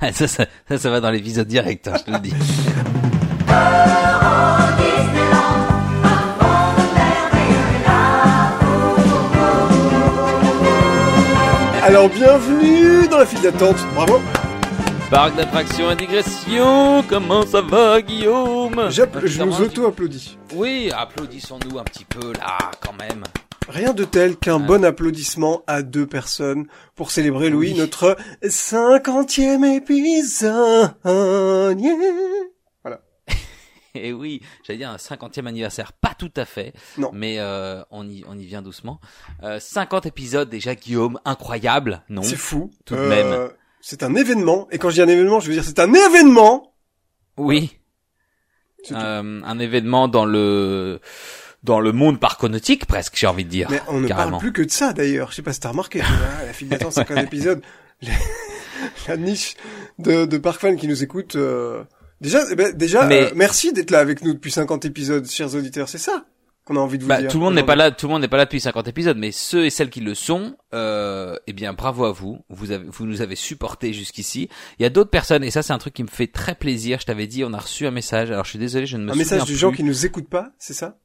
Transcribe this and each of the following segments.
ça, ça, ça, ça va dans l'épisode direct, hein, je te le dis. Alors bienvenue dans la file d'attente. Bravo. Parc d'attractions et digression, comment ça va Guillaume? J'appl- je nous auto-applaudis. Oui, applaudissons-nous un petit peu là, quand même. Rien de tel qu'un bon applaudissement à deux personnes pour célébrer, Louis, Oui. notre cinquantième épisode. Yeah. Et oui, j'allais dire un cinquantième anniversaire, pas tout à fait, Non. mais euh, on y on y vient doucement. Euh, 50 épisodes déjà, Guillaume, incroyable, non? C'est fou. Tout de Euh, même. C'est un événement. Et quand je dis un événement, je veux dire c'est un événement. Oui. Euh, un événement dans le dans le monde parconautique presque, j'ai envie de dire. Mais on ne carrément. parle plus que de ça d'ailleurs. Je sais pas si t'as remarqué. La file d'attente, 50 épisodes. La niche de, de Park Fan qui nous écoute. euh, Déjà, eh ben, déjà, Mais- euh, merci d'être là avec nous depuis 50 épisodes, chers auditeurs. C'est ça qu'on a envie de vous Bah, dire. tout le monde n'est pas là, tout le monde n'est pas là depuis 50 épisodes, mais ceux et celles qui le sont, euh, eh bien, bravo à vous. Vous avez, vous nous avez supportés jusqu'ici. Il y a d'autres personnes, et ça, c'est un truc qui me fait très plaisir. Je t'avais dit, on a reçu un message. Alors, je suis désolé, je ne me Un souviens message du plus. gens qui nous écoutent pas, c'est ça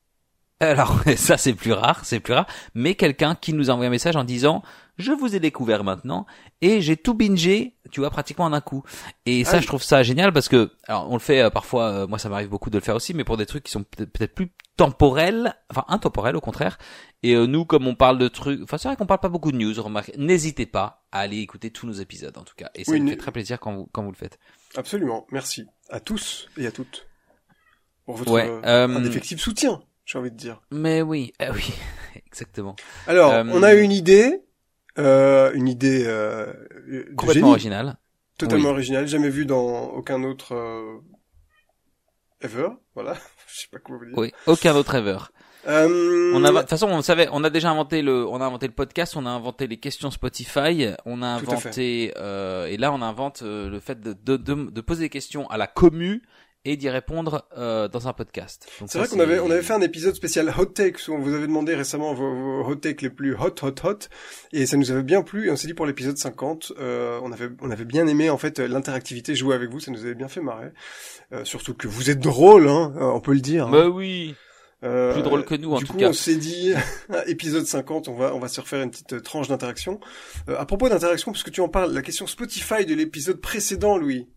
Alors, ça, c'est plus rare, c'est plus rare. Mais quelqu'un qui nous a envoyé un message en disant, je vous ai découvert maintenant, et j'ai tout bingé, tu vois, pratiquement en un coup. Et ça, Ah oui. je trouve ça génial parce que, alors, on le fait euh, parfois, euh, moi, ça m'arrive beaucoup de le faire aussi, mais pour des trucs qui sont peut-être plus temporels, enfin, intemporels au contraire. Et euh, nous, comme on parle de trucs, enfin, c'est vrai qu'on parle pas beaucoup de news, remarquez, n'hésitez pas à aller écouter tous nos épisodes, en tout cas. Et ça Oui, me né- fait très plaisir quand vous, quand vous le faites. Absolument. Merci à tous et à toutes pour votre Ouais, euh, euh, indéfectible soutien. J'ai envie de dire. Mais oui, euh, oui, exactement. Alors, Euh, on a une idée, euh, une idée euh, Complètement génie, original. totalement oui. originale, jamais vue dans aucun autre euh, ever. Voilà, je sais pas comment vous dire. Oui, aucun autre ever. Euh, On a, de toute façon, on savait, on a déjà inventé le, on a inventé le podcast, on a inventé les questions Spotify, on a inventé, euh, et là on invente le fait de, de, de, de poser des questions à la commu et d'y répondre euh, dans un podcast. C'est vrai qu'on avait, on avait fait un épisode spécial hot takes où on vous avait demandé récemment vos, vos hot takes les plus hot, hot, hot, et ça nous avait bien plu. Et on s'est dit pour l'épisode 50, euh, on avait, on avait bien aimé en fait l'interactivité, jouer avec vous, ça nous avait bien fait marrer. Euh, surtout que vous êtes drôle, hein, on peut le dire. hein. Bah oui, Euh, plus drôle que nous en du tout coup, cas. on s'est dit, épisode 50, on va, on va se refaire une petite euh, tranche d'interaction. Euh, à propos d'interaction, parce que tu en parles, la question Spotify de l'épisode précédent, Louis.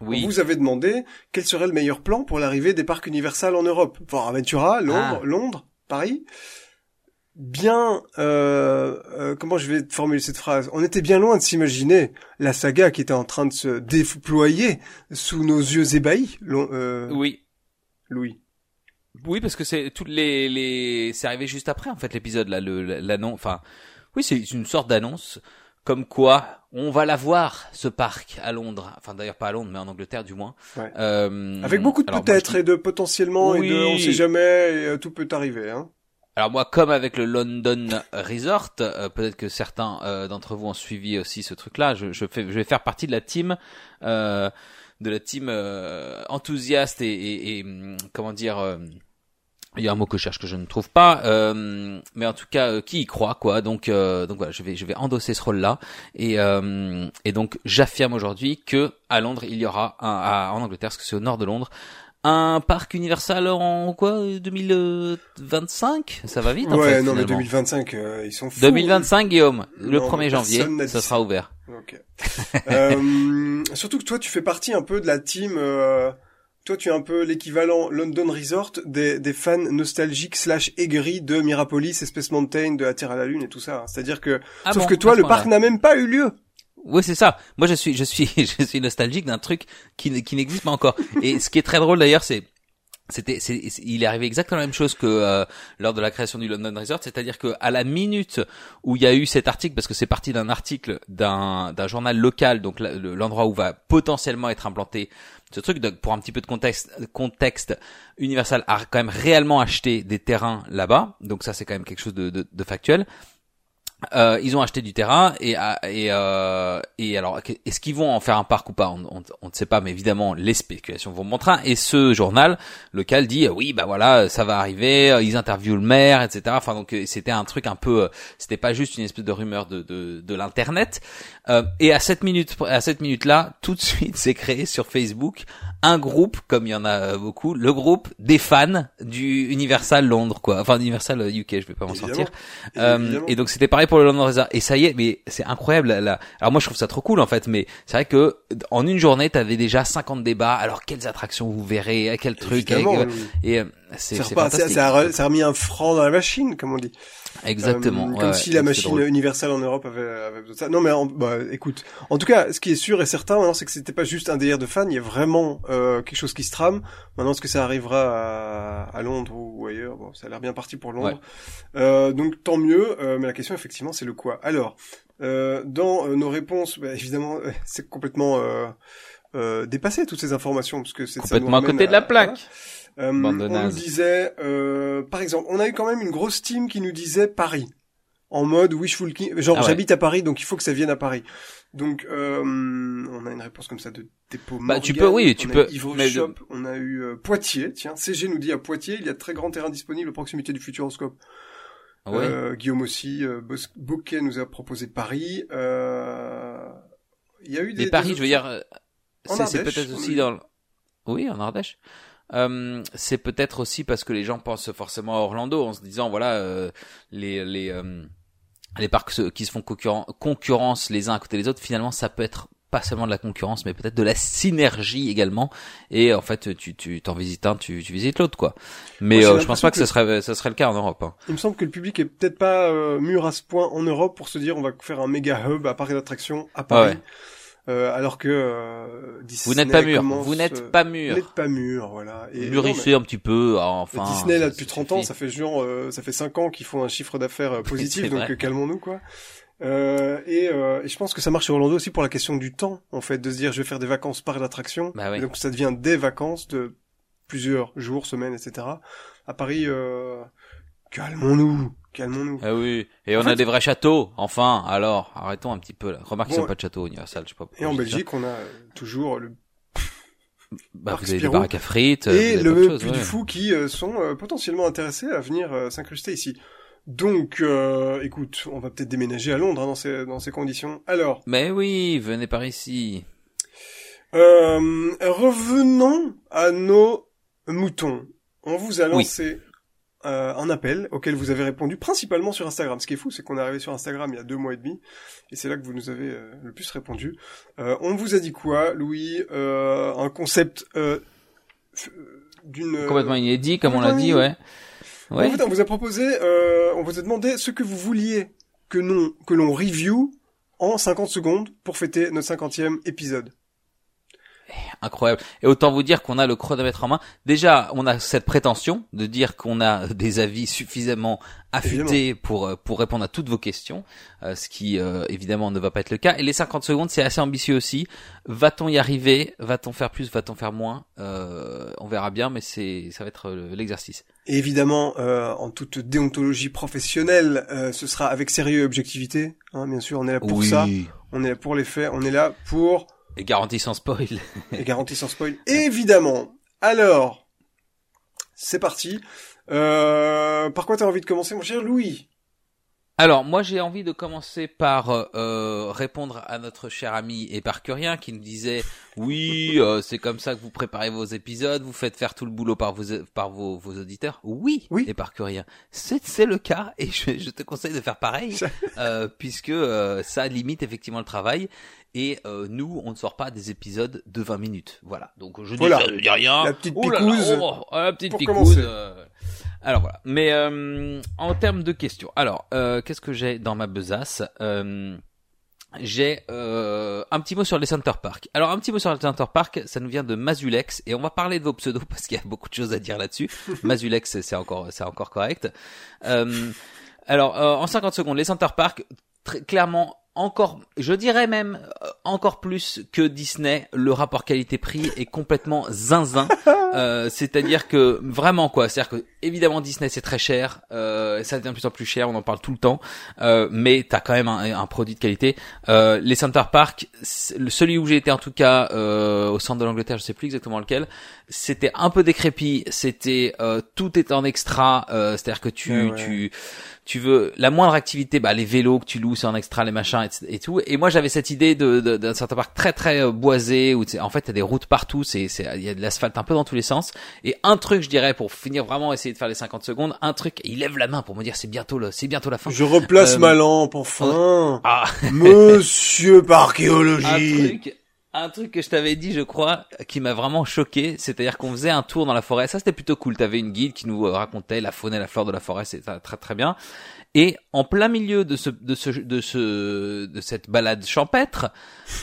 Oui. On vous avait demandé quel serait le meilleur plan pour l'arrivée des parcs Universal en Europe? Fort Aventura, Londres, Ah. Londres, Paris? Bien, euh, euh, comment je vais formuler cette phrase? On était bien loin de s'imaginer la saga qui était en train de se déployer sous nos yeux ébahis, euh, Oui. Louis. Oui, parce que c'est toutes les, les, c'est arrivé juste après en fait l'épisode là, le l'annonce. Enfin, oui, c'est une sorte d'annonce comme quoi on va la voir ce parc à Londres. Enfin d'ailleurs pas à Londres, mais en Angleterre du moins. Ouais. Euh, Avec beaucoup de peut-être je et de potentiellement et de Oui. on sait jamais et euh, tout peut arriver. Hein. Alors moi, comme avec le London Resort, euh, peut-être que certains euh, d'entre vous ont suivi aussi ce truc-là. Je, je, fais, je vais faire partie de la team, euh, de la team euh, enthousiaste et, et, et, hum, comment dire. Il y a un mot que je cherche que je ne trouve pas, euh, mais en tout cas euh, qui y croit quoi. Donc euh, donc voilà, je vais je vais endosser ce rôle-là et euh, et donc j'affirme aujourd'hui que à Londres il y aura un, à- en Angleterre parce que c'est au nord de Londres un parc Universal en quoi 2025 Ça va vite en ouais, fait. non mais finalement. 2025, euh, ils sont fous. 2025 Guillaume, le Non, 1er mais janvier, ça sera ouvert. Ok. euh, surtout que toi, tu fais partie un peu de la team. euh, toi, tu es un peu l'équivalent London Resort des, des fans nostalgiques slash aigris de Mirapolis, Space Mountain, de La Terre à la Lune et tout ça. hein. C'est-à-dire que, Ah sauf bon, que toi, le parc n'a même pas eu lieu. Oui, c'est ça. Moi, je suis, je suis, je suis nostalgique d'un truc qui, qui n'existe pas encore. Et ce qui est très drôle d'ailleurs, c'est, c'était, il est arrivé exactement la même chose que euh, lors de la création du London Resort, c'est-à-dire que à la minute où il y a eu cet article, parce que c'est parti d'un article d'un d'un journal local, donc l'endroit où va potentiellement être implanté ce truc. Donc pour un petit peu de contexte, contexte, Universal a quand même réellement acheté des terrains là-bas, donc ça c'est quand même quelque chose de, de, de factuel. Euh, ils ont acheté du terrain et euh, et euh, et alors est-ce qu'ils vont en faire un parc ou pas? On, on, on ne sait pas mais évidemment les spéculations vont montrer et ce journal local dit oui bah voilà ça va arriver ils interviewent le maire etc enfin donc c'était un truc un peu c'était pas juste une espèce de rumeur de de, de l'internet. Euh, et à cette minute à cette minute là tout de suite c'est créé sur Facebook un groupe, comme il y en a beaucoup, le groupe des fans du Universal Londres, quoi. Enfin, Universal UK, je vais pas m'en sortir. Euh, et donc c'était pareil pour le London Et ça y est, mais c'est incroyable. Là. Alors moi, je trouve ça trop cool en fait. Mais c'est vrai que en une journée, t'avais déjà 50 débats. Alors quelles attractions vous verrez, quel truc. et euh, c'est ça, ça a remis un franc dans la machine, comme on dit. Exactement. Euh, comme si la machine universelle en Europe avait, avait besoin de ça. Non, mais bah, écoute, en tout cas, ce qui est sûr et certain maintenant, c'est que c'était pas juste un délire de fans. Il y a vraiment euh, quelque chose qui se trame. Maintenant, est-ce que ça arrivera à, à Londres ou ailleurs? Bon, ça a l'air bien parti pour Londres. Euh, donc tant mieux. Euh, mais la question, effectivement, c'est le quoi. Alors, euh, dans nos réponses, bah, évidemment, c'est complètement dépassé toutes ces informations parce que c'est complètement à côté de la plaque. Euh, on nous disait, euh, par exemple, on a eu quand même une grosse team qui nous disait Paris en mode wishful king, genre ah j'habite à Paris donc il faut que ça vienne à Paris. Donc euh, on a une réponse comme ça de dépôt. Bah tu peux oui tu peux. Shop, on a eu euh, Poitiers tiens CG nous dit à Poitiers il y a de très grands terrains disponibles à proximité du Futuroscope. Ah ouais. Euh, Guillaume aussi, Bouquet nous a proposé Paris. Il y a eu des. Mais Paris, je veux dire, c'est peut-être aussi dans. Oui, en Ardèche. Euh, c'est peut-être aussi parce que les gens pensent forcément à Orlando en se disant voilà euh, les les euh, les parcs qui se font concurrence les uns à côté des autres. Finalement ça peut être pas seulement de la concurrence mais peut-être de la synergie également. Et en fait tu tu t'en visites un tu, tu visites l'autre quoi. Mais je pense pas que, ce serait ça serait le cas en Europe hein. il me semble que le public est peut-être pas mûr à ce point en Europe pour se dire on va faire un méga hub à Paris d'attraction à Paris euh, alors que euh, Disney vous n'êtes pas mûr, vous n'êtes euh, pas mûr, vous n'êtes pas mûr, voilà. Et Mûrissez un petit peu, ah, enfin. Disney là depuis 30 ans, ça fait genre, euh, ça fait 5 ans qu'ils font un chiffre d'affaires positif, donc calmons-nous quoi. Euh, et, et, je pense que ça marche sur Orlando aussi pour la question du temps, en fait, de se dire je vais faire des vacances par l'attraction, bah donc ça devient des vacances de plusieurs jours, semaines, etc. À Paris, calmons-nous, calmons-nous. Ah oui, et on a des vrais châteaux, enfin, alors, arrêtons un petit peu là. Remarque bon, pas de château universal, je sais pas. Et en Belgique, on a toujours le bah, vous avez des baraques à frites. Et le Puy du Fou qui euh, sont euh, potentiellement intéressés à venir euh, s'incruster ici. Donc, écoute, on va peut-être déménager à Londres hein, dans, ces, dans ces conditions. Alors. Mais oui, venez par ici. revenons à nos moutons. On vous a lancé euh, un appel auquel vous avez répondu principalement sur Instagram. Ce qui est fou, c'est qu'on est arrivé sur Instagram il y a deux mois et demi, et c'est là que vous nous avez euh, le plus répondu. Euh, on vous a dit quoi, Louis Un concept d'une... Complètement inédit, comme on l'a dit, ouais. ouais. En fait, on vous a proposé, on vous a demandé ce que vous vouliez que, non, que l'on review en 50 secondes pour fêter notre 50e épisode incroyable. Et autant vous dire qu'on a le chronomètre en main. Déjà, on a cette prétention de dire qu'on a des avis suffisamment affûtés pour euh, pour répondre à toutes vos questions, euh, ce qui euh, évidemment ne va pas être le cas. Et les 50 secondes, c'est assez ambitieux aussi. Va-t-on y arriver? Va-t-on faire plus? Va-t-on faire moins? On verra bien, mais c'est ça va être l'exercice. évidemment, en toute déontologie professionnelle, ce sera avec sérieux et objectivité. Hein, bien sûr, on est là pour ça. On est là pour les faits. On est là pour et garantie sans spoil. Et garantie sans spoil, évidemment. Alors, c'est parti. Euh, par quoi t'as envie de commencer, mon cher Louis? Alors moi j'ai envie de commencer par euh, répondre à notre cher ami éparcurien qui nous disait oui euh, c'est comme ça que vous préparez vos épisodes, vous faites faire tout le boulot par vos par vos, vos auditeurs. Oui, oui. éparcurien, c'est c'est le cas et je, je, te conseille de faire pareil euh, puisque euh, ça limite effectivement le travail et euh, nous on ne sort pas des épisodes de 20 minutes. Voilà donc je voilà. je dis rien. La petite picouse. Oh, la petite picouse. Euh, alors voilà. Mais euh, en termes de questions, alors euh, qu'est-ce que j'ai dans ma besace? Euh, J'ai euh, un petit mot sur les Center Park. Alors un petit mot sur les Center Park, ça nous vient de Mazulex et on va parler de vos pseudos parce qu'il y a beaucoup de choses à dire là-dessus. Mazulex, c'est encore, c'est encore correct. alors en 50 secondes, les Center Park, très clairement encore, je dirais même euh, encore plus que Disney, le rapport qualité-prix est complètement zinzin. euh, C'est-à-dire que vraiment quoi, c'est-à-dire que évidemment Disney c'est très cher, euh, ça devient de plus en plus cher, on en parle tout le temps, euh, mais t'as quand même un, un, produit de qualité. Euh, les Center Park, celui où j'ai été en tout cas euh, au centre de l'Angleterre, je sais plus exactement lequel, c'était un peu décrépit, c'était euh, tout est en extra, c'est-à-dire que tu ouais, ouais. tu tu veux la moindre activité, bah les vélos que tu loues c'est en extra, les machins et, et tout. Et moi j'avais cette idée de d'un certain parc très très euh, boisé où en fait t'as des routes partout, c'est c'est il y a de l'asphalte un peu dans tous les sens. Et un truc je dirais pour finir vraiment essayer de faire les 50 secondes, un truc. il lève la main pour me dire c'est bientôt le c'est bientôt la fin. Je replace euh, ma lampe enfin. Ah. Monsieur archéologie un truc que je t'avais dit, je crois, qui m'a vraiment choqué, c'est-à-dire qu'on faisait un tour dans la forêt. Ça, c'était plutôt cool. T'avais une guide qui nous euh, racontait la faune et la flore de la forêt. C'était très très bien. Et en plein milieu de ce de ce de ce de cette balade champêtre,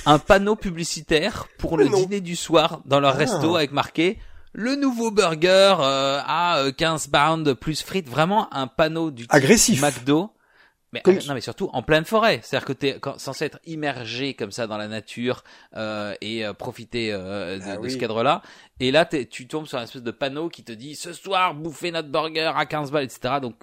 un panneau publicitaire pour le dîner du soir dans leur resto avec marqué le nouveau burger euh, à 15 pounds plus frites, vraiment un panneau du agressif McDo. Mais euh, non, mais surtout en pleine forêt. C'est-à-dire que t'es censé être immergé comme ça dans la nature euh, et euh, profiter euh, de, ah, oui. ce cadre-là. Et là, tu tombes sur un espèce de panneau qui te dit ce soir bouffez notre burger à 15 balles, etc. Donc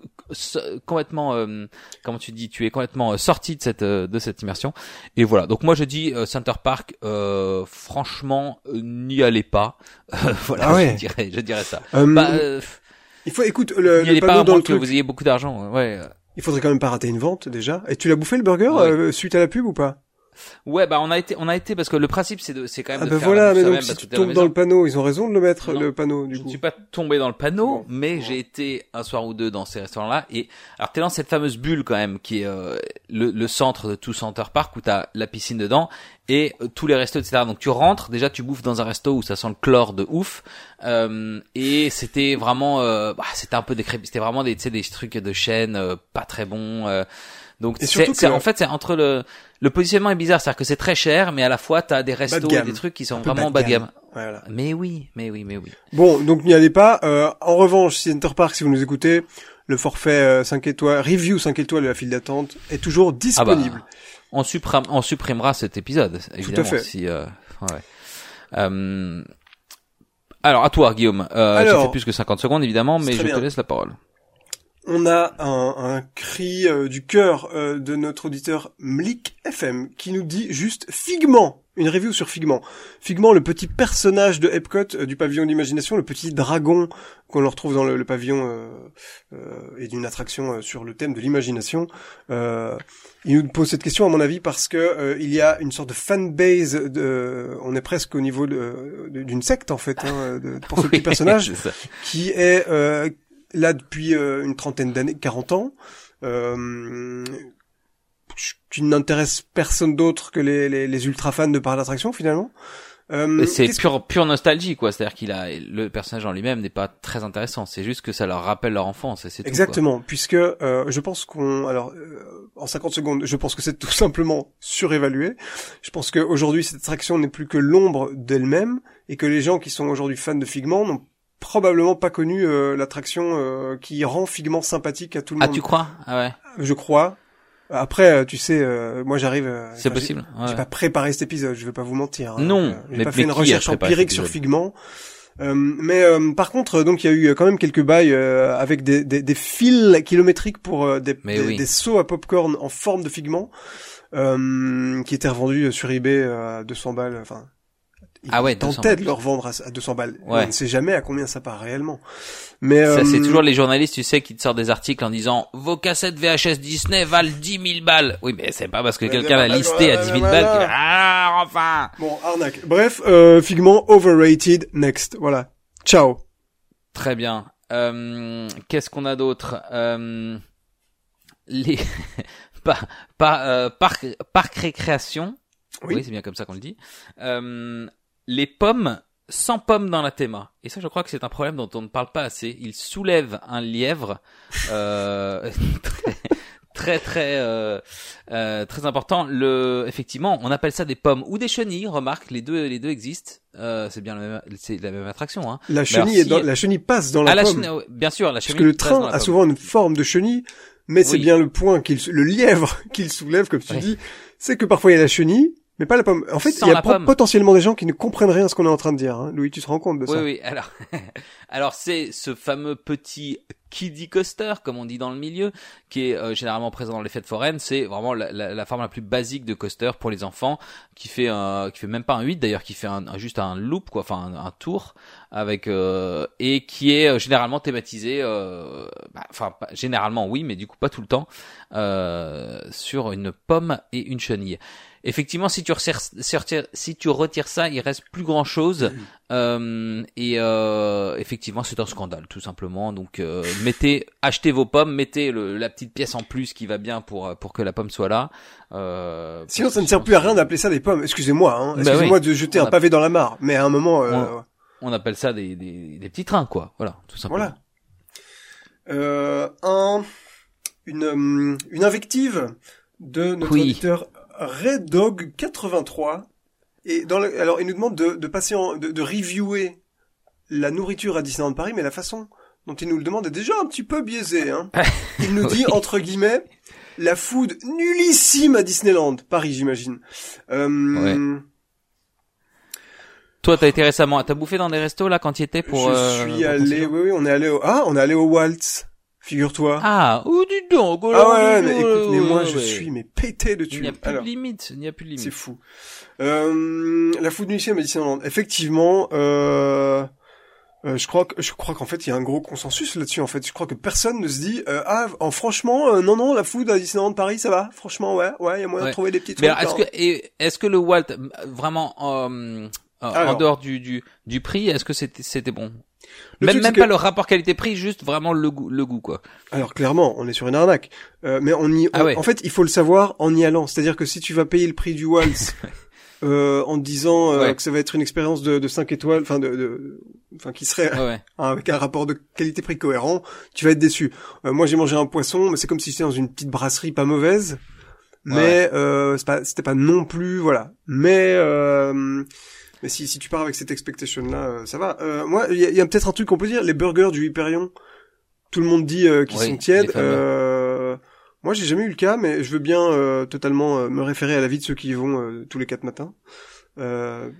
complètement, euh, comment tu dis, tu es complètement sorti de cette de cette immersion. Et voilà. Donc moi je dis Center Park, franchement, n'y allez pas. voilà, ah ouais. je dirais, je dirais ça. Bah, il faut, écoute, le, n'y allez pas dans le que truc. vous ayez beaucoup d'argent. Ouais. Il faudrait quand même pas rater une vente déjà. Et tu l'as bouffé le burger Ouais. euh, suite à la pub ou pas? Ouais, bah on a été, on a été parce que le principe c'est de, c'est quand même Ah de ben faire voilà, mais donc si tu tombes dans le panneau, ils ont raison de le mettre Non. le panneau du Je ne coup. suis pas tombé dans le panneau, mais j'ai été un soir ou deux dans ces restaurants-là. Et alors t'es dans cette fameuse bulle quand même, qui est euh, le, le centre de tout Center Park où t'as la piscine dedans et euh, tous les restos, etc. Donc tu rentres, déjà tu bouffes dans un resto où ça sent le chlore de ouf. Euh, et c'était vraiment, euh, bah, c'était un peu décrépit. C'était vraiment des, tu sais, des trucs de chaîne euh, pas très bons. Euh. donc c'est, en fait c'est entre le le positionnement est bizarre, c'est-à-dire que c'est très cher, mais à la fois t'as des restos et des trucs qui sont vraiment bas de gamme. Voilà. Mais oui, mais oui, mais oui. Bon, donc n'y allez pas. Euh, en revanche, Center Park, si vous nous écoutez, le forfait euh, 5 étoiles, review 5 étoiles de la file d'attente est toujours Ah bah, disponible. on, supprimera, on supprimera cet épisode, évidemment. fait. Si, euh, ouais. Euh, alors, à toi, Guillaume. Euh, Alors, fait plus que 50 secondes, évidemment, mais je te bien. laisse la parole. On a un, un cri euh, du cœur euh, de notre auditeur Mlik FM qui nous dit juste Figment, une review sur Figment. Figment, le petit personnage de Epcot euh, du pavillon d'imagination, le petit dragon qu'on retrouve dans le, le pavillon euh, euh, et d'une attraction euh, sur le thème de l'imagination. Euh, il nous pose cette question à mon avis parce que euh, il y a une sorte de fanbase. De, on est presque au niveau d'une secte en fait hein, de- pour ce petit personnage qui est euh, là depuis euh, une trentaine d'années, 40 ans, euh, qui n'intéresse personne d'autre que les, les, les ultra fans de parcs d'attraction finalement. Euh, C'est pure, pure nostalgie, quoi. C'est-à-dire qu'il a, le personnage en lui-même n'est pas très intéressant. C'est juste que ça leur rappelle leur enfance et c'est tout, quoi. Exactement, puisque euh, je pense qu'on, alors euh, en 50 secondes, je pense que c'est tout simplement surévalué. Je pense qu'aujourd'hui cette attraction n'est plus que l'ombre d'elle-même et que les gens qui sont aujourd'hui fans de Figment n'ont probablement pas connu euh, l'attraction euh, qui rend Figment sympathique à tout le Ah, monde. tu crois? Ah ouais. Je crois. Après, euh, tu sais, euh, moi j'arrive. euh, C'est possible. J'ai ouais. j'ai pas préparé cet épisode, je vais pas vous mentir. hein. Non, Euh, j'ai pas fait une recherche empirique sur Figment. Euh, mais euh, par contre, donc il y a eu quand même quelques bails euh, avec des, des, des fils kilométriques pour des, des, oui. des seaux à popcorn en forme de figment euh, qui étaient revendus sur eBay à 200 balles. Enfin, ils Ah ouais, 200 tentaient de leur vendre à, à 200 balles. Ouais. On ne sait jamais à combien ça part réellement. Mais Ça, euh, c'est toujours les journalistes, tu sais, qui te sortent des articles en disant vos cassettes VHS Disney valent 10 000 balles. Oui, mais c'est pas parce que Ouais, quelqu'un l'a voilà, listé à 10 000 voilà. balles ah enfin. bon, arnaque. Bref, euh, Figment overrated. Next. Voilà. Ciao. Très bien. Euh, Qu'est-ce qu'on a d'autre? Euh, Les pas pas euh, parc parc récréation. Oui. Oui, c'est bien comme ça qu'on le dit. Euh, les pommes sans pommes dans la théma. Et ça, je crois que c'est un problème dont on ne parle pas assez. Il soulève un lièvre euh, très très euh, euh, très important. Le effectivement, on appelle ça des pommes ou des chenilles. Remarque, les deux les deux existent. Euh, c'est bien la même, c'est la même attraction. Hein. La alors, chenille, est dans, la chenille passe dans la Ah, la pomme. chenille, bien sûr, la Parce chenille. que le train a pomme. souvent une forme de chenille, mais c'est bien le point qu'il, le lièvre qu'il soulève, comme tu Oui. dis, c'est que parfois il y a la chenille, mais pas la pomme. En fait, il y a potentiellement des gens qui ne comprennent rien à ce qu'on est en train de dire. Hein. Louis, tu te rends compte de ça? Oui, oui. Alors, alors c'est ce fameux petit kiddie coaster, comme on dit dans le milieu, qui est euh, généralement présent dans les fêtes foraines. C'est vraiment la, la, la forme la plus basique de coaster pour les enfants, qui fait un, qui fait même pas un 8 d'ailleurs, qui fait un, un- juste un loop, quoi, enfin un, un tour avec euh, et qui est euh, généralement thématisé, euh, bah, enfin pas- généralement oui, mais du coup pas tout le temps, euh, sur une pomme et une chenille. Effectivement, si tu retires, si tu ça, il reste plus grand chose. Euh, et euh, effectivement, c'est un scandale, tout simplement. Donc, euh, mettez, achetez vos pommes, mettez le, la petite pièce en plus qui va bien pour euh, pour que la pomme soit là. Euh, Sinon, ça ne sert plus à rien d'appeler ça des pommes. Excusez-moi, hein. Bah excusez-moi oui. de jeter On un pavé dans la mare. Mais à un moment, euh, On appelle ça des, des, des petits trains, quoi. Voilà, tout simplement. voilà. Euh, un, une, hum, une invective de notre Oui. auditeur Red Dog 83. Et dans le, alors, il nous demande de, de passer en, de, de reviewer la nourriture à Disneyland Paris, mais la façon dont il nous le demande est déjà un petit peu biaisée, hein. Il nous dit, entre guillemets, la food nullissime à Disneyland, Paris, j'imagine. Euh, Toi, t'as été récemment, t'as bouffé dans des restos là quand tu étais pour. je euh, suis allé, oui, oui, on est allé au, ah, on est allé au Waltz, figure-toi. Ah, dis donc. oh, Ah ouais, mais écoute, mais moi je suis mais pété de Il dessus. n'y a plus Alors, de limite. Il n'y a plus de c'est limite. fou. Euh, la food nullissime à Disneyland. Effectivement, euh, euh, je crois que je crois qu'en fait il y a un gros consensus là-dessus. En fait, je crois que personne ne se dit euh, ah en franchement euh, non non la food à Disneyland Paris ça va. Franchement ouais ouais il y a moyen Ouais. de trouver des petits Mais trucs. alors, est-ce hein. que est-ce que le Walt euh, vraiment euh, en dehors du du du prix, est-ce que c'était c'était bon? Le Même même pas le rapport qualité-prix, juste vraiment le goût le goût quoi. Alors clairement, on est sur une arnaque. Euh, mais on y, Ah ouais. en fait, il faut le savoir en y allant. C'est-à-dire que si tu vas payer le prix du Waltz euh, en te disant euh, Ouais. que ça va être une expérience de, de 5 étoiles, enfin de, de, enfin qui serait Ouais, avec un rapport de qualité-prix cohérent, tu vas être déçu. Euh, moi, j'ai mangé un poisson, mais c'est comme si j'étais dans une petite brasserie pas mauvaise, mais euh, c'est pas- c'était pas non plus, voilà. Mais euh, mais si, si tu pars avec cette expectation-là, euh, ça va. Euh, moi, il y a, peut-être un truc qu'on peut dire. Les burgers du Hyperion, tout le monde dit euh, qu'ils Oui, sont tièdes. Euh, moi, j'ai jamais eu le cas, mais je veux bien euh, totalement me référer à la vie de ceux qui y vont tous les quatre matins. Euh,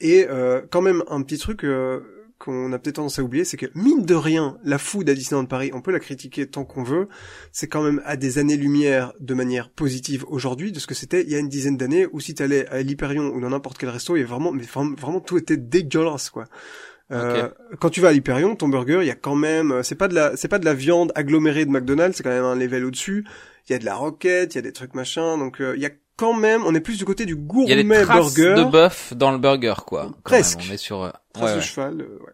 et euh, quand même, un petit truc euh, qu'on a peut-être tendance à oublier, c'est que mine de rien, la food à Disneyland Paris, on peut la critiquer tant qu'on veut, c'est quand même à des années-lumière de manière positive aujourd'hui de ce que c'était il y a une dizaine d'années, où si t'allais à l'Hyperion ou dans n'importe quel resto, il y avait vraiment, mais vraiment, vraiment tout était dégueulasse, quoi. Euh, Quand tu vas à l'Hyperion, ton burger, il y a quand même, euh, c'est pas de la, c'est pas de la viande agglomérée de McDonald's, c'est quand même un level au-dessus. Il y a de la roquette, il y a des trucs machin, donc euh, il y a quand même, on est plus du côté du Il y a des gourmet traces burger, de bœuf dans le burger quoi. Presque. même. On est sur euh, trace ouais, de ouais. cheval, euh, ouais.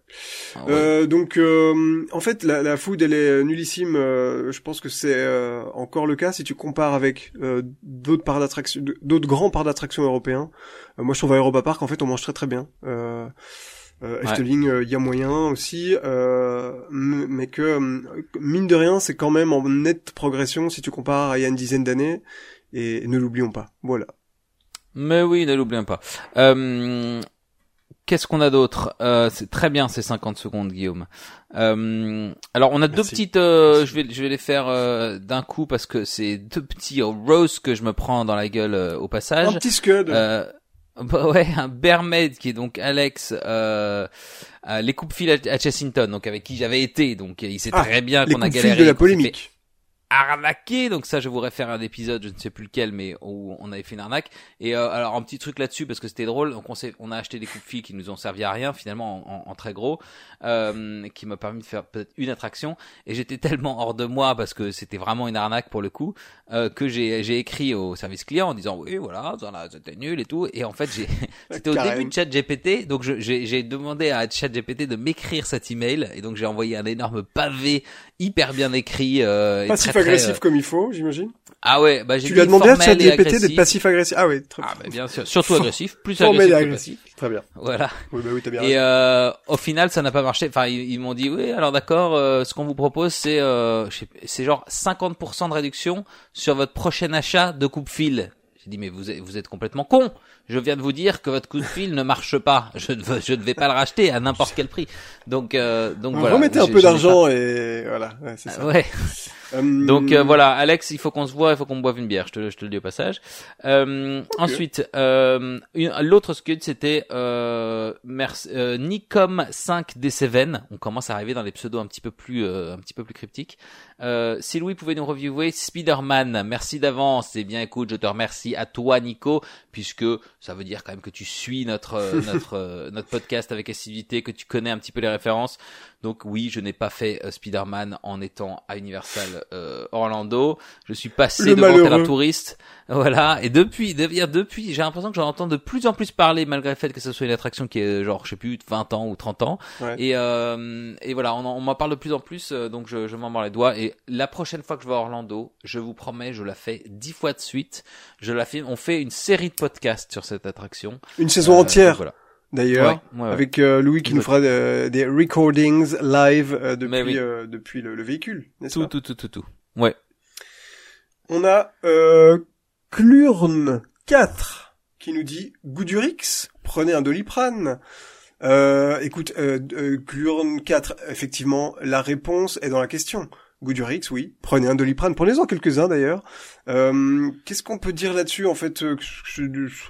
Ah, ouais. Euh, donc, euh, en fait, la, la food, elle est nullissime. euh, je pense que c'est euh, encore le cas si tu compares avec euh, d'autres parcs d'attraction, d'autres grands parcs d'attraction européens. Moi, je trouve à Europa Park, en fait, on mange très très bien. Euh, euh, Ouais. Efteling, euh, il y a moyen aussi, euh, mais que mine de rien, c'est quand même en nette progression si tu compares à il y a une dizaine d'années. Et ne l'oublions pas. Voilà. Mais oui, ne l'oublions pas. Euh, Qu'est-ce qu'on a d'autre? Euh, C'est très bien ces 50 secondes, Guillaume. Euh, alors, on a deux petites. euh, je vais, je vais les faire euh, d'un coup parce que c'est deux petits roses que je me prends dans la gueule euh, au Un passage. petit scud. Euh, bah ouais, un Bermaid qui est donc Alex, euh, euh, les coupes fil à, Chessington, donc avec qui j'avais été, donc il sait Ah, très bien les qu'on a galéré, fil de la polémique. Arnaqué. Donc ça, je vous réfère à un épisode, je ne sais plus lequel, mais où on avait fait une arnaque. Et euh, alors un petit truc là-dessus parce que c'était drôle. Donc on, on a acheté des coupes fil qui nous ont servi à rien finalement en, en- en très gros, euh, qui m'a permis de faire peut-être une attraction. Et j'étais tellement hors de moi parce que c'était vraiment une arnaque pour le coup euh, que j'ai écrit au service client en disant oui voilà c'était nul et tout. Et en fait j'ai c'était au début de chat GPT, donc j'ai demandé à chat GPT de m'écrire cet email et donc j'ai envoyé un énorme pavé hyper bien écrit. Euh, et Passif très, très, agressif euh, comme il faut, j'imagine. ah ouais, bah j'ai Tu lui as demandé à ChatGPT d'être passif agressif. Ah oui, très Ah bah bien sûr, surtout agressif, plus Formel et agressif. que agressif. passif. Très bien. Voilà. Oui, bah oui, t'as bien Et euh, au final, ça n'a pas marché. Enfin, ils, ils m'ont dit oui, alors d'accord. euh, ce qu'on vous propose, c'est euh, c'est genre 50% de réduction sur votre prochain achat de coupe-fil. J'ai dit mais vous êtes, vous êtes complètement con. Je viens de vous dire que votre coup de fil ne marche pas. Je ne, veux- je ne vais pas le racheter à n'importe quel prix. Donc euh, donc voilà. Remettez un peu d'argent et voilà, ouais, c'est ça. Ouais. Euh, Donc euh, voilà, Alex, il faut qu'on se voit, il faut qu'on boive une bière. Je te, le- je te le dis au passage. Euh, Ensuite, euh, l'autre scud, c'était euh, merci- euh, Nicom 5 D7. On commence à arriver dans les pseudos un petit peu plus, euh, un petit peu plus cryptiques. Euh, si Louis pouvait nous reviewer Spider-Man, merci d'avance. Eh bien, écoute, je te remercie à toi, Nico, puisque ça veut dire quand même que tu suis notre euh, notre euh, notre podcast avec assiduité, que tu connais un petit peu les références. Donc oui, je n'ai pas fait euh, Spider-Man en étant à Universal euh, Orlando. Je suis passé Le devant un touriste. Voilà. Et depuis, de- depuis, j'ai l'impression que j'en entends de plus en plus parler, malgré le fait que ce soit une attraction qui est genre, je sais plus, 20 ans ou 30 ans. Ouais. Et, euh, et voilà, on, on m'en parle de plus en plus, euh, donc je, je m'en mords les doigts. Et la prochaine fois que je vais à Orlando, je vous promets, je la fais dix fois de suite. Je la fais, on fait une série de podcasts sur cette attraction. Une saison Euh, entière, voilà. D'ailleurs. Ouais, ouais, ouais. Avec euh, Louis qui nous fera euh, des recordings live euh, depuis oui. euh, depuis le, le véhicule, n'est-ce tout, pas tout, tout, tout, tout. Ouais. On a euh, Clurn 4 qui nous dit Goudurix, prenez un doliprane. Euh, écoute, Clurn 4, effectivement, la réponse est dans la question. Goudurix, oui, prenez un doliprane, prenez-en quelques-uns d'ailleurs. Euh, Qu'est-ce qu'on peut dire là-dessus en fait euh, je- je-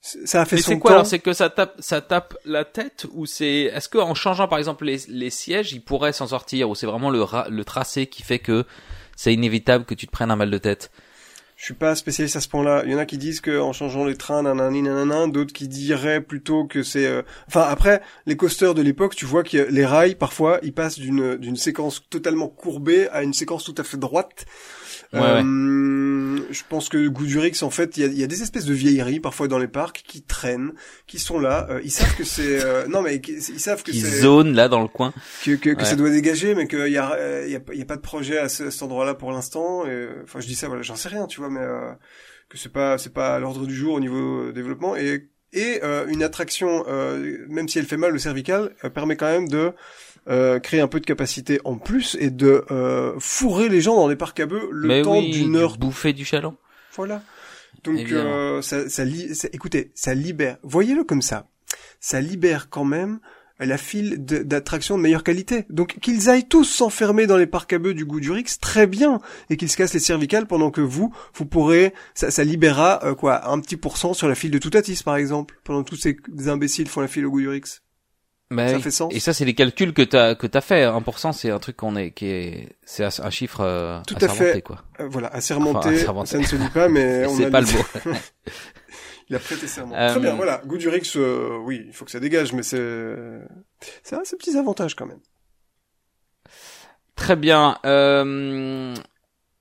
Ça a fait Mais son c'est quoi temps. alors C'est que ça tape, ça tape la tête ou c'est Est-ce que en changeant par exemple les, les sièges, il pourrait s'en sortir ou c'est vraiment le, ra- le tracé qui fait que c'est inévitable que tu te prennes un mal de tête? Je suis pas spécialiste à ce point-là. Il y en a qui disent que en changeant les trains, nanani, nanana, d'autres qui diraient plutôt que c'est. euh, Enfin, après, les coasters de l'époque, tu vois que les rails, parfois, ils passent d'une d'une séquence totalement courbée à une séquence tout à fait droite. Ouais, Euh, Je pense que Goudurix, en fait, il y a, il y a des espèces de vieilleries parfois dans les parcs qui traînent, qui sont là. Euh, ils savent que c'est. euh, Non, mais ils savent que c'est zone là dans le coin que, que, ça doit dégager, mais qu'il y a, il y a, pas- il y a pas de projet à, ce- cet endroit-là pour l'instant. Enfin, je dis ça, voilà, j'en sais rien, tu vois, mais que c'est pas, c'est pas à l'ordre du jour au niveau développement. Et, et une attraction, même si elle fait mal au cervical, permet quand même de euh, créer un peu de capacité en plus et de euh, fourrer les gens dans les parcs à bœufs le Mais temps oui, d'une du heure. bouffer du chaland. Voilà. Donc, Évidemment. euh, ça, ça, li- ça- écoutez, ça libère. Voyez-le comme ça. Ça libère quand même la file de- d'attractions de meilleure qualité. Donc qu'ils aillent tous s'enfermer dans les parcs à bœufs du goût du Rix, très bien, et qu'ils se cassent les cervicales pendant que vous, vous pourrez, ça, ça libérera euh, quoi, un petit pourcent sur la file de Toutatis par exemple, pendant que tous ces imbéciles font la file au goût du Rix. Bah Ça fait sens. Et ça, c'est les calculs que t'as que t'as fait. 1%, c'est un truc qu'on est qui est c'est un chiffre euh, Tout à fait. quoi. Euh, voilà, assermenté, Enfin, assermenté. ça ne se dit pas, mais on C'est a pas le- le mot. Il a prêté serment. Euh, Très bien, voilà. Goût du Rix, euh, oui, il faut que ça dégage, mais c'est, c'est un ses petits avantages quand même. Très bien. Euh,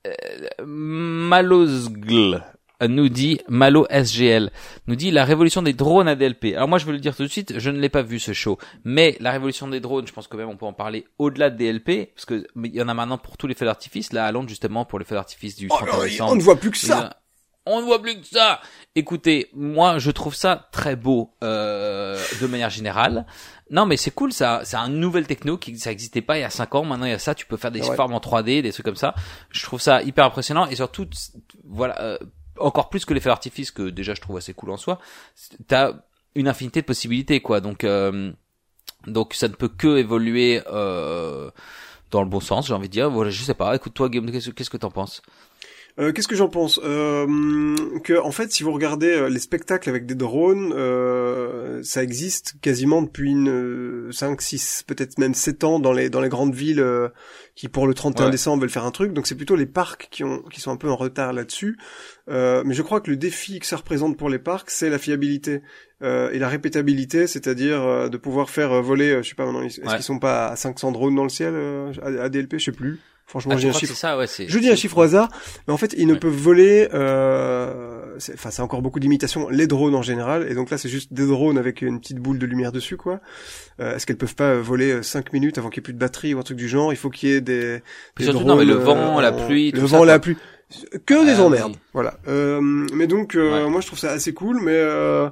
euh, Malosgl nous dit Malo SGL nous dit la révolution des drones à DLP. Alors moi je veux le dire tout de suite, je ne l'ai pas vu ce show, mais la révolution des drones, je pense quand même on peut en parler au-delà de DLP parce que il y en a maintenant pour tous les feux d'artifice. Là à Londres justement pour les feux d'artifice du Oh, 31 non, décembre. on ne voit plus que ça. a- On ne voit plus que ça. Écoutez, moi je trouve ça très beau euh, de manière générale. Non mais c'est cool, ça, c'est un nouvel techno qui ça existait pas il y a 5 ans. Maintenant il y a ça, tu peux faire des Ouais. formes en 3D, des trucs comme ça. Je trouve ça hyper impressionnant et surtout voilà euh, encore plus que l'effet d'artifice que déjà je trouve assez cool en soi. T'as une infinité de possibilités quoi. Donc euh, donc ça ne peut que évoluer euh, dans le bon sens, j'ai envie de dire. Voilà, je sais pas. Écoute toi Guillaume, qu'est-ce que t'en penses? Euh, qu'est-ce que j'en pense euh, Que en fait, si vous regardez euh, les spectacles avec des drones, euh, ça existe quasiment depuis une 5, 6, peut-être même 7 ans dans les dans les grandes villes qui pour le 31 Ouais. décembre veulent faire un truc. Donc c'est plutôt les parcs qui ont qui sont un peu en retard là-dessus. Euh, mais je crois que le défi que ça représente pour les parcs, c'est la fiabilité euh, et la répétabilité, c'est-à-dire euh, de pouvoir faire euh, voler, je sais pas maintenant, est-ce Ouais. qu'ils sont pas à 500 drones dans le ciel euh, à, à DLP, je sais plus. Franchement, Ah, j'ai un chiffre. ça, ouais. Je dis un chiffre au hasard, mais en fait, ils ne Ouais. peuvent voler. Euh, Enfin, c'est encore beaucoup d'imitations. Les drones en général, et donc là, c'est juste des drones avec une petite boule de lumière dessus, quoi. Euh, Est-ce qu'elles peuvent pas euh, voler 5 minutes avant qu'il y ait plus de batterie ou un truc du genre? Il faut qu'il y ait des, surtout, non, mais le vent, euh, la en- pluie, le vent, la pluie, que des Ah, emmerdes. oui. Voilà. Euh, mais donc, euh, Ouais. moi, je trouve ça assez cool, mais euh,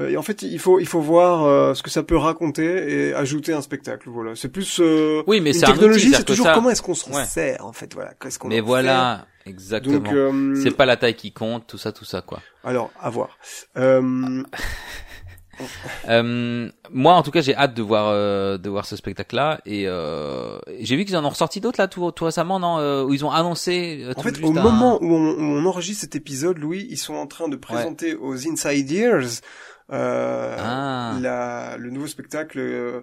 euh, en fait, il faut il faut voir euh, ce que ça peut raconter et ajouter un spectacle. Voilà. C'est plus euh, Oui, mais une c'est technologie, c'est toujours ça- comment est-ce qu'on s'en Ouais. sert en fait. Voilà. Qu'est-ce qu'on Mais voilà. Exactement. Donc, euh, C'est pas la taille qui compte, tout ça, tout ça, quoi. alors à voir. Euh, Euh, moi, en tout cas, j'ai hâte de voir euh, de voir ce spectacle-là et euh, j'ai vu qu'ils en ont ressorti d'autres là tout, tout récemment, non Où ils ont annoncé. En fait, au un- moment où on, où on enregistre cet épisode, Louis, ils sont en train de présenter aux Inside Ears euh, Ah. la, le nouveau spectacle euh,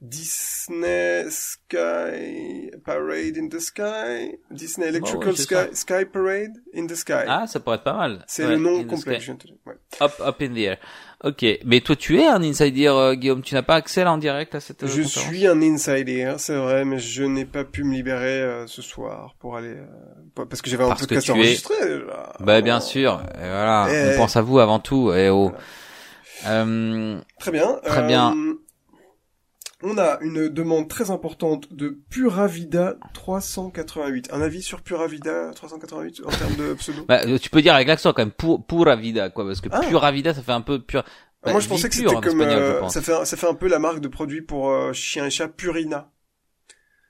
Disney Sky Parade in the Sky, Disney Electrical ouais, c'est Sky, Sky Parade in the Sky. Ah, ça pourrait être pas mal. C'est Ouais, le nom complet. Sky. je viens de te dire. Ouais. Up, up in the air. Ok, mais toi, tu es un insider, euh, Guillaume. Tu n'as pas accès là en direct à cette. euh, Je conférence suis un insider, c'est vrai, mais je n'ai pas pu me libérer euh, ce soir pour aller euh, parce que j'avais un Parce que podcast tu es-. Là. Bah bien Oh. sûr. Et voilà, Eh. on pense à vous avant tout. Et oh. Euh, Très bien. Très bien. On a une demande très importante de Pura Vida 388. Un avis sur Pura Vida 388 en termes de pseudo? Bah, euh, tu peux dire avec l'accent quand même pour pura vida quoi, parce que Ah. pura vida, ça fait un peu pur. bah, Moi, je vie pensais que c'était en comme espagnol, euh, ça fait un- ça fait un peu la marque de produit pour euh, chien et chat Purina.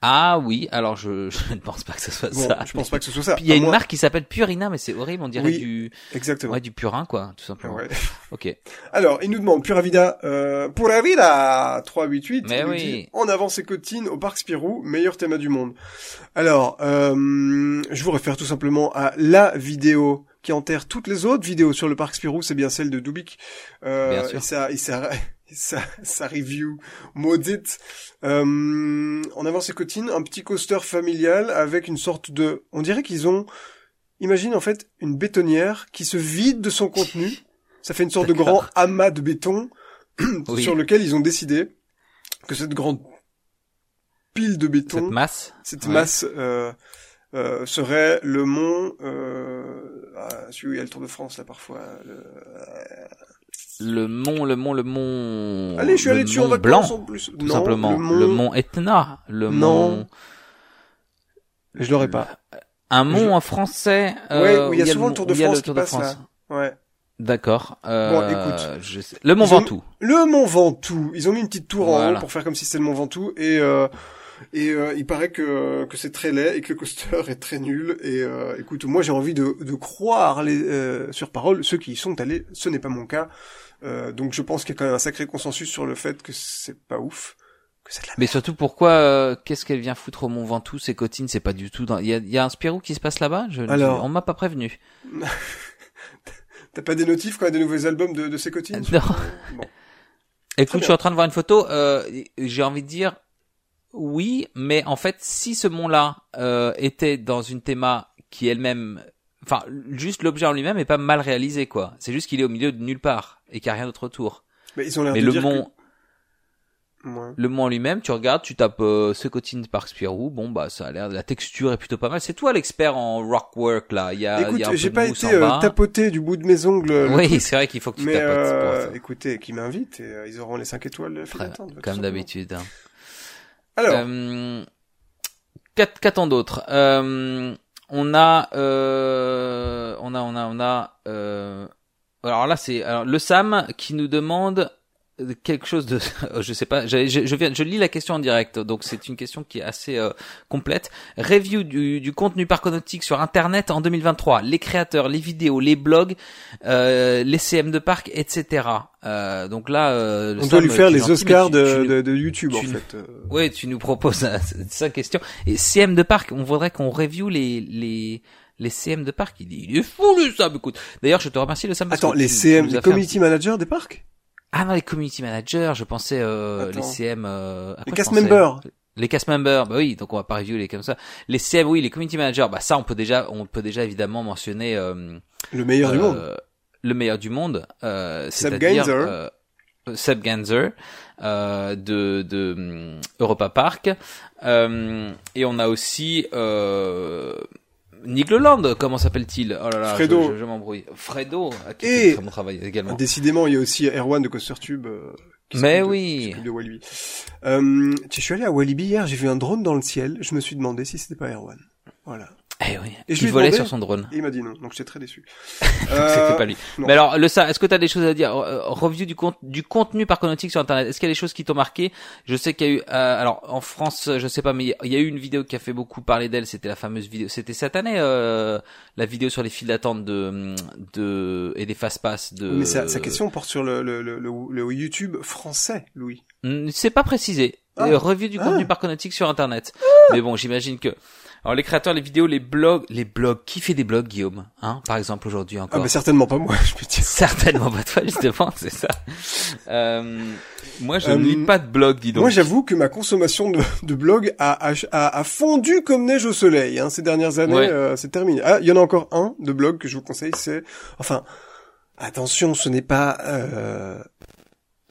Ah oui, alors je, je ne pense pas que ce soit Bon, ça. je pense pas que ce soit ça. Il y a une moins- marque qui s'appelle Purina, mais c'est horrible, on dirait Oui, du, Exactement. ouais, du purin quoi, tout simplement. Ouais. Ok. Alors, il nous demande Pura Vida, euh, Pura Vida 388. Mais oui. dit, en avant ses cotines au parc Spirou, meilleur thème du monde. Alors, euh, je vous réfère tout simplement à la vidéo qui enterre toutes les autres vidéos sur le parc Spirou, c'est bien celle de Dubik. Euh, Bien sûr. Et ça, et ça, et ça, sa review maudite. Euh, en avant ses cotines, un petit coaster familial avec une sorte de, on dirait qu'ils ont, imagine en fait une bétonnière qui se vide de son contenu. Ça fait une sorte de grand amas de béton Oui. sur lequel ils ont décidé que cette grande pile de béton, Cette masse. cette ouais. masse euh, euh, serait le mont, euh, ah, celui où il y a le Tour de France là parfois. le- Le mont, le mont, le mont. Allez, je suis le allé dessus en mont vacances blanc, en plus. tout non, simplement. Le mont, Etna, le Non. mont. je l'aurais pas. Un mont Je- en français. Ouais, euh, où il y a le souvent le Tour de où il y a France le qui Tour de passe, France. Ouais. D'accord. Euh, Bon, écoute. je sais- Le mont Ils ont- Ventoux. Le Mont Ventoux. Ils ont mis une petite tour en haut pour faire comme si c'était le Mont Ventoux et euh, et euh, il paraît que que c'est très laid et que le coaster est très nul et euh, écoute moi j'ai envie de de croire les euh, sur parole ceux qui y sont allés ce n'est pas mon cas Euh, donc je pense qu'il y a quand même un sacré consensus sur le fait que c'est pas ouf que c'est de la Mais surtout, pourquoi, euh, qu'est-ce qu'elle vient foutre au Mont Ventoux, ces cotines, c'est pas du tout dans, il y a, y a un Spirou qui se passe là-bas? Je, Alors. on m'a pas prévenu. T'as pas des notifs quand il y a des nouveaux albums de, de ces cotines Non. Bon. Écoute, je suis en train de voir une photo, euh, j'ai envie de dire, oui, mais en fait, si ce mont-là, euh, était dans une théma qui elle-même, enfin, juste l'objet en lui-même est pas mal réalisé, quoi. C'est juste qu'il est au milieu de nulle part et qu'il y a rien d'autre autour. Mais ils ont l'air Mais de le dire mont, que... Ouais. le mont lui-même, tu regardes, tu tapes euh, Secotine Park Spirou, bon bah ça a l'air, la texture est plutôt pas mal. C'est toi l'expert en rockwork là. Il y a, il y a un Écoute, j'ai pas été euh, tapoté du bout de mes ongles. le Oui, c'est vrai qu'il faut que tu mais tapotes euh, pour écoutez, qui m'invitent et euh, ils auront les 5 étoiles file Très- comme d'habitude. hein. Alors, Euh, qu'att- Qu'attend d'autre? Euh, On a, euh, on a, on a, on a. Alors là, c'est alors le Sam qui nous demande quelque chose de, je sais pas, je, je, viens, je lis la question en direct, donc c'est une question qui est assez euh, complète. Review du, du contenu parconautique sur Internet en 2023, les créateurs, les vidéos, les blogs, euh, les CM de parc, etc. Euh, donc là, euh, on doit Sam, lui faire les gentil, Oscars tu- de, tu- de, de YouTube, en fait. euh. oui, tu nous proposes cinq questions. Et CM de parc, on voudrait qu'on review les, les, les CM de parc. Il, dit, il est fou, le Sam, écoute. D'ailleurs, je te remercie, le Sam. parce Attends, que les tu- CM, les un community managers des parcs Ah non, les community managers, je pensais, euh, les CM, euh, Les cast members Les cast members, bah oui, donc on va pas review les comme ça. Les CM, oui, les community managers, bah ça, on peut déjà, on peut déjà évidemment mentionner, euh, Le meilleur du euh, monde. Le meilleur du monde, euh, c'est-à-dire euh, Seb Ganser euh, de, de hum, Europa Park. Euh, et on a aussi euh, Nick Leland, comment s'appelle-t-il Oh là là, Fredo. je, m'embrouille. Fredo, ah, qui Et- fait très bon travail également. Décidément, il y a aussi Erwan de CoasterTube. euh, qui Mais de- oui. s'occupe de Walibi. Euh, je suis allé à Walibi hier, j'ai vu un drone dans le ciel, je me suis demandé si c'était pas Erwan. Voilà. Eh oui. Et je lui ai volait demandé- sur son drone. Et il m'a dit non, donc j'étais très déçu. C'était Euh, pas lui. non. Mais alors, le ça, est-ce que tu as des choses à dire Euh, Review du, compte, du contenu parconautique sur Internet? Est-ce qu'il y a des choses qui t'ont marqué? Je sais qu'il y a eu, euh, alors en France, je sais pas, mais il y a- il eu une vidéo qui a fait beaucoup parler d'elle. C'était la fameuse vidéo. C'était cette année, euh, la vidéo sur les files d'attente de, de et des fast pass de. Mais sa, sa question porte sur le, le, le, le, YouTube français, Louis. Hmm, C'est pas précisé. Ah. Euh, review du contenu Ah. parconautique sur Internet. Mais bon, j'imagine que. Alors les créateurs, les vidéos, les blogs, les blogs. Qui fait des blogs, Guillaume Hein Par exemple aujourd'hui Ah encore. bah certainement pas moi, je peux dire. Certainement pas toi justement, c'est ça. Euh, moi, je Euh, ne lis pas de blog, dis donc. Moi, j'avoue que ma consommation de, de blog a, a, a, a fondu comme neige au soleil. Hein, ces dernières années, Ouais. euh, c'est terminé. Ah, il y en a encore un de blog que je vous conseille. C'est, enfin, attention, ce n'est pas. Euh,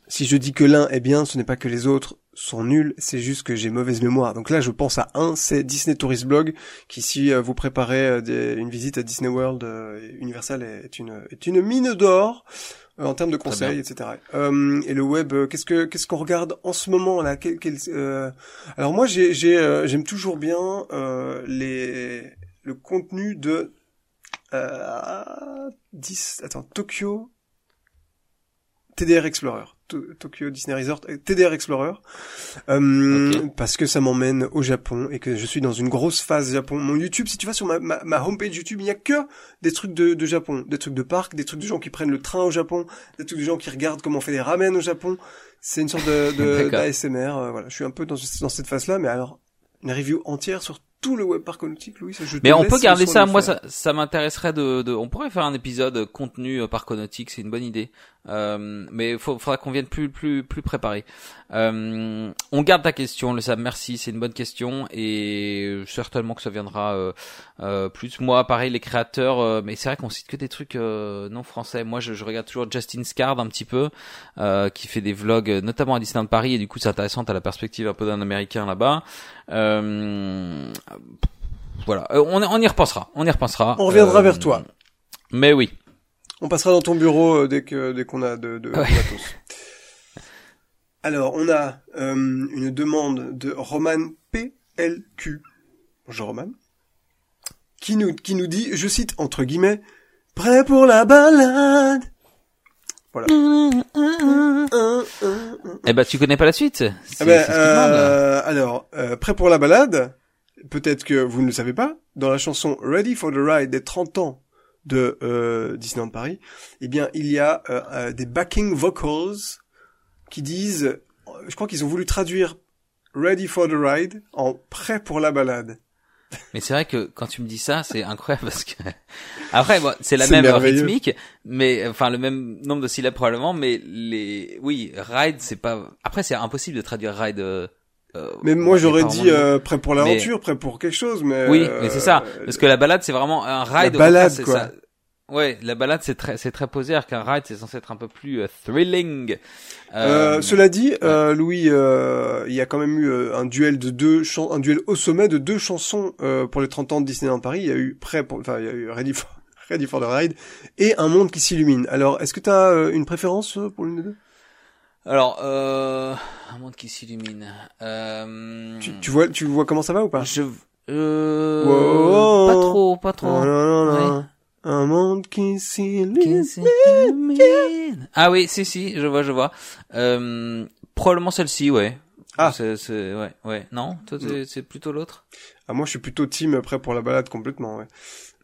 si je dis que l'un est bien, ce n'est pas que les autres sont nuls. C'est juste que j'ai mauvaise mémoire. Donc là, je pense à un, c'est Disney Tourist Blog, qui si euh, vous préparez euh, des- une visite à Disney World, euh, Universal est une est une mine d'or en termes de conseils, etc. Euh, et le web, euh, qu'est-ce que qu'est-ce qu'on regarde en ce moment là? Quel- quel- euh, Alors moi, j'ai j'ai j'aime toujours bien les le contenu de 10 attends Tokyo TDR Explorer. To- Tokyo Disney Resort, euh, TDR Explorer, euh, parce que ça m'emmène au Japon et que je suis dans une grosse phase Japon. Mon YouTube, si tu vas sur ma, ma, ma homepage YouTube, il n'y a que des trucs de, de Japon, des trucs de parc, des trucs de gens qui prennent le train au Japon, des trucs de gens qui regardent comment on fait des ramen au Japon. C'est une sorte de, de d'ASMR. euh, voilà, je suis un peu dans, dans cette phase-là, mais alors une review entière sur tout le web parc nautique, Louis, je Mais on peut garder ça. Moi, ça, ça m'intéresserait de, de. On pourrait faire un épisode euh, contenu euh, parconautique. C'est une bonne idée. Euh, mais il faudra qu'on vienne plus, plus, plus préparé. Euh, on garde ta question, le Sam. Merci, c'est une bonne question et certainement que ça viendra euh, euh, plus. Moi, pareil, les créateurs. euh, mais c'est vrai qu'on cite que des trucs euh, non français. Moi, je, je regarde toujours Justin Scard un petit peu, euh, qui fait des vlogs, euh, notamment à Disneyland Paris. Et du coup, c'est intéressant. T'as la perspective un peu d'un Américain là-bas. Voilà, Euh, on, on y repensera, on y repensera. On reviendra Euh, vers toi. Mais oui. On passera dans ton bureau euh, dès que dès qu'on a de, de, de Ouais. matos. Alors, on a euh, une demande de Roman PLQ. Bonjour Roman. Qui nous qui nous dit, je cite entre guillemets, prêt pour la balade. Voilà. Un, un, un. Eh ben, tu connais pas la suite. Ah c'est ben, euh, alors, euh, prêt pour la balade Peut-être que vous ne le savez pas. Dans la chanson Ready for the Ride des 30 ans de euh, Disneyland Paris, eh bien, il y a euh, euh, des backing vocals qui disent, je crois qu'ils ont voulu traduire Ready for the Ride en prêt pour la balade. Mais c'est vrai que quand tu me dis ça, c'est incroyable parce que après, bon, c'est la même rythmique, mais enfin le même nombre de syllabes probablement, mais les, oui, ride, c'est pas. Après, c'est impossible de traduire ride. Euh, euh, Mais moi, j'aurais dit euh, prêt pour l'aventure, prêt pour quelque chose, mais... Oui, euh, mais c'est ça. Parce que la balade, c'est vraiment un ride. au balade, quoi. ça. Ouais, la balade, c'est très, c'est très posé, alors qu'un ride, c'est censé être un peu plus euh, thrilling. Euh, cela dit, euh, Louis, euh, il y a quand même eu euh, un duel de deux chan- un duel au sommet de deux chansons euh, pour les 30 ans de Disneyland Paris. Il y a eu prêt pour, enfin, il y a eu Ready for, Ready for the Ride et Un monde qui s'illumine. Alors, est-ce que tu as une préférence euh, pour l'une des deux? Alors, euh, un monde qui s'illumine. Euh, tu, tu vois, tu vois comment ça va ou pas Je, euh, Wow. pas trop, pas trop. Oh là là là. Ouais. Un monde qui s'illumine. Ah oui, si, si, je vois, je vois. Euh, probablement celle-ci, ouais. Ah. C'est, c'est, ouais, ouais. Non, toi, c'est, plutôt l'autre? Ah, moi, je suis plutôt team prêt pour la balade complètement. Ouais.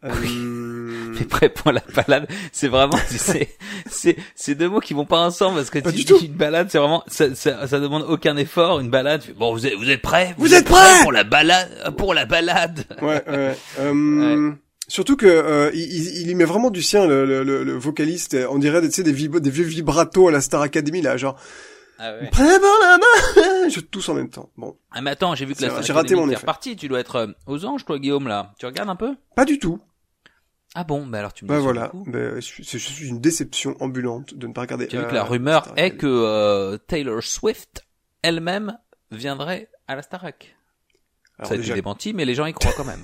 Euh, Mais prêt pour la balade, c'est vraiment, tu sais, c'est, c'est deux mots qui vont pas ensemble parce que Pas tu dis une balade, c'est vraiment, ça, ça, ça demande aucun effort. Une balade, bon, vous êtes, vous êtes prêts? Vous êtes prêts pour la balade, pour la balade? Ouais, ouais. Euh, Surtout que euh, il, il- il y met vraiment du sien le, le, le, le vocaliste. On dirait tu sais des, vib- des vieux vibratos à la Star Academy là, genre Ah ouais. prêt pour la main. Je tousse en même temps. Bon, Ah mais attends, j'ai vu que la C'est Star j'ai raté Academy mon est effet. repartie. Tu dois être euh, aux anges, toi, Guillaume, là. Tu regardes un peu? Pas du tout. Ah bon, bah alors tu me Bah voilà. Bah, je, suis, je suis une déception ambulante de ne pas regarder. Tu as vu euh, que la rumeur Star est que euh, Taylor Swift elle-même viendrait à la Starac. Ça a été démenti, mais les gens y croient quand même.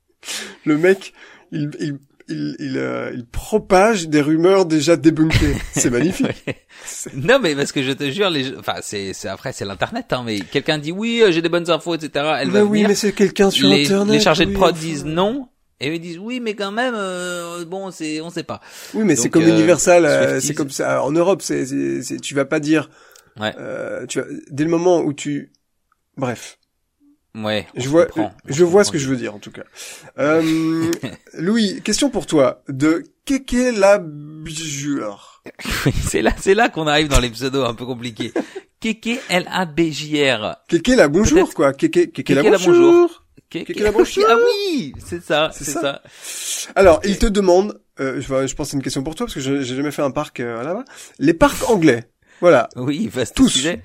le mec, il, il, il, il, euh, il propage des rumeurs déjà débunkées. C'est magnifique. non, mais parce que je te jure, les, enfin, c'est, c'est après, c'est l'internet, hein, mais quelqu'un dit oui, euh, j'ai des bonnes infos, etc. Elle bah va oui, venir. mais c'est quelqu'un sur les, internet. les chargés de prod enfin. disent non. Et ils disent oui, mais quand même, euh, bon, c'est, on sait pas. Oui, mais c'est comme euh, Universal, euh, c'est comme ça. En Europe, c'est, c'est, tu vas pas dire, Ouais. euh, tu vas, dès le moment où tu, bref, Ouais. je vois, comprend, je vois ce que je veux dire en tout cas. Euh, Louis, question pour toi de Keke la. Oui, c'est là, c'est là qu'on arrive dans les pseudos un peu compliqués. Keke L-A-B-J-R. Keke la bonjour quoi. Keke, Keke la bonjour. La bonjour. Ah oui, c'est ça, C'est c'est ça. ça. Alors, il te demande, euh, je, pense que c'est une question pour toi parce que je- j'ai jamais fait un parc euh, là-bas. Les parcs anglais. Voilà. Oui, vaste Tous. sujet.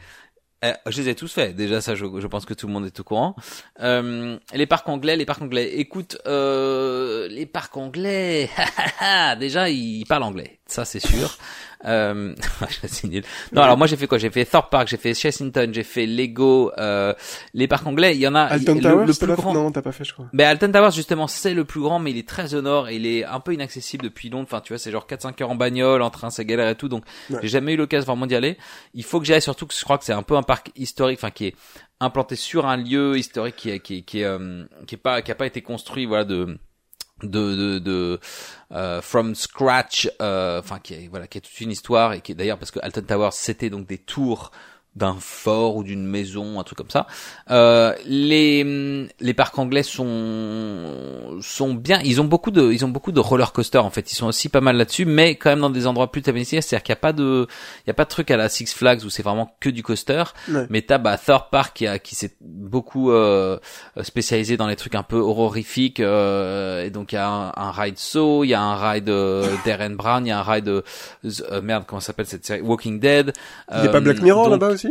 Euh, je les ai tous faits. Déjà, ça, je, je pense que tout le monde est au courant. Euh, les parcs anglais, les parcs anglais. Écoute, euh, les parcs anglais. déjà, ils parlent anglais. Ça, c'est sûr. Euh, c'est nul. Non, alors moi, j'ai fait quoi? J'ai fait Thorpe Park, j'ai fait Chessington, j'ai fait Lego. Euh, les parcs anglais, il y en a. Alton Towers, le plus grand. Non, t'as pas fait, je crois. Ben Alton Towers justement c'est le plus grand mais il est très au nord et il est un peu inaccessible depuis longtemps. Enfin tu vois c'est genre 4-5 heures en bagnole, en train c'est galère et tout donc Ouais. j'ai jamais eu l'occasion vraiment d'y aller. Il faut que j'y aille surtout que je crois que c'est un peu un parc historique enfin qui est implanté sur un lieu historique qui est qui est qui est, euh, qui est pas qui a pas été construit voilà de de de, de euh, from scratch euh, enfin qui est voilà qui est toute une histoire et qui d'ailleurs parce que Alton Towers c'était donc des tours d'un fort ou d'une maison, un truc comme ça. Euh, les les parcs anglais sont sont bien. Ils ont beaucoup de ils ont beaucoup de roller coasters en fait. Ils sont aussi pas mal là-dessus, mais quand même dans des endroits plus tabanisés. C'est-à-dire qu'il y a pas de il y a pas de truc à la Six Flags où c'est vraiment que du coaster. Ouais. Mais t'as bah, Thorpe Park qui, a- qui s'est beaucoup euh, spécialisé dans les trucs un peu horrifiques. euh, et donc il y a un, un ride Saw, il y a un ride euh, Darren Brown, il y a un ride euh, euh, merde comment s'appelle cette série? Walking Dead. Il y a pas Black Mirror là-bas aussi?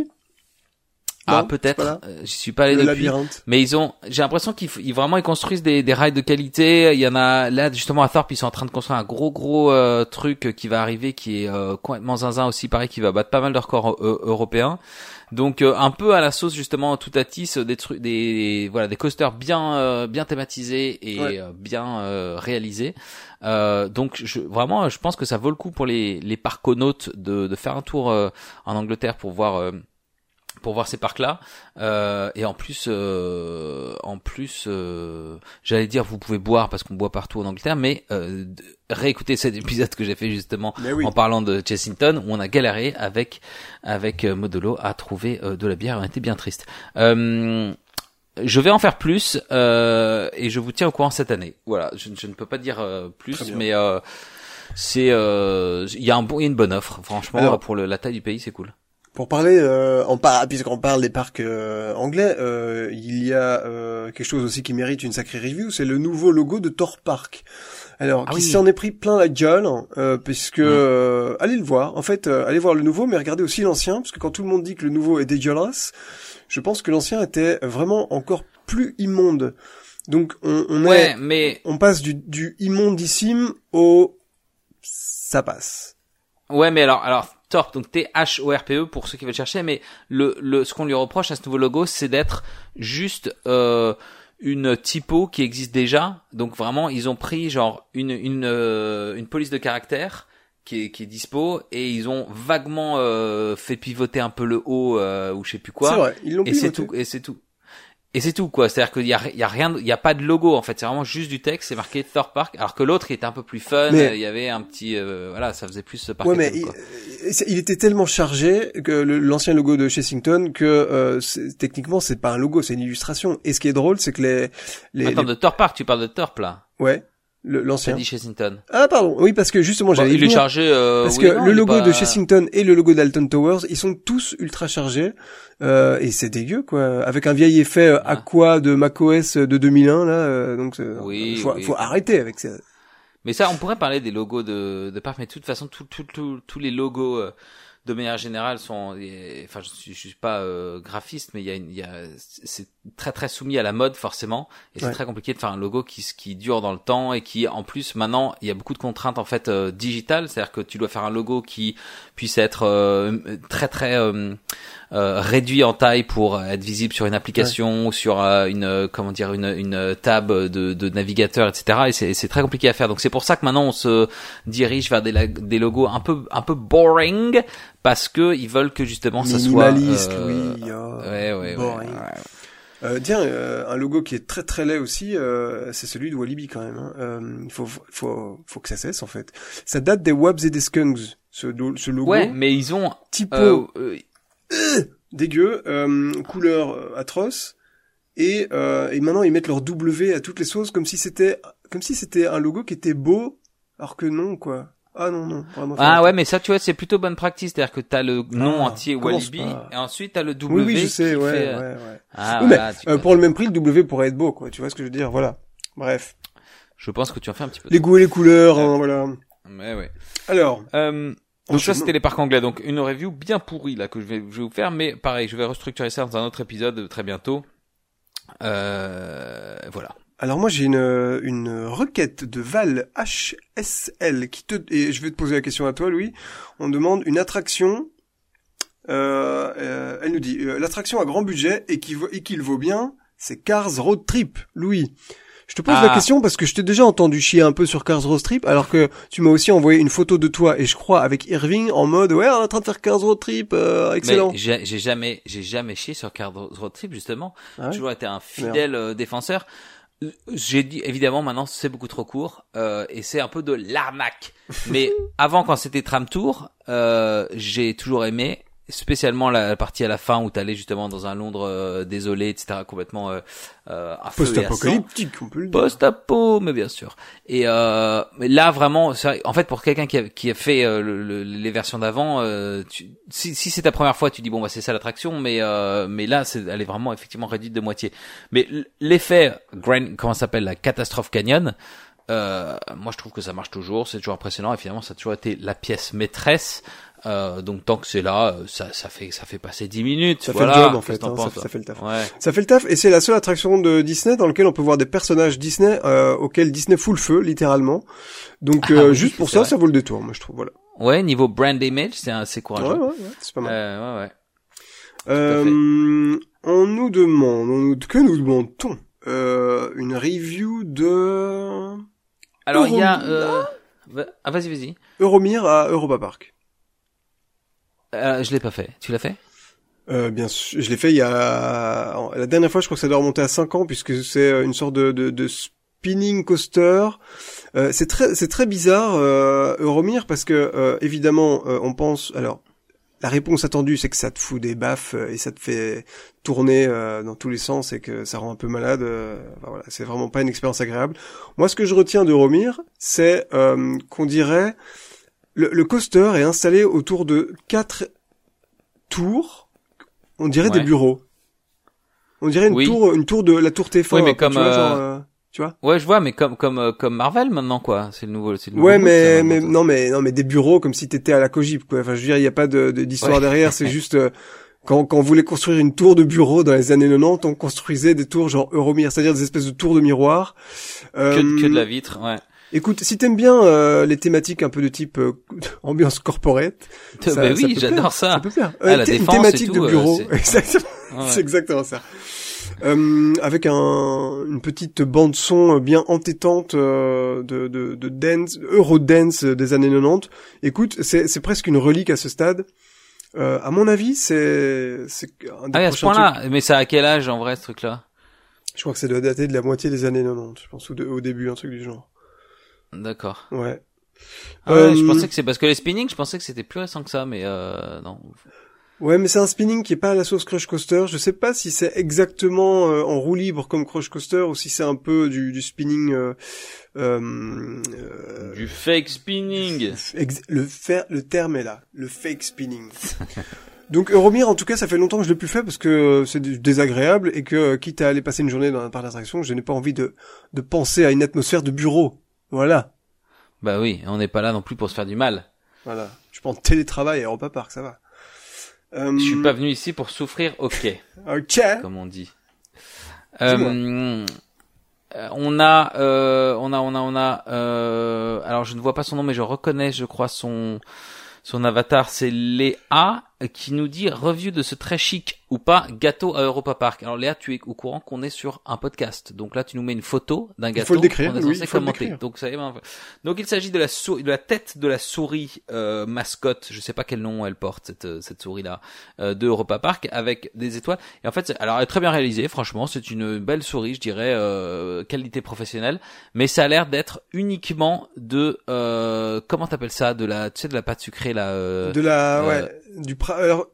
Ah peut-être. c'est pas là Euh, J'y suis pas allé Le depuis. labyrinthe. Mais ils ont, j'ai l'impression qu'ils ils vraiment ils construisent des, des rides de qualité. Il y en a là justement à Thorpe, ils sont en train de construire un gros gros euh, truc qui va arriver, qui est euh, complètement zinzin aussi, pareil, qui va battre pas mal de records euh, européens. Donc euh, un peu à la sauce justement tout à tisse des trucs, des voilà des coasters bien euh, bien thématisés et Ouais. euh, bien euh, réalisés. Euh, donc je, vraiment, je pense que ça vaut le coup pour les les parconautes de de faire un tour euh, en Angleterre pour voir. euh, pour voir ces parcs-là. Euh, et en plus, euh, en plus, euh, j'allais dire vous pouvez boire parce qu'on boit partout en Angleterre, mais euh, réécoutez cet épisode que j'ai fait justement oui. en parlant de Chessington où on a galéré avec avec euh, Modolo à trouver euh, de la bière. On était bien triste. Euh, je vais en faire plus euh, et je vous tiens au courant cette année. Voilà, je, je ne peux pas dire plus, mais euh, c'est euh, il y a un bon, y a une bonne offre. Franchement, Alors- pour le, la taille du pays, c'est cool. Pour parler, euh, par... puisqu'on parle des parcs euh, anglais, euh, il y a euh, quelque chose aussi qui mérite une sacrée review, c'est le nouveau logo de Thor Park. Alors, Ah qui oui. s'en est pris plein la gueule, euh, puisque Mm. euh, allez le voir. En fait, euh, allez voir le nouveau, mais regardez aussi l'ancien, parce que quand tout le monde dit que le nouveau est dégueulasse, je pense que l'ancien était vraiment encore plus immonde. Donc, on, on Ouais, est, mais on passe du, du immondissime au ça passe. Ouais, mais alors, alors Torp, donc T-H-O-R-P-E pour ceux qui veulent chercher, mais le, le, ce qu'on lui reproche à ce nouveau logo, c'est d'être juste euh, une typo qui existe déjà. Donc vraiment, ils ont pris genre une une euh, une police de caractère qui est qui est dispo et ils ont vaguement euh, fait pivoter un peu le haut ou je sais plus C'est quoi. vrai, ils l'ont Et c'est tout. Et c'est tout. Et c'est tout quoi, c'est-à-dire qu'il y a, il y a rien, il y a pas de logo en fait, c'est vraiment juste du texte, c'est marqué Thor Park, alors que l'autre était un peu plus fun, Mais- euh, il y avait un petit, euh, voilà, ça faisait plus ce parc. Ouais, mais il, il était tellement chargé que l'ancien logo de Chessington que euh, techniquement c'est pas un logo, c'est une illustration. Et ce qui est drôle, c'est que les, les, Attends, les- de Thor Park, tu parles de Torp là. ouais, l'ancien. dit Chessington. Ah pardon, oui parce que justement Bon, j'allais y il est chargé. Euh, Parce oui, que non, le logo pas- de Chessington et le logo d'Alton Towers, ils sont tous ultra chargés euh, et c'est dégueu quoi. Avec un vieil effet euh, Ah. aqua de macOS de 2001 là, euh, donc c'est- Oui, faut, oui. faut arrêter avec ça. Mais ça, on pourrait parler des logos de, de parc, mais de toute façon, tout, tout, tout- tous les logos euh, de manière générale sont. et- Enfin, je suis, je suis pas euh, graphiste, mais il y a, une- il y a, c'est très très soumis à la mode forcément et c'est Ouais. très compliqué de faire un logo qui qui dure dans le temps et qui en plus maintenant il y a beaucoup de contraintes en fait euh, digitales c'est-à-dire que tu dois faire un logo qui puisse être euh, très très euh, euh, réduit en taille pour être visible sur une application ou sur euh, une euh, comment dire une une tab de, de navigateur etc et c'est c'est très compliqué à faire donc c'est pour ça que maintenant on se dirige vers des, des logos un peu un peu boring parce que ils veulent que justement ça soit Minimaliste, oui. oh, ouais ouais ouais, boring. ouais. Euh, tiens, euh, un logo qui est très très laid aussi, euh, c'est celui de Walibi quand même. hein. Euh, il faut, faut, faut que ça cesse en fait. Ça date des Wabs et des Skunks, ce, ce logo. Ouais, mais ils ont Typo euh, euh, dégueu, euh, couleur atroce, et, euh, et maintenant ils mettent leur W à toutes les sauces comme si c'était comme si c'était un logo qui était beau, alors que non quoi. Ah non non, vraiment. ah ouais, mais ça tu vois c'est plutôt bonne pratique, c'est-à-dire que t'as le nom Ah, entier Walibi pas. et ensuite t'as le W. Oui oui je sais, ouais, fait, euh, ouais ouais. Ah, Oui, mais, voilà, euh, pour le même prix, le W pourrait être beau quoi. Tu vois ce que je veux dire Voilà. Bref. Je pense que tu en fais un petit peu. Les goûts et les couleurs, hein, voilà. Mais ouais. Alors. Euh, donc ça c'était les parcs anglais, donc une review bien pourrie là que je vais, je vais vous faire, mais pareil, je vais restructurer ça dans un autre épisode très bientôt. Euh, voilà. Alors moi j'ai une, une requête de Val HSL qui te et je vais te poser la question à toi Louis. On demande une attraction. Euh, euh, elle nous dit euh, l'attraction à grand budget et qui vaut et qu'il vaut bien, c'est Cars Road Trip. Louis, je te pose Ah. la question parce que je t'ai déjà entendu chier un peu sur Cars Road Trip alors que tu m'as aussi envoyé une photo de toi et je crois avec Irving en mode ouais on est en train de faire Cars Road Trip, euh, excellent. J'ai jamais, j'ai jamais chié sur Card Road Trip justement. Ah ouais J'ai toujours été un fidèle euh, défenseur. J'ai dit évidemment maintenant c'est beaucoup trop court euh, et c'est un peu de l'arnaque. Mais avant quand c'était Tram Tour, euh, j'ai toujours aimé spécialement la partie à la fin où t'allais justement dans un Londres euh, désolé etc complètement euh, euh. Post-apocalyptique, on peut le dire. Post-apo, mais bien sûr. Et euh, mais là vraiment, vrai, en fait, pour quelqu'un qui a, qui a fait euh, le- le- les versions d'avant, euh, si, si c'est ta première fois, tu dis bon bah c'est ça l'attraction, mais euh, mais là, c'est, elle est vraiment effectivement réduite de moitié. Mais l'effet Grand, comment ça s'appelle la catastrophe canyon. Euh, moi, je trouve que ça marche toujours, c'est toujours impressionnant. Et finalement, ça a toujours été la pièce maîtresse. Euh, donc tant que c'est là, euh, ça, ça fait ça fait passer 10 minutes. Ça fait le job en fait, hein, ça, penses, ça fait le taf. Ouais. Ça fait le taf et c'est la seule attraction de Disney dans laquelle on peut voir des personnages Disney euh, auxquels Disney fout le feu littéralement. Donc Ah euh, oui, juste pour ça, vrai. ça vaut le détour, moi je trouve. Voilà. Ouais, niveau brand image, c'est assez Ouais, courageux. ouais, ouais, c'est pas mal. Euh, ouais, ouais. Euh, on nous demande, on nous, que nous demande-t-on euh, Une review de Alors il y a euh... ah vas-y vas-y. Euromir à Europa Park. Euh, je l'ai pas fait. Tu l'as fait? Euh, bien sûr, je l'ai fait il y a la dernière fois, je crois que ça doit remonter à 5 ans puisque c'est euh, une sorte de, de, de spinning coaster. Euh, c'est très c'est très bizarre euh, Euromir parce que euh, évidemment euh, on pense alors la réponse attendue c'est que ça te fout des baffes euh, et ça te fait tourner dans tous les sens et que ça rend un peu malade. enfin, voilà, c'est vraiment pas une expérience agréable. Moi, ce que je retiens d'Euromir, c'est qu'on dirait le, le coaster est installé autour de quatre tours. On dirait Ouais. des bureaux. On dirait une Oui. tour, une tour de la tour T4. Oui, mais comme, tu vois, euh, genre, euh, tu vois. Ouais, je vois, mais comme comme euh, comme Marvel maintenant quoi. C'est le nouveau. C'est le nouveau Ouais, mais mais non, mais non, mais des bureaux comme si t'étais à la Cogip, quoi. Enfin, je veux dire, il y a pas de de- d'histoire Ouais. derrière. C'est juste euh, quand quand on voulait construire une tour de bureau dans les années 90, on construisait des tours genre Euromir, c'est-à-dire des espèces de tours de miroir. que, de- que de Euh, la vitre. Ouais. Écoute, si t'aimes bien euh, les thématiques un peu de type euh, ambiance corporate, ça- bah ça oui, j'adore plaire, ça. peut plaire. Ah, la thé- une défense et thématique tout, de euh, bureau, c'est- exactement, Ouais. c'est exactement ça. Euh, avec un, une petite bande son bien entêtante euh, de, de, de dance, Eurodance des années 90. Écoute, c'est c'est presque une relique à ce stade. Euh, à mon avis, c'est c'est un des Ah, à ce point-là. Mais ça à quel âge en vrai ce truc-là? Je crois que ça doit dater de la moitié des années 90, je pense, ou de- au début, un truc du genre. D'accord. Ouais. Ah ouais, Euh, je pensais que c'est parce que les spinning, je pensais que c'était plus récent que ça, mais euh, non. Ouais, mais c'est un spinning qui est pas à la sauce Crush Coaster. Je sais pas si c'est exactement euh, en roue libre comme Crush Coaster ou si c'est un peu du, du spinning. Euh, euh, euh, Du fake spinning. le faire, le terme est là, le fake spinning. Donc Euromir, en tout cas, ça fait longtemps que je l'ai plus fait parce que euh, c'est désagréable et que euh, quitte à aller passer une journée dans un parc d'attraction, je n'ai pas envie de de penser à une atmosphère de bureau. Voilà, Bah oui, on n'est pas là non plus pour se faire du mal. voilà. Je prends télétravail à Europa Park, ça va. Euh, Je suis pas venu ici pour souffrir quai, Ok. comme on dit. Euh, on a, euh, on a, on a, on a. Euh, alors, je ne vois pas son nom, mais je reconnais, je crois son son avatar, c'est Léa qui nous dit review de ce très chic ou pas gâteau à Europa Park. Alors Léa, tu es au courant qu'on est sur un podcast. Donc là, tu nous mets une photo d'un gâteau. Il faut le décrire. Est oui, censé commenter. Donc ça Donc il s'agit de la de la tête de la souris euh, mascotte. Je sais pas quel nom elle porte cette euh, cette souris là euh, de Europa Park avec des étoiles. Et en fait, alors elle est très bien réalisée. Franchement, c'est une belle souris, je dirais euh, qualité professionnelle. Mais ça a l'air d'être uniquement de euh, comment t'appelles ça? De la tu sais de la pâte sucrée là. Euh, de la ouais du alors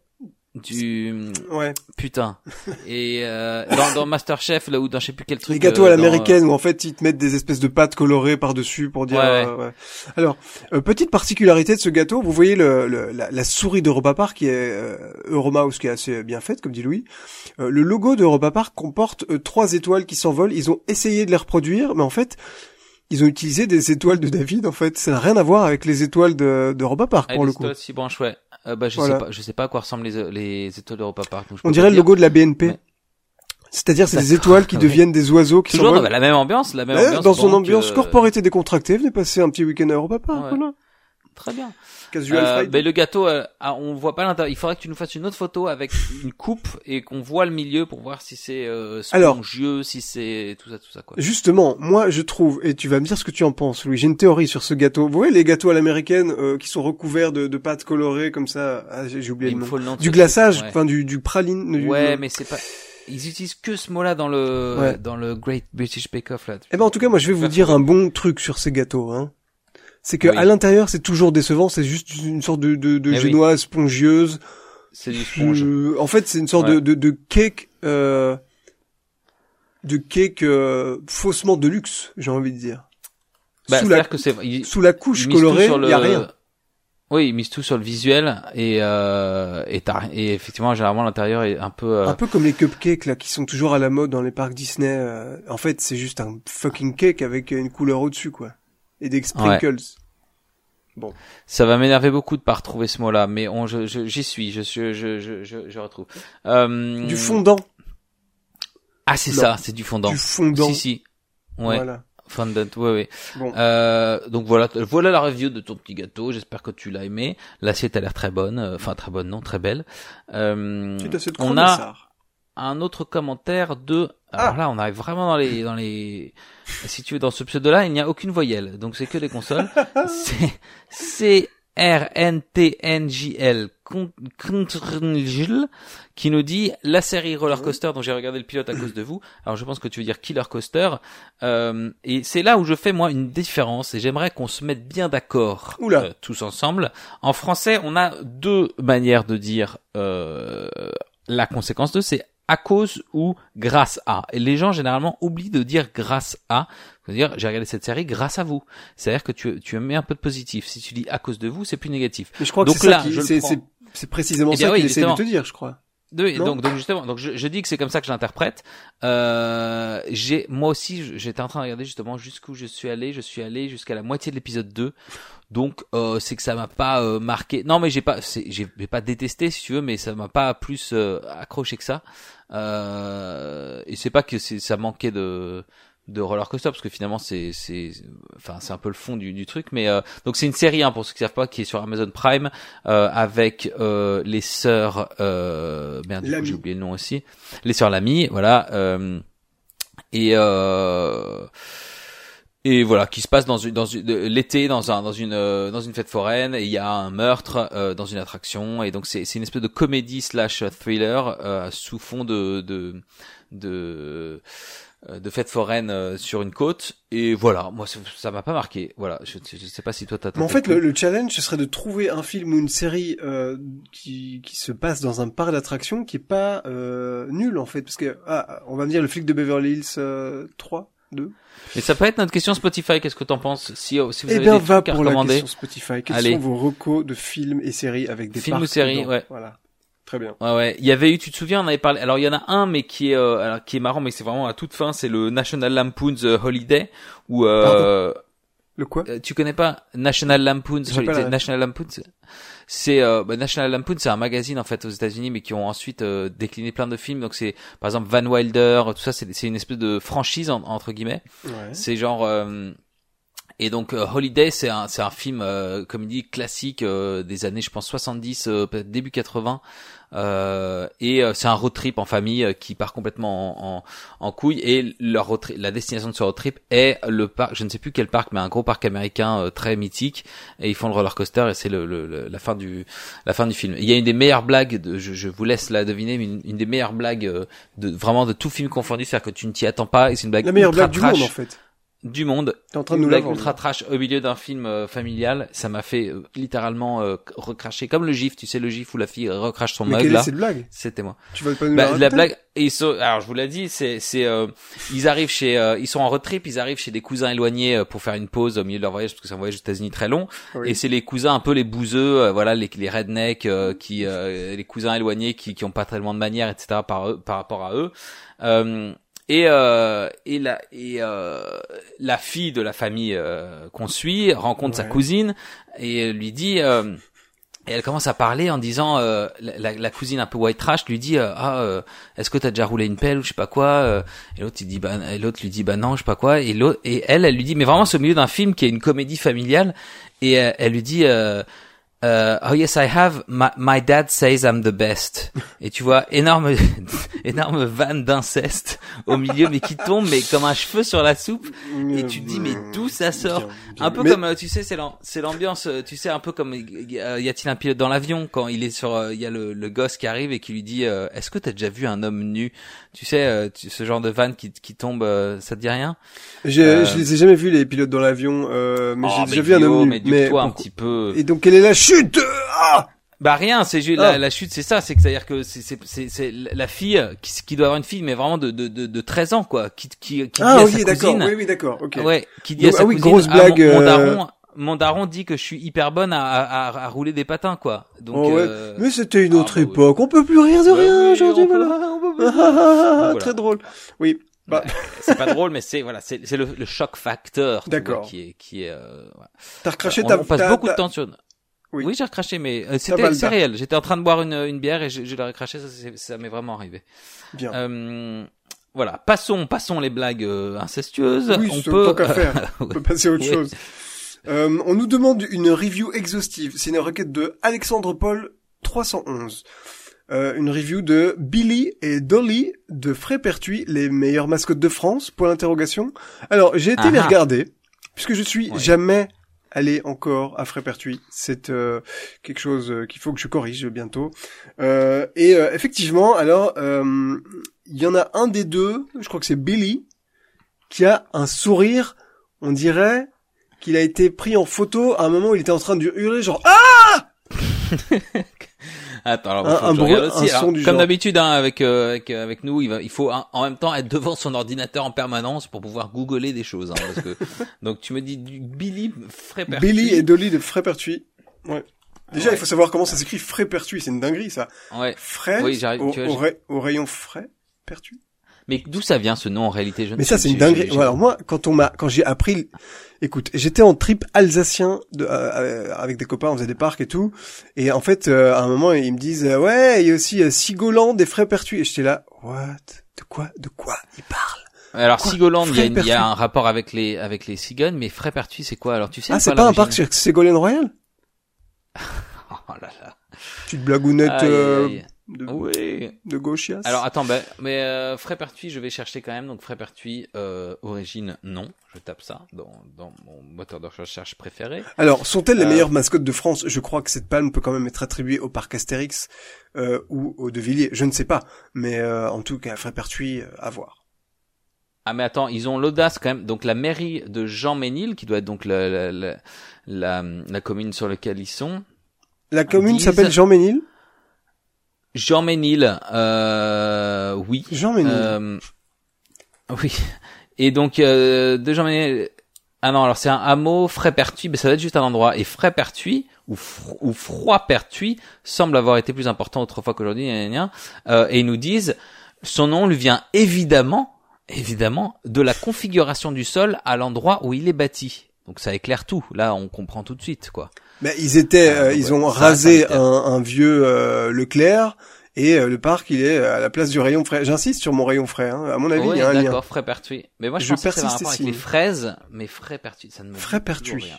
du ouais. putain. Et euh, dans, dans Masterchef là où dans je sais plus quel truc les gâteaux euh, à dans, l'américaine où en fait ils te mettent des espèces de pâtes colorées par dessus pour dire Ouais, ouais. euh, ouais. alors euh, petite particularité de ce gâteau vous voyez le, le- la, la souris d'Europa Park qui est euh, Euromouse qui est assez bien faite comme dit Louis. Euh, le logo d'Europa Park comporte euh, trois étoiles qui s'envolent. Ils ont essayé de les reproduire mais en fait ils ont utilisé des étoiles de David en fait. Ça n'a rien à voir avec les étoiles de d'Europa Park Ah, pour le coup. étoiles si branches ouais Euh, bah je Voilà. sais pas je sais pas à quoi ressemblent les les étoiles d'Europa Park donc on dirait le logo de la BNP Mais- c'est-à-dire c'est des étoiles qui Ah deviennent des oiseaux qui toujours dans s'envolent la même ambiance la même Ouais, ambiance dans son ambiance euh, corporate et décontractée, venez passer un petit week-end à Europa Park, Ouais. voilà. très bien Casual Euh, mais le gâteau, euh, ah, on voit pas l'intérieur. Il faudrait que tu nous fasses une autre photo avec une coupe et qu'on voit le milieu pour voir si c'est euh, Alors. spongieux, si c'est tout ça, tout ça quoi. Justement, moi je trouve, et tu vas me dire ce que tu en penses, Louis, j'ai une théorie sur ce gâteau. Vous voyez les gâteaux à l'américaine euh, qui sont recouverts de, de pâtes colorées comme ça, ah, j'ai oublié le nom. faut le nom. Du glaçage, ouais. enfin du, du praline. du- Ouais, mais c'est pas. Ils utilisent que ce mot-là dans le Ouais. dans le Great British Bake Off là. Eh ben en tout cas, moi je vais vous Faire dire un bon truc sur ces gâteaux. Hein. C'est que Oui. à l'intérieur c'est toujours décevant, c'est juste une sorte de, de, de Eh oui. génoise spongieuse. C'est du sponge. Euh, en fait, c'est une sorte Ouais. de, de, de cake, euh, de cake euh, faussement de luxe, j'ai envie de dire. Bah, sous, la, que. Ils, sous la couche colorée, il le- y a rien. Oui, ils misent tout sur le visuel et euh, et, et effectivement généralement l'intérieur est un peu. euh, Un peu comme les cupcakes là qui sont toujours à la mode dans les parcs Disney. euh, en fait, c'est juste un fucking cake avec une couleur au-dessus quoi. Et des sprinkles. Ça va m'énerver beaucoup de pas retrouver ce mot-là, mais on, je, je- j'y suis, je, je, je, je, je, je retrouve. Euh, Du fondant. Ah, c'est ça, c'est du fondant. Du fondant. Si, si. Ouais, Voilà. fondant, ouais, ouais. Bon. Euh, donc voilà, voilà la review de ton petit gâteau. J'espère que tu l'as aimé. L'assiette a l'air très bonne, euh, enfin très bonne, non, très belle. Euh, on a. un autre commentaire de. Alors Ah. là, on arrive vraiment dans les, dans les. Si tu veux, dans ce pseudo-là, il n'y a aucune voyelle, donc c'est que des consoles. c'est C R N T N J L Con- Contrngl, qui nous dit la série Roller Coaster dont j'ai regardé le pilote à cause de vous. Alors je pense que tu veux dire Killer Coaster. Euh, et c'est là où je fais moi une différence et j'aimerais qu'on se mette bien d'accord euh, tous ensemble. En français, on a deux manières de dire euh, la conséquence de c'est à cause ou grâce à. Et les gens généralement oublient de dire grâce à. C'est-à-dire, j'ai regardé cette série grâce à vous. C'est-à-dire que tu, tu mets un peu de positif. Si tu dis à cause de vous, c'est plus négatif. Mais je crois que Donc c'est ça là, c'est, c'est, c'est précisément Eh bien ça oui, qu'il essaie de te dire, je crois. Oui, donc, donc justement, donc je, je dis que c'est comme ça que je l'interprète. Euh, j'ai, moi aussi, j'étais en train de regarder justement jusqu'où je suis allé. Je suis allé jusqu'à la moitié de l'épisode 2. Donc, euh, c'est que ça m'a pas euh, marqué. Non, mais j'ai pas, j'ai pas détesté si tu veux, mais ça m'a pas plus euh, accroché que ça. Euh, et c'est pas que ça manquait de de roller coaster parce que finalement c'est c'est enfin c'est un peu le fond du, du truc mais euh, donc c'est une série hein, pour ceux qui savent pas qui est sur Amazon Prime euh, avec euh, les sœurs euh, merde du coup, Lamy. j'ai oublié le nom aussi les sœurs Lamy voilà euh, et euh, et voilà qui se passe dans une dans l'été dans un dans une euh, dans une fête foraine et il y a un meurtre euh, dans une attraction et donc c'est c'est une espèce de comédie slash thriller euh, sous fond de de de euh, de fête foraine euh, sur une côte. Et voilà moi ça- m'a pas marqué. Voilà je, je sais pas si toi t'as Mais en fait, le challenge, ce serait de trouver un film ou une série euh, qui, qui se passe dans un parc d'attractions qui est pas euh, nul, en fait. Parce que, ah, on va me dire le flic de Beverly Hills euh, 3, 2. mais ça peut être notre question Spotify qu'est-ce que t'en penses si si vous Eh avez bien, des va trucs à pour la recommander question Spotify. Quels Allez. sont vos recos de films et séries avec des Films ou séries, ouais. Voilà. Très bien. Ouais ouais, il y avait eu, tu te souviens, on avait parlé. Alors il y en a un, mais qui est euh, alors, qui est marrant, mais c'est vraiment à toute fin. C'est le National Lampoon's euh, Holiday où euh, Le quoi? Euh, tu connais pas National Lampoon J'ai pas la ref. National Lampoon c'est- euh, bah, National Lampoon c'est un magazine en fait aux États-Unis mais qui ont ensuite euh, décliné plein de films donc c'est par exemple Van Wilder tout ça c'est une espèce de franchise en- entre guillemets Ouais. c'est genre euh, et donc euh, Holiday c'est un c'est un film euh, comédie classique euh, des années je pense 70 euh, peut-être début 80 euh, et euh, c'est un road trip en famille euh, qui part complètement en, en, en couille. Et leur road tri- la destination de ce road trip est le parc je ne sais plus quel parc mais un gros parc américain euh, très mythique. Et ils font le roller coaster et c'est le, le- le- la fin du la fin du film. Il y a une des meilleures blagues de, je, je vous laisse la deviner mais une, une des meilleures blagues euh, de vraiment de tout film confondu c'est-à-dire que tu ne t'y attends pas et c'est une blague La meilleure ultra blague du monde, en fait. Du monde T'es en train de nous la ultra trash au milieu d'un film euh, familial, ça m'a fait euh, littéralement euh, recracher comme le gif, tu sais le gif où la fille recrache son mug là. est cette blague? C'était moi. Tu vas pas nous Bah, la blague, et ils sont, alors je vous l'ai dit, c'est, c'est, euh, ils arrivent chez, euh, ils sont en road trip, ils arrivent chez des cousins éloignés euh, pour faire une pause au milieu de leur voyage parce que c'est un voyage aux États-Unis très long. Oui. Et c'est les cousins un peu les bouseux, voilà, les, les rednecks, euh, qui, euh, les cousins éloignés qui, qui ont pas tellement de manières, etc. par eux, par rapport à eux. Et euh, et la et euh, la fille de la famille euh, qu'on suit rencontre sa cousine et lui dit euh, et elle commence à parler en disant euh, la, la- cousine un peu white trash lui dit euh, ah est-ce que t'as déjà roulé une pelle ou je sais pas quoi et l'autre il dit bah et l'autre lui dit bah non je sais pas quoi et l'autre et elle elle lui dit mais vraiment c'est au milieu d'un film qui est une comédie familiale et elle lui dit euh, oh yes I have. My, my dad says I'm the best. Et tu vois énorme énorme vanne d'inceste au milieu mais qui tombe mais comme un cheveu sur la soupe. Et tu te dis mais d'où ça sort Bien, bien. un peu Mais- comme euh, tu sais c'est l'am- c'est l'ambiance euh, tu sais un peu comme y a-t-il un pilote dans l'avion quand il est sur il y a le, le gosse qui arrive et qui lui dit euh, est-ce que t'as déjà vu un homme nu? Tu sais tu- ce genre de vanne qui qui tombe ça te dit rien? Euh, Je les ai jamais vus les pilotes dans l'avion, mais Oh, j'ai mais déjà vu un homme mais nu. toi un petit peu. Et donc quelle est la chute Ah Bah rien, c'est juste Ah. la, la chute, c'est ça, c'est que c'est à dire que c'est la fille qui, qui doit avoir une fille, mais vraiment de de de, de 13 ans quoi, qui qui qui Ah dit à oui, sa d'accord. cousine, Oui, oui, d'accord. Ok. ouais, qui dit Donc, à sa ah oui, cousine, grosse ah, blague, mon, mon euh, daron, mon daron dit que je suis hyper bonne à à, à, à rouler des patins quoi. Donc Oh, ouais. euh, Mais c'était une ah, autre bah oui. époque. On peut plus rire de bah rien oui, aujourd'hui. on peut- Voilà. peut- Ah, ah, ah, ah, voilà. Très drôle. Oui. Bah, c'est pas drôle, mais c'est voilà, c'est le, le choc facteur D'accord. qui est qui est. euh, t'as recraché on, ta. on passe beaucoup de temps sur. Oui. Oui, j'ai recraché, mais euh, c'était c'est réel. J'étais en train de boire une, une bière et je, je l'ai recraché, ça, ça m'est vraiment arrivé. Bien. Euh, voilà, passons, passons les blagues euh, incestueuses. Oui, on c'est peut. tant faire. On peut passer à autre Oui. chose. Euh, on nous demande une review exhaustive. C'est une requête de Alexandre Paul 311. Euh, une review de Billy et Dolly de Frépertuis, les meilleures mascottes de France, point d'interrogation. Alors, j'ai été Ah les ah. regarder, puisque je suis Ouais. jamais allé encore à Frépertuis. C'est euh, quelque chose euh, qu'il faut que je corrige bientôt. Euh, et euh, effectivement, alors, euh, il y en a un des deux, je crois que c'est Billy, qui a un sourire, on dirait qu'il a été pris en photo à un moment où il était en train de hurler genre ah Attends, alors, Un- un bruit- aussi. un son Alors, du comme d'habitude, hein, avec, euh, avec euh, avec nous, il va, il faut hein, en même temps être devant son ordinateur en permanence pour pouvoir googler des choses. Hein, parce que donc tu me dis du Billy Frépertuis. Billy et Dolly de Frépertuis. Ouais. Déjà, Ouais. il faut savoir comment ça s'écrit Frépertuis, c'est une dinguerie ça. Ouais. Frais Oui, j'arrive, au, tu vois, au ray- au rayon frais pertuis. Mais d'où ça vient ce nom en réalité? Je ne Mais ça c'est une dinguerie. Alors moi quand on m'a quand j'ai appris écoute, j'étais en trip alsacien de, euh, euh, avec des copains, on faisait des parcs et tout. Et en fait euh, à un moment ils me disent euh, ouais, il y a aussi euh, Sigoland des Frépertuis et j'étais là what? De quoi? De quoi? Ils parlent. Alors Sigoland, il y, y a un rapport avec les avec les cigognes, mais Frépertuis c'est quoi? Alors tu sais Ah, c'est pas un parc chez Ségolène Royal? Oh là là. Petite blagounette Aïe, aïe, euh, aïe. De, Oui. de gauchias. Alors attends, ben, mais euh, Frépertuis, je vais chercher quand même. Donc Frépertuis, euh, origine non. Je tape ça dans, dans mon moteur de recherche préféré. Alors, sont-elles les Euh, meilleures mascottes de France? Je crois que cette palme peut quand même être attribuée au parc Astérix euh, ou au De Villiers. Je ne sais pas, mais euh, en tout cas, Frépertuis, euh, à voir. Ah mais attends, ils ont l'audace quand même. Donc la mairie de Jean Ménil, qui doit être donc la, la, la, la, la commune sur laquelle ils sont. La commune Disent- s'appelle Jean Ménil? Jean Ménil, euh, oui. Jean Ménil. Euh, oui. Et donc euh, de Jean Ménil. Ah non, alors c'est un hameau Frépertuis, mais ça doit être juste un endroit. Et Frépertuis ou, Fro- ou Froidpertuis semble avoir été plus important autrefois qu'aujourd'hui. Euh, et ils nous disent, son nom lui vient évidemment, évidemment, de la configuration du sol à l'endroit où il est bâti. Donc ça éclaire tout. Là, on comprend tout de suite, quoi. Mais ils étaient, Ah, euh, ils ont rasé un, un vieux euh, Leclerc et euh, le parc il est à la place du rayon frais. J'insiste sur mon rayon frais. Hein. À mon avis, il y a un lien. d'accord, frais pertuis. Mais moi, je, Je pense que ça a un persiste rapport avec ici. les fraises, mais frais pertuis, ça ne me Frais pertuis.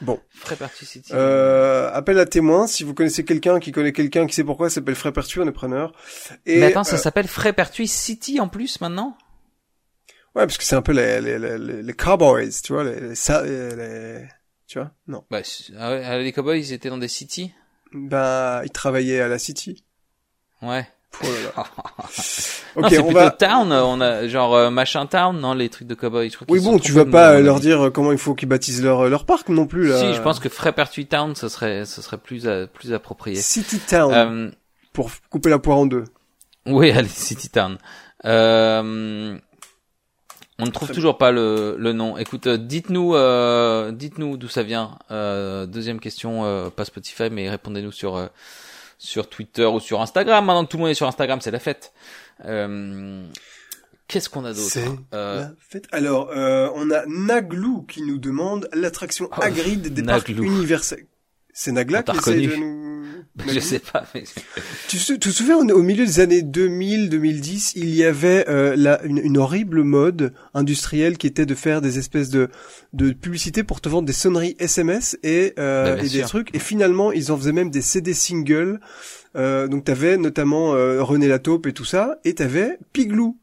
Bon. Frais pertuis City. Euh, appel à témoins. Si vous connaissez quelqu'un qui connaît quelqu'un qui sait pourquoi, ça s'appelle Frépertu, on est preneur. Et, mais attends, ça euh, s'appelle frais pertuis City en plus maintenant? Ouais, parce que c'est un peu les, les, les, les- les cowboys, tu vois, les- les- tu vois, non. Bah, ah ah, les cowboys, ils étaient dans des cities? Ben, ils travaillaient à la City. Ouais. Oh là là. non, ok, c'est on va. town, on a genre euh, machin town, non, les trucs de cowboys. je crois Oui, bon, tu vas pas mon leur dire comment il faut qu'ils baptisent leur leur parc non plus là. Si, je pense que frais pertuis town, ce serait, ce serait plus, euh, plus approprié. City Town Euh, pour couper la poire en deux. Oui, allez, City Town. Euh, on ne trouve toujours pas le, le nom. Écoute, euh, dites-nous, euh, dites-nous d'où ça vient. Euh, deuxième question, euh, pas Spotify, mais répondez-nous sur euh, sur Twitter ou sur Instagram. Maintenant que tout le monde est sur Instagram, c'est la fête. Euh, Qu'est-ce qu'on a d'autre C'est Euh, la fête. Alors, euh, on a Naglou qui nous demande l'attraction Oh, Hagrid des parcs Naglou. universels. C'est Nagla qui essaye de nous... je sais pas. Mais... Tu te, tu te souviens, au milieu des années 2000-2010, il y avait euh, la, une, une horrible mode industrielle qui était de faire des espèces de, de publicités pour te vendre des sonneries SMS et, euh, Bah, et des trucs. Et finalement, ils en faisaient même des CD singles. Euh, donc t'avais notamment euh, René Lataupe et tout ça, et t'avais Piglou.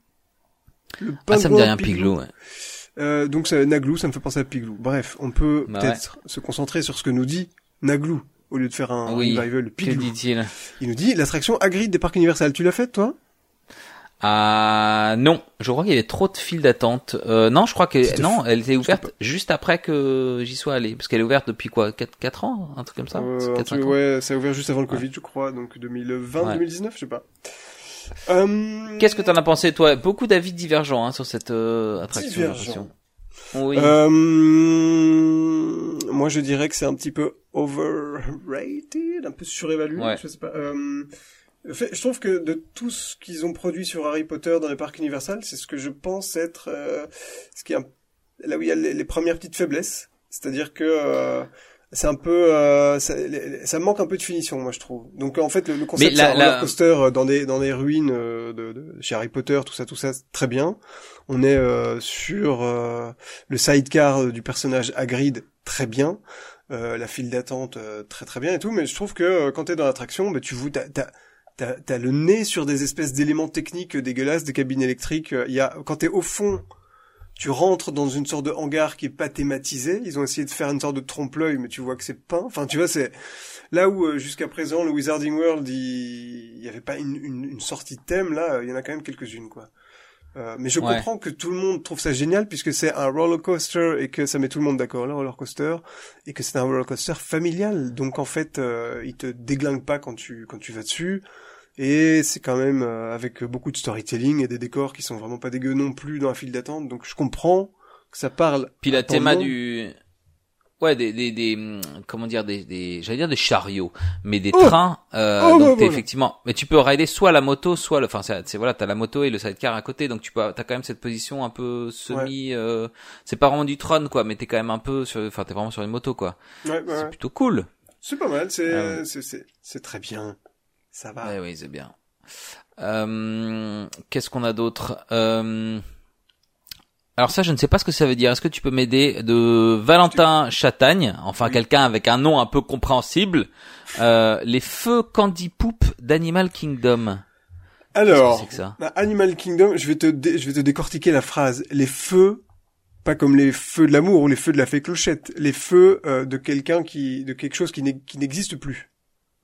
Le Ah, ça me dit rien, Piglou. ouais. Euh, donc ça, Naglou, ça me fait penser à Piglou. Bref, on peut Bah peut-être se concentrer sur ce que nous dit Naglou au lieu de faire un Oui. revival Que dit-il Il nous dit l'attraction Hagrid des parcs universels. Tu l'as faite toi? Ah non, je crois qu'il y avait trop de files d'attente. Euh, non, je crois que non, elle était ouverte juste après que j'y sois allé, parce qu'elle est ouverte depuis quoi, 4, 4 ans, un truc comme ça? Euh, C'est un 4, truc- 5 ans? Ouais, ça a ouvert juste avant le Covid, je crois, donc 2020, Ouais. 2019, je sais pas. Euh, Qu'est-ce que t'en as pensé toi? Beaucoup d'avis divergents hein, sur cette euh, attraction. Oui. euh, moi, je dirais que c'est un petit peu overrated, un peu surévalué. Ouais. Je sais pas. Euh, fait- je trouve que de tout ce qu'ils ont produit sur Harry Potter dans les parcs Universal, c'est ce que je pense être euh, ce qui est un- là où il y a les, les premières petites faiblesses. C'est-à-dire que c'est un peu, euh, ça, manque un peu de finition, moi je trouve. Donc en fait, le, le concept la- roller coaster dans des dans des ruines de, de chez Harry Potter, tout ça, tout ça, très bien. On est euh, sur euh, le sidecar euh, du personnage Hagrid, très bien. La file d'attente, très très bien et tout. Mais je trouve que quand t'es dans l'attraction, bah, tu vous t'as, t'as, t'as, t'as le nez sur des espèces d'éléments techniques dégueulasses, des cabines électriques. Il y a quand t'es au fond, tu rentres dans une sorte de hangar qui est pas thématisé. Ils ont essayé de faire une sorte de trompe-l'œil, mais tu vois que c'est peint. Enfin, tu vois, c'est là où jusqu'à présent le Wizarding World, il il y avait pas une, une, une sortie de thème. Là, il y en a quand même quelques-unes, quoi. Euh, mais je Ouais. comprends que tout le monde trouve ça génial puisque c'est un roller coaster et que ça met tout le monde d'accord, le roller coaster, et que c'est un roller coaster familial. Donc en fait, euh, il te déglingue pas quand tu quand tu vas dessus. Et c'est quand même euh, avec beaucoup de storytelling et des décors qui sont vraiment pas dégueux non plus dans la file d'attente. Donc je comprends que ça parle. Puis la nom. du ouais des des des hum, comment dire des des j'allais dire des chariots mais des Oh trains euh, Oh, donc bah, voilà. effectivement mais tu peux rider soit la moto soit le enfin c'est voilà t'as la moto et le sidecar à côté donc tu peux t'as quand même cette position un peu semi euh, c'est pas vraiment du trône quoi mais t'es quand même un peu sur enfin t'es vraiment sur une moto quoi Ouais, ouais, c'est ouais. plutôt cool C'est pas mal. C'est Ah c'est c'est c'est très bien. Ça va. ouais oui c'est bien euh, qu'est-ce qu'on a d'autre? Euh, alors ça, je ne sais pas ce que ça veut dire. Est-ce que tu peux m'aider de Valentin Chatagne, enfin Oui. quelqu'un avec un nom un peu compréhensible, euh, les feux Candy Poop d'Animal Kingdom. Alors, Qu'est-ce que c'est que ça bah, Animal Kingdom, je vais te je vais te décortiquer la phrase. Les feux, pas comme les feux de l'amour ou les feux de la fée clochette, les feux euh, de quelqu'un qui de quelque chose qui n'existe plus.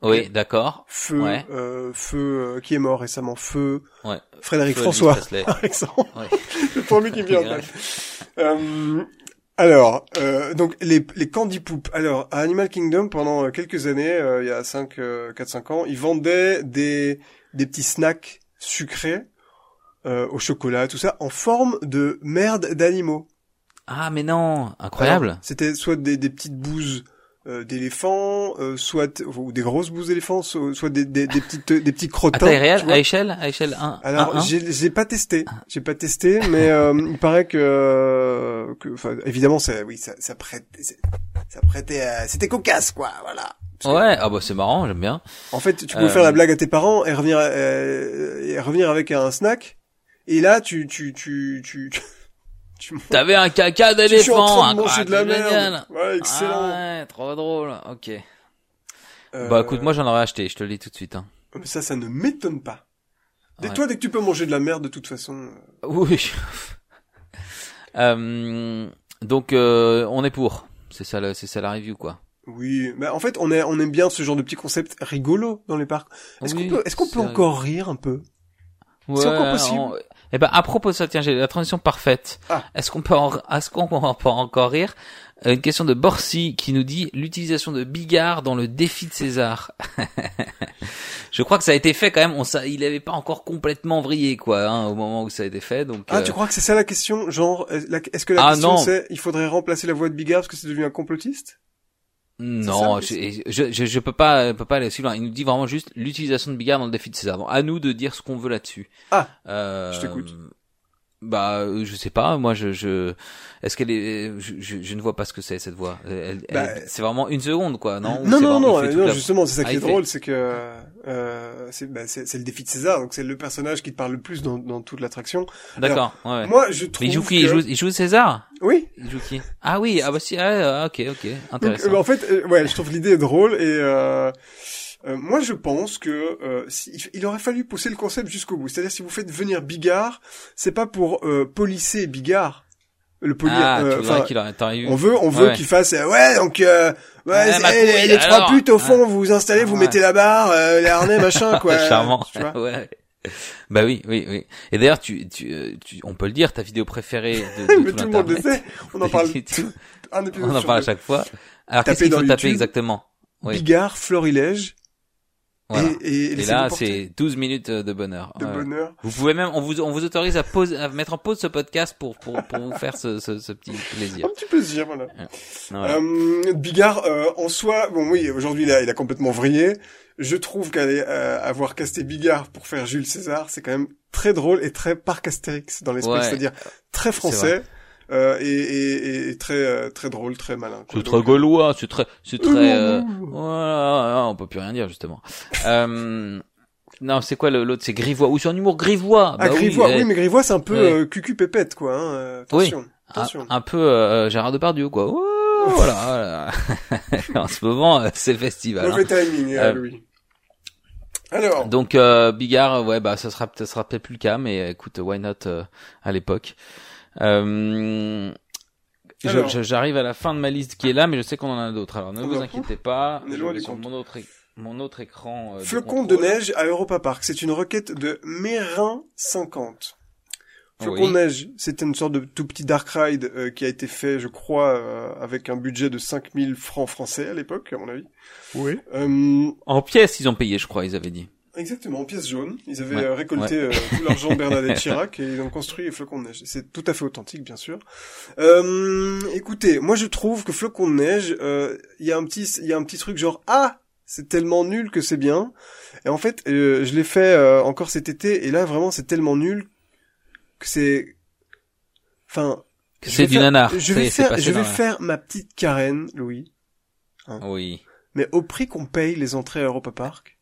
Oui, d'accord. Feu, Ouais. euh, feu euh, qui est mort récemment. Feu, Ouais. Frédéric Feu François, par exemple. Ouais. Le premier qui me vient en tête. Euh, alors, euh, donc les, les candy poop. Alors, à Animal Kingdom, pendant euh, quelques années, euh, il y a 5, euh, 4-5 ans, ils vendaient des, des petits snacks sucrés euh, au chocolat, tout ça, en forme de merde d'animaux. Ah mais non, incroyable. C'était soit des, des petites bouses euh, d'éléphants, euh, soit ou des grosses bouses d'éléphants, soit, soit des, des, des petites des petits crottins. À taille réelle, à échelle, à échelle 1. Alors, j'ai pas testé, j'ai pas testé, mais euh, il paraît que, euh, que, enfin, évidemment, ça, oui, ça, ça prêtait, ça prêtait, à- c'était cocasse, quoi, voilà. Parce que, Ouais, ah bah c'est marrant, j'aime bien. En fait, tu peux Euh, faire la blague à tes parents et revenir, euh, et revenir avec un snack, et là, tu, tu, tu, tu, T'avais un caca tu suis en d'éléphant, train de manger incroyable, de la génial. merde. Ouais, excellent. Ah ouais, trop drôle. Ok. Euh, Bah écoute, moi j'en aurais acheté, je te le dis tout de suite. Hein. mais ça, ça ne m'étonne pas. Dès Ouais. toi, dès que tu peux manger de la merde, de toute façon. euh, Oui. euh, donc euh, on est pour. C'est ça, c'est ça la review quoi. Oui, mais en fait, on, est, on aime bien ce genre de petits concepts rigolos dans les parcs. Est-ce Oui, qu'on peut, est-ce qu'on peut c'est- encore rire un peu? Ouais, encore possible. on- Eh ben à propos de ça, tiens, j'ai la transition parfaite. Ah. Est-ce qu'on peut, en... est-ce qu'on peut encore rire? Euh, Une question de Borsi qui nous dit l'utilisation de Bigard dans le défi de César. Je crois que ça a été fait quand même. On sa... il avait pas encore complètement vrillé quoi hein, au moment où ça a été fait. Donc Ah, euh, tu crois que c'est ça la question? Genre, la- est-ce que la Ah, question non. c'est il faudrait remplacer la voix de Bigard parce que c'est devenu un complotiste? Non, ça, je, je, je, je peux pas, peux pas aller aussi loin. Il nous dit vraiment juste l'utilisation de Bigard dans le défi de César. Donc, à nous de dire ce qu'on veut là-dessus. Ah, euh, je t'écoute. Bah, euh, je sais pas. Moi, je, je, est-ce qu'elle est, je, je, je ne vois pas ce que c'est cette voix. Elle, elle- Bah, c'est vraiment une seconde, quoi, non? Non, non, non, fait euh, non, la- justement, c'est ça Ah, qui est il fait- drôle, c'est que euh, c'est bah, c'est c'est le défi de César, donc c'est le personnage qui te parle le plus dans, dans toute l'attraction. D'accord. Ouais. Moi, je trouve Mais il joue qui? Que... il, joue, il joue César? Oui, Il joue qui? Ah oui, ah bah si, ah, ok, ok, donc, intéressant. euh, bah, en fait, euh, ouais, je trouve l'idée drôle et euh, euh, moi je pense que euh, si- il- aurait fallu pousser le concept jusqu'au bout. C'est-à-dire si vous faites venir Bigard, c'est pas pour euh, polisser Bigard, le poli. ah, euh, qu'il. On veut, on veut Ouais. qu'il fasse, euh, ouais, donc, euh, ouais, Ouais, ma les, couille, les trois alors. putes au fond, vous vous installez, vous mettez la barre, euh, les harnais, machin, quoi. Charmant. Tu vois ouais. Bah oui, oui, oui. Et d'ailleurs, tu, tu, tu, on peut le dire, ta vidéo préférée de, de Mais tout le monde le sait. On en parle tout. un épisode On en parle à chaque fois. Alors, qu'est-ce qu'il faut taper YouTube. exactement? Oui. Bigard, florilège, Voilà. et, et, Et laissez-vous là, c'est 12 minutes de bonheur. de bonheur. Vous pouvez même, on vous, on vous autorise à pause, à mettre en pause ce podcast pour, pour, pour vous faire ce, ce, ce petit plaisir. Un petit plaisir, voilà. Voilà. Euh, Bigard, euh, en soi, bon oui, aujourd'hui il a, il a complètement vrillé. Je trouve qu'aller euh, avoir casté Bigard pour faire Jules César, c'est quand même très drôle et très Astérix dans l'esprit, Ouais. c'est-à-dire très français euh, et, et, et très euh, très drôle, très malin. quoi. C'est très gaulois, c'est très, c'est très, euh, voilà, on peut plus rien dire, justement. euh, non, c'est quoi l'autre? C'est Grivois. Ou c'est un humour Grivois. Ah, Bah oui, Grivois, oui, mais Grivois c'est un peu Ouais. euh, cucu pépette quoi. Hein. euh, attention, un, attention. un peu euh, Gérard Depardieu, quoi. Ouais, voilà, voilà. en ce moment, euh, c'est le festival. hein. Mauvais timing, hein, Euh, Louis. Alors, Donc euh, Bigard, ouais, bah ça sera, ça sera peut-être plus le cas, mais euh, écoute, why not euh, à l'époque. Euh, je- Alors. je- J'arrive à la fin de ma liste qui est là, mais je sais qu'on en a d'autres. Alors ne vous inquiétez pas. Je vais sur mon autre, mon autre écran. euh, de flocon de neige à Europa Park, c'est une requête de Mérin 50. Flocon Oui. de neige, c'était une sorte de tout petit dark ride euh, qui a été fait, je crois, euh, avec un budget de 5000 francs français à l'époque, à mon avis. Oui. Euh, En pièces, ils ont payé, je crois, ils avaient dit. Exactement, en pièces jaunes. Ils avaient Ouais, euh, récolté euh, tout l'argent de Bernadette Chirac et ils ont construit les flocons de neige. C'est tout à fait authentique, bien sûr. Euh, écoutez, moi je trouve que flocon de neige, euh, il y a un petit, il y a un petit truc genre ah, c'est tellement nul que c'est bien. Et en fait, euh, je l'ai fait euh, encore cet été et là vraiment c'est tellement nul que c'est, enfin, Que c'est du faire- nanar. Je vais faire, je vais faire ma petite Karen, Louis, Oui. mais au prix qu'on paye les entrées à Europa Park.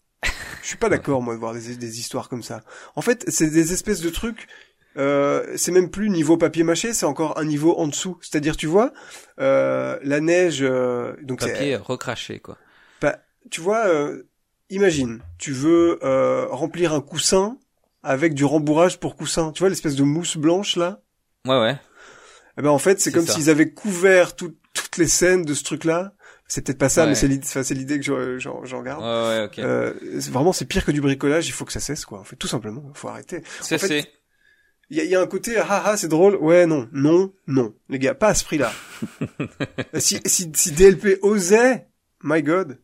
Je suis pas d'accord moi de voir des, des histoires comme ça. En fait, c'est des espèces de trucs. Euh, c'est même plus niveau papier mâché, c'est encore un niveau en dessous. C'est-à-dire, tu vois, euh, la neige. euh, donc c'est- Papier recraché, quoi. pas- tu vois, euh, imagine, tu veux euh, remplir un coussin avec du rembourrage pour coussin. Tu vois l'espèce de mousse blanche là? Ouais, ouais. Eh ben en fait, c'est comme s'ils avaient couvert tout- toutes les scènes de ce truc-là. C'est peut-être pas ça, Ouais. mais c'est l'idée, enfin, c'est l'idée que je- j'en j'en garde. Ouais, ouais, ok. Euh, vraiment, c'est pire que du bricolage. Il faut que ça cesse, quoi. En fait, tout simplement, il faut arrêter. c'est, en fait. Il y a, y a un côté, ah ah, c'est drôle. Ouais, non, non, non, les gars, pas à ce prix-là. si, si, si DLP osait, my God,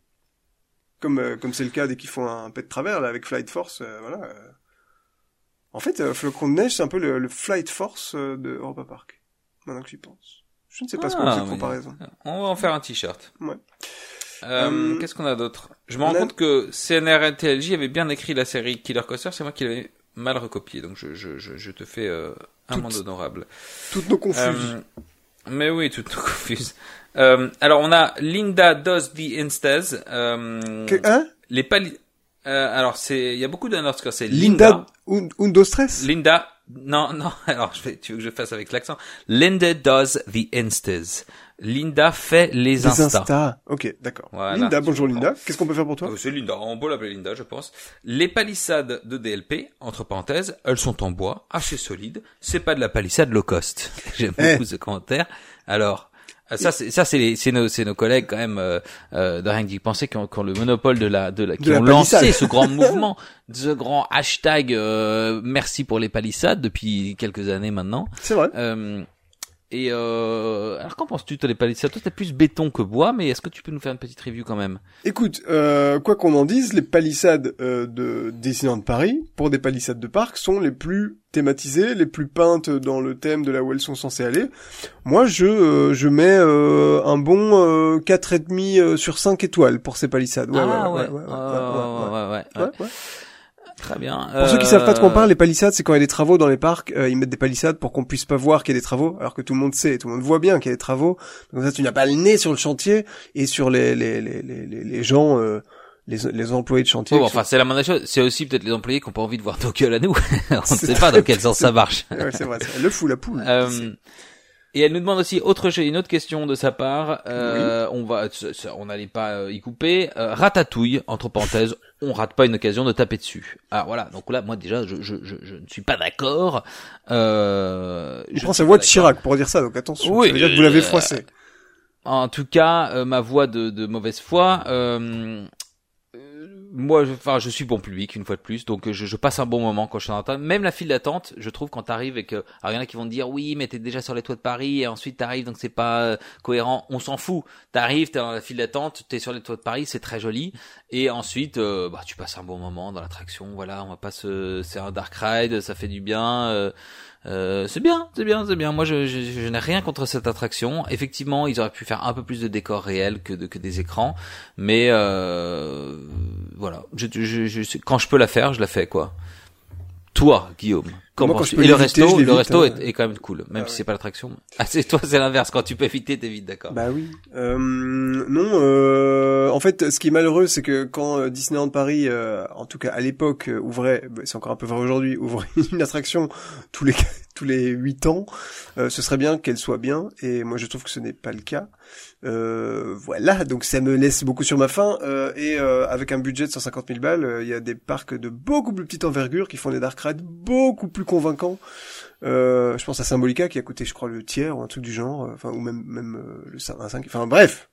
comme euh, comme c'est le cas dès qu'ils font un pet de travers là avec Flight Force, euh, voilà. euh. En fait, euh, Flocon de neige, c'est un peu le, le Flight Force euh, de Europa Park. Maintenant que j'y pense. Je ne sais pas ce qu'on Ah, mais- comparaison. On va en faire un t-shirt. Ouais. Euh, Euh, Qu'est-ce qu'on a d'autre? Je me rends a- compte que CNRTLJ avait bien écrit la série Killer Coaster, c'est moi qui l'avais mal recopié, donc je, je, je, je te fais euh, un Toutes- monde honorable. Toutes nos confuses. Euh, mais oui, tout tout confuse. Euh, alors on a Linda does the instas. Euh, Que- hein? les pali euh, alors c'est il y a beaucoup d'underscores, c'est Linda, un, Undo Stress Linda, non, non, alors je vais, tu veux que je fasse avec l'accent? Linda does the instas. Linda fait les Des instas. Insta. Ok, d'accord. Voilà. Linda, bonjour Linda. Qu'est-ce qu'on peut faire pour toi? Euh, C'est Linda, on peut l'appeler Linda, je pense. Les palissades de DLP, entre parenthèses, elles sont en bois, assez solides. C'est pas de la palissade low cost. J'aime Eh. beaucoup ce commentaire. Alors, ça, c'est ça, c'est les- c'est nos, c'est nos collègues quand même euh, euh, de rien d'y penser qui ont, qui ont le monopole de la, de la, qui De la ont lancé ce grand mouvement, ce grand hashtag euh, merci pour les palissades depuis quelques années maintenant. C'est vrai. Et euh, alors qu'en penses-tu toi les palissades Toi t'es plus béton que bois, mais est-ce que tu peux nous faire une petite review quand même? Écoute, euh, quoi qu'on en dise, les palissades euh, de Disneyland Paris, pour des palissades de parc, sont les plus thématisées, les plus peintes dans le thème de là où elles sont censées aller. Moi, je euh, je mets euh, un bon euh, 4,5 euh, sur 5 étoiles pour ces palissades. Ouais, ah ouais, ouais, ouais, ouais, ouais, ouais, ouais, ouais, ouais, ouais, ouais. Très bien. Pour ceux qui savent pas de quoi on parle, les palissades, c'est quand il y a des travaux dans les parcs, euh, ils mettent des palissades pour qu'on puisse pas voir qu'il y a des travaux, alors que tout le monde sait, tout le monde voit bien qu'il y a des travaux. Donc ça, tu n'as pas le nez sur le chantier et sur les les les les, les- gens, euh, les les employés de chantier. Bon, enfin, c'est la moindre des choses. C'est aussi peut-être les employés qui ont pas envie de voir nos gueules à nous. On ne sait pas dans quel sens ça marche. Ouais, c'est vrai, c'est vrai. le fou, la poule. Et elle nous demande aussi autre chose, une autre question de sa part. Euh, On va, on n'allait pas euh, y couper. Euh, ratatouille, entre parenthèses, on rate pas une occasion de taper dessus. Ah voilà. Donc là, moi déjà, je, je, je, je ne suis pas d'accord. Euh, je prend ne sa voix de. Chirac pour dire ça, donc attention. Oui, ça veut dire que vous l'avez euh, froissé. En tout cas, ma voix de, de mauvaise foi. Moi, enfin, je suis bon public une fois de plus, donc je, passe un bon moment quand je suis en attente. Même la file d'attente, je trouve quand t'arrives et que, alors il y en a qui vont te dire oui, mais t'es déjà sur les toits de Paris et ensuite t'arrives donc c'est pas euh, cohérent. On s'en fout. T'arrives, t'es dans la file d'attente, t'es sur les toits de Paris, c'est très joli. Et ensuite, euh, bah tu passes un bon moment dans l'attraction. Voilà, on va pas se, c'est un dark ride, ça fait du bien. euh, euh, c'est bien, c'est bien, c'est bien. Moi, je, n'ai rien contre cette attraction. Effectivement, ils auraient pu faire un peu plus de décors réels que, que des écrans, mais euh, voilà. Je, je, je, quand je peux la faire, je la fais quoi. Toi, Guillaume, qu'en Moi, peux Et le resto, le resto hein. est, est quand même cool, même Ah si oui. c'est pas l'attraction. Ah, c'est toi, c'est l'inverse. Quand tu peux éviter, t'es vite d'accord. Bah oui. Euh, non, euh, en fait, ce qui est malheureux, c'est que quand euh, Disneyland Paris, euh, en tout cas à l'époque, euh, ouvrait, bah, c'est encore un peu vrai aujourd'hui, ouvrait une attraction tous les tous les huit ans, euh, ce serait bien qu'elle soit bien. Et moi, je trouve que ce n'est pas le cas. Euh, voilà, donc ça me laisse beaucoup sur ma faim. euh, et euh, avec un budget de 150 000 balles, il y a des parcs de beaucoup plus petite envergure qui font des dark rides beaucoup plus convaincants. Je pense à Symbolica qui a coûté, je crois, le tiers ou un truc du genre, enfin ou même même le 5, un 5. Enfin bref,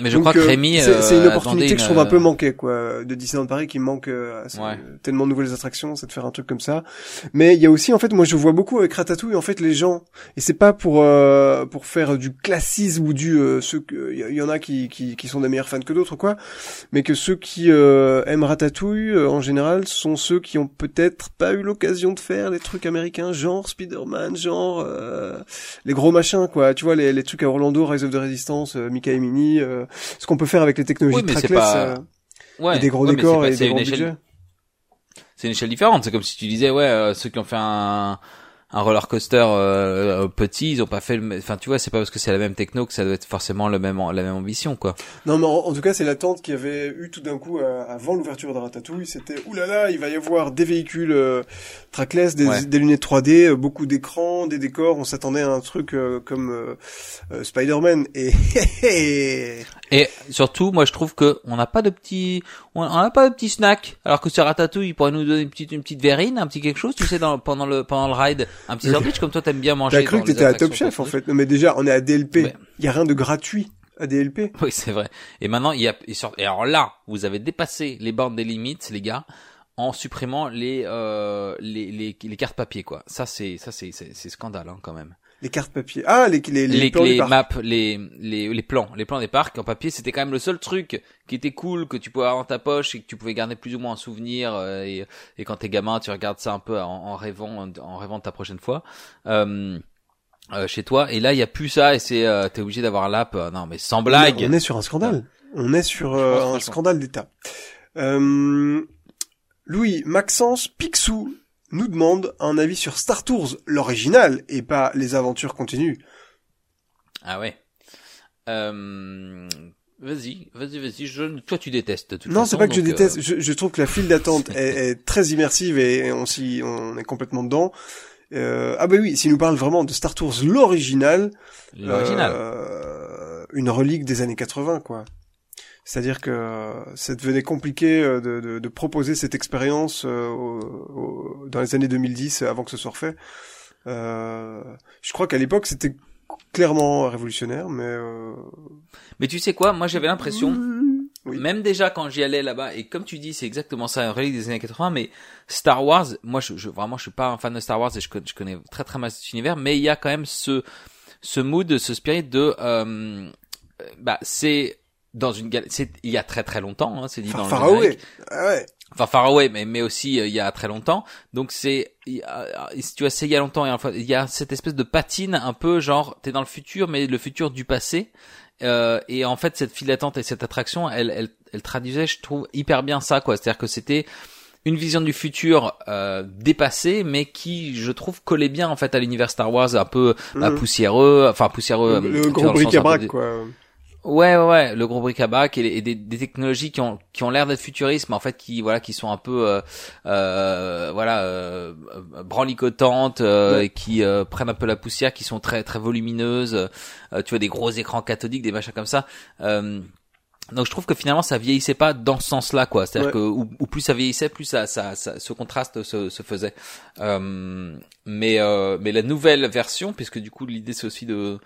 Mais je donc, crois que euh, Rémi, c'est c'est une euh, opportunité que je trouve un peu euh, manquée, quoi, de Disneyland Paris qui manque euh, Ouais. tellement de nouvelles attractions, c'est de faire un truc comme ça. Mais il y a aussi, en fait, moi je vois beaucoup avec Ratatouille, en fait, les gens, et c'est pas pour euh, pour faire du classisme ou du euh, ceux que il y, en a qui, qui qui sont des meilleurs fans que d'autres, quoi, mais que ceux qui euh, aiment Ratatouille euh, en général sont ceux qui ont peut-être pas eu l'occasion de faire les trucs américains, genre Spider-Man, genre euh, les gros machins, quoi. Tu vois les, les trucs à Orlando, Rise of the Resistance, euh, Mickey et Minnie, euh, ce qu'on peut faire avec les technologies Oui, c'est trackless pas- euh, ouais, et des gros ouais, décors pas- et des une gros échelle- budgets. c'est une échelle différente. C'est comme si tu disais, ouais, euh, ceux qui ont fait un, un roller coaster euh, petit, ils ont pas fait le, enfin, tu vois, c'est pas parce que c'est la même techno que ça doit être forcément le même, la même ambition, quoi. Non, mais en, en tout cas, c'est l'attente qu'il y avait eu tout d'un coup euh, avant l'ouverture de Ratatouille. C'était oulala, il va y avoir des véhicules euh, trackless, des, Ouais. des lunettes 3D, euh, beaucoup d'écrans, des décors. On s'attendait à un truc euh, comme euh, euh, Spider-Man. Et Et surtout, moi, je trouve que on n'a pas de petits, on on n'a pas de petits snacks. Alors que sur Ratatouille, il pourrait nous donner une petite, une petite verrine, un petit quelque chose, tu sais, dans, pendant le, pendant le ride, un petit sandwich comme toi t'aimes bien manger. j'ai cru que t'étais à Top Chef en fait. Non, mais déjà, on est à DLP. Il y a rien de gratuit à DLP. Oui, c'est vrai. Et maintenant, il y a, et, alors là, vous avez dépassé les bornes des limites, les gars, en supprimant les, euh, les, les, les cartes papier, quoi. Ça, c'est, ça, c'est, c'est scandale, hein, quand même. Les cartes papier. Ah, les les les, les, plans du les parc. maps, les, les, les plans, les plans des parcs en papier, c'était quand même le seul truc qui était cool que tu pouvais avoir dans ta poche et que tu pouvais garder plus ou moins en souvenir. euh, et, et quand t'es gamin, tu regardes ça un peu en, en rêvant, en rêvant de ta prochaine fois. Euh, euh, chez toi et là il y a plus ça et c'est euh, t'es obligé d'avoir l'app euh, non mais sans blague On est sur un scandale. On est sur euh, un scandale d'État. Euh, Louis, Maxence Picsou nous demande un avis sur Star Tours, l'original, et pas les aventures continues. ah ouais euh, vas-y vas-y vas-y je toi tu détestes de toute Non, c'est pas que je donc, euh, déteste. Je, je trouve que la file d'attente est, est très immersive et on s'y, on est complètement dedans. Euh, ah bah oui, s'il nous parle vraiment de Star Tours, l'original, l'original euh, une relique des années 80, quoi. C'est-à-dire que euh, ça devenait compliqué euh, de, de, de proposer cette expérience euh, au- au- dans les années 2010 avant que ce soit refait. Euh, je crois qu'à l'époque c'était clairement révolutionnaire, mais euh, mais tu sais quoi? Moi j'avais l'impression Oui. Même déjà quand j'y allais là-bas, et comme tu dis, c'est exactement ça, un relique des années 80, mais Star Wars, moi je, je vraiment je suis pas un fan de Star Wars et je, je connais très très mal cet univers, mais il y a quand même ce ce mood, ce spirit de euh, bah c'est dans une gal- c'est il y a très très longtemps, hein, c'est dit Far, dans le Far générique. Away. Ah ouais. Enfin Far Away, mais mais aussi euh, il y a très longtemps. Donc c'est a- si tu as c'est il y a longtemps et enfin il y a cette espèce de patine un peu genre t'es dans le futur mais le futur du passé. Euh, et en fait cette file d'attente et cette attraction, elle elle elle traduisait je trouve hyper bien ça quoi. C'est-à-dire que c'était une vision du futur euh, dépassée, mais qui, je trouve, collait bien en fait à l'univers Star Wars, un peu Mhm. poussiéreux, enfin poussiéreux. le, euh, le gros bric-à-brac, de- quoi. Ouais, ouais, ouais, le gros bric-à-brac et, les- et des, des technologies qui ont qui ont l'air d'être futuristes, mais en fait qui voilà qui sont un peu euh, euh, voilà euh, branlicotantes euh, Ouais. qui euh, prennent un peu la poussière, qui sont très très volumineuses. Euh, tu vois des gros écrans cathodiques, des machins comme ça. Euh, donc je trouve que finalement ça vieillissait pas dans ce sens-là quoi. C'est-à-dire Ouais. que ou, ou plus ça vieillissait, plus ça, ça, ça ce contraste se, se faisait. Euh, mais euh, mais la nouvelle version, puisque du coup l'idée c'est aussi de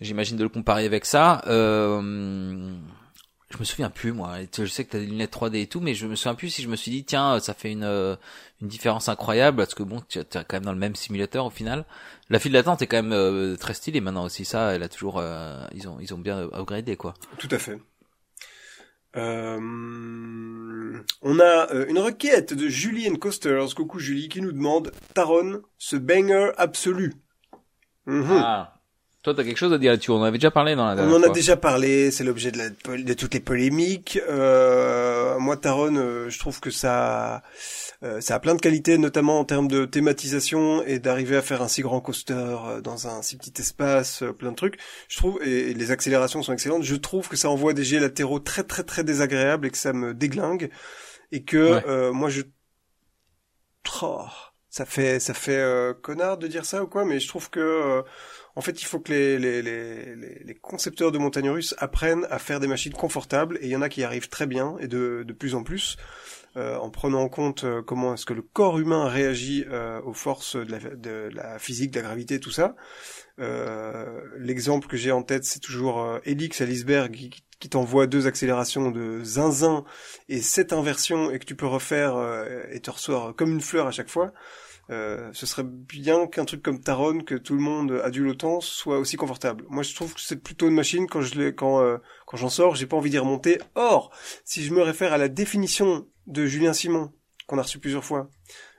j'imagine de le comparer avec ça. Euh, je me souviens plus moi. Je sais que t'as des lunettes 3D et tout, mais je me souviens plus si je me suis dit tiens ça fait une euh, une différence incroyable parce que bon tu es quand même dans le même simulateur au final. La file d'attente est quand même euh, très stylée maintenant aussi ça. Elle a toujours euh, ils ont ils ont bien upgradé quoi. Tout à fait. Euh, on a une requête de Julie and Coasters, coucou Julie, qui nous demande Taron, ce banger absolu. Mhm. Ah. Toi t'as quelque chose à dire là-dessus. On en avait déjà parlé dans la On dernière en a fois. déjà parlé, c'est l'objet de, la, de toutes les polémiques. Euh, moi, Taron, euh, je trouve que ça, euh, ça a plein de qualités, notamment en termes de thématisation et d'arriver à faire un si grand coaster euh, dans un si petit espace, euh, plein de trucs. Je trouve, et, et les accélérations sont excellentes. Je trouve que ça envoie des jets latéraux très très très désagréables et que ça me déglingue et que Ouais. euh, moi je, Oh, ça fait ça fait connard de dire ça ou quoi, mais je trouve que en fait, il faut que les, concepteurs de montagnes russes apprennent à faire des machines confortables, et il y en a qui arrivent très bien, et de, plus en plus, euh, en prenant en compte euh, comment est-ce que le corps humain réagit euh, aux forces de la, physique, de la gravité, tout ça. L'exemple que j'ai en tête, c'est toujours Elix à qui, qui t'envoie deux accélérations de zinzin et sept inversions, et que tu peux refaire et te ressort comme une fleur à chaque fois. Euh, ce serait bien qu'un truc comme Taron, que tout le monde adulte autant, soit aussi confortable. Moi, je trouve que c'est plutôt une machine quand je l'ai, quand euh, quand j'en sors, j'ai pas envie d'y remonter. Or, si je me réfère à la définition de Julien Simon qu'on a reçu plusieurs fois,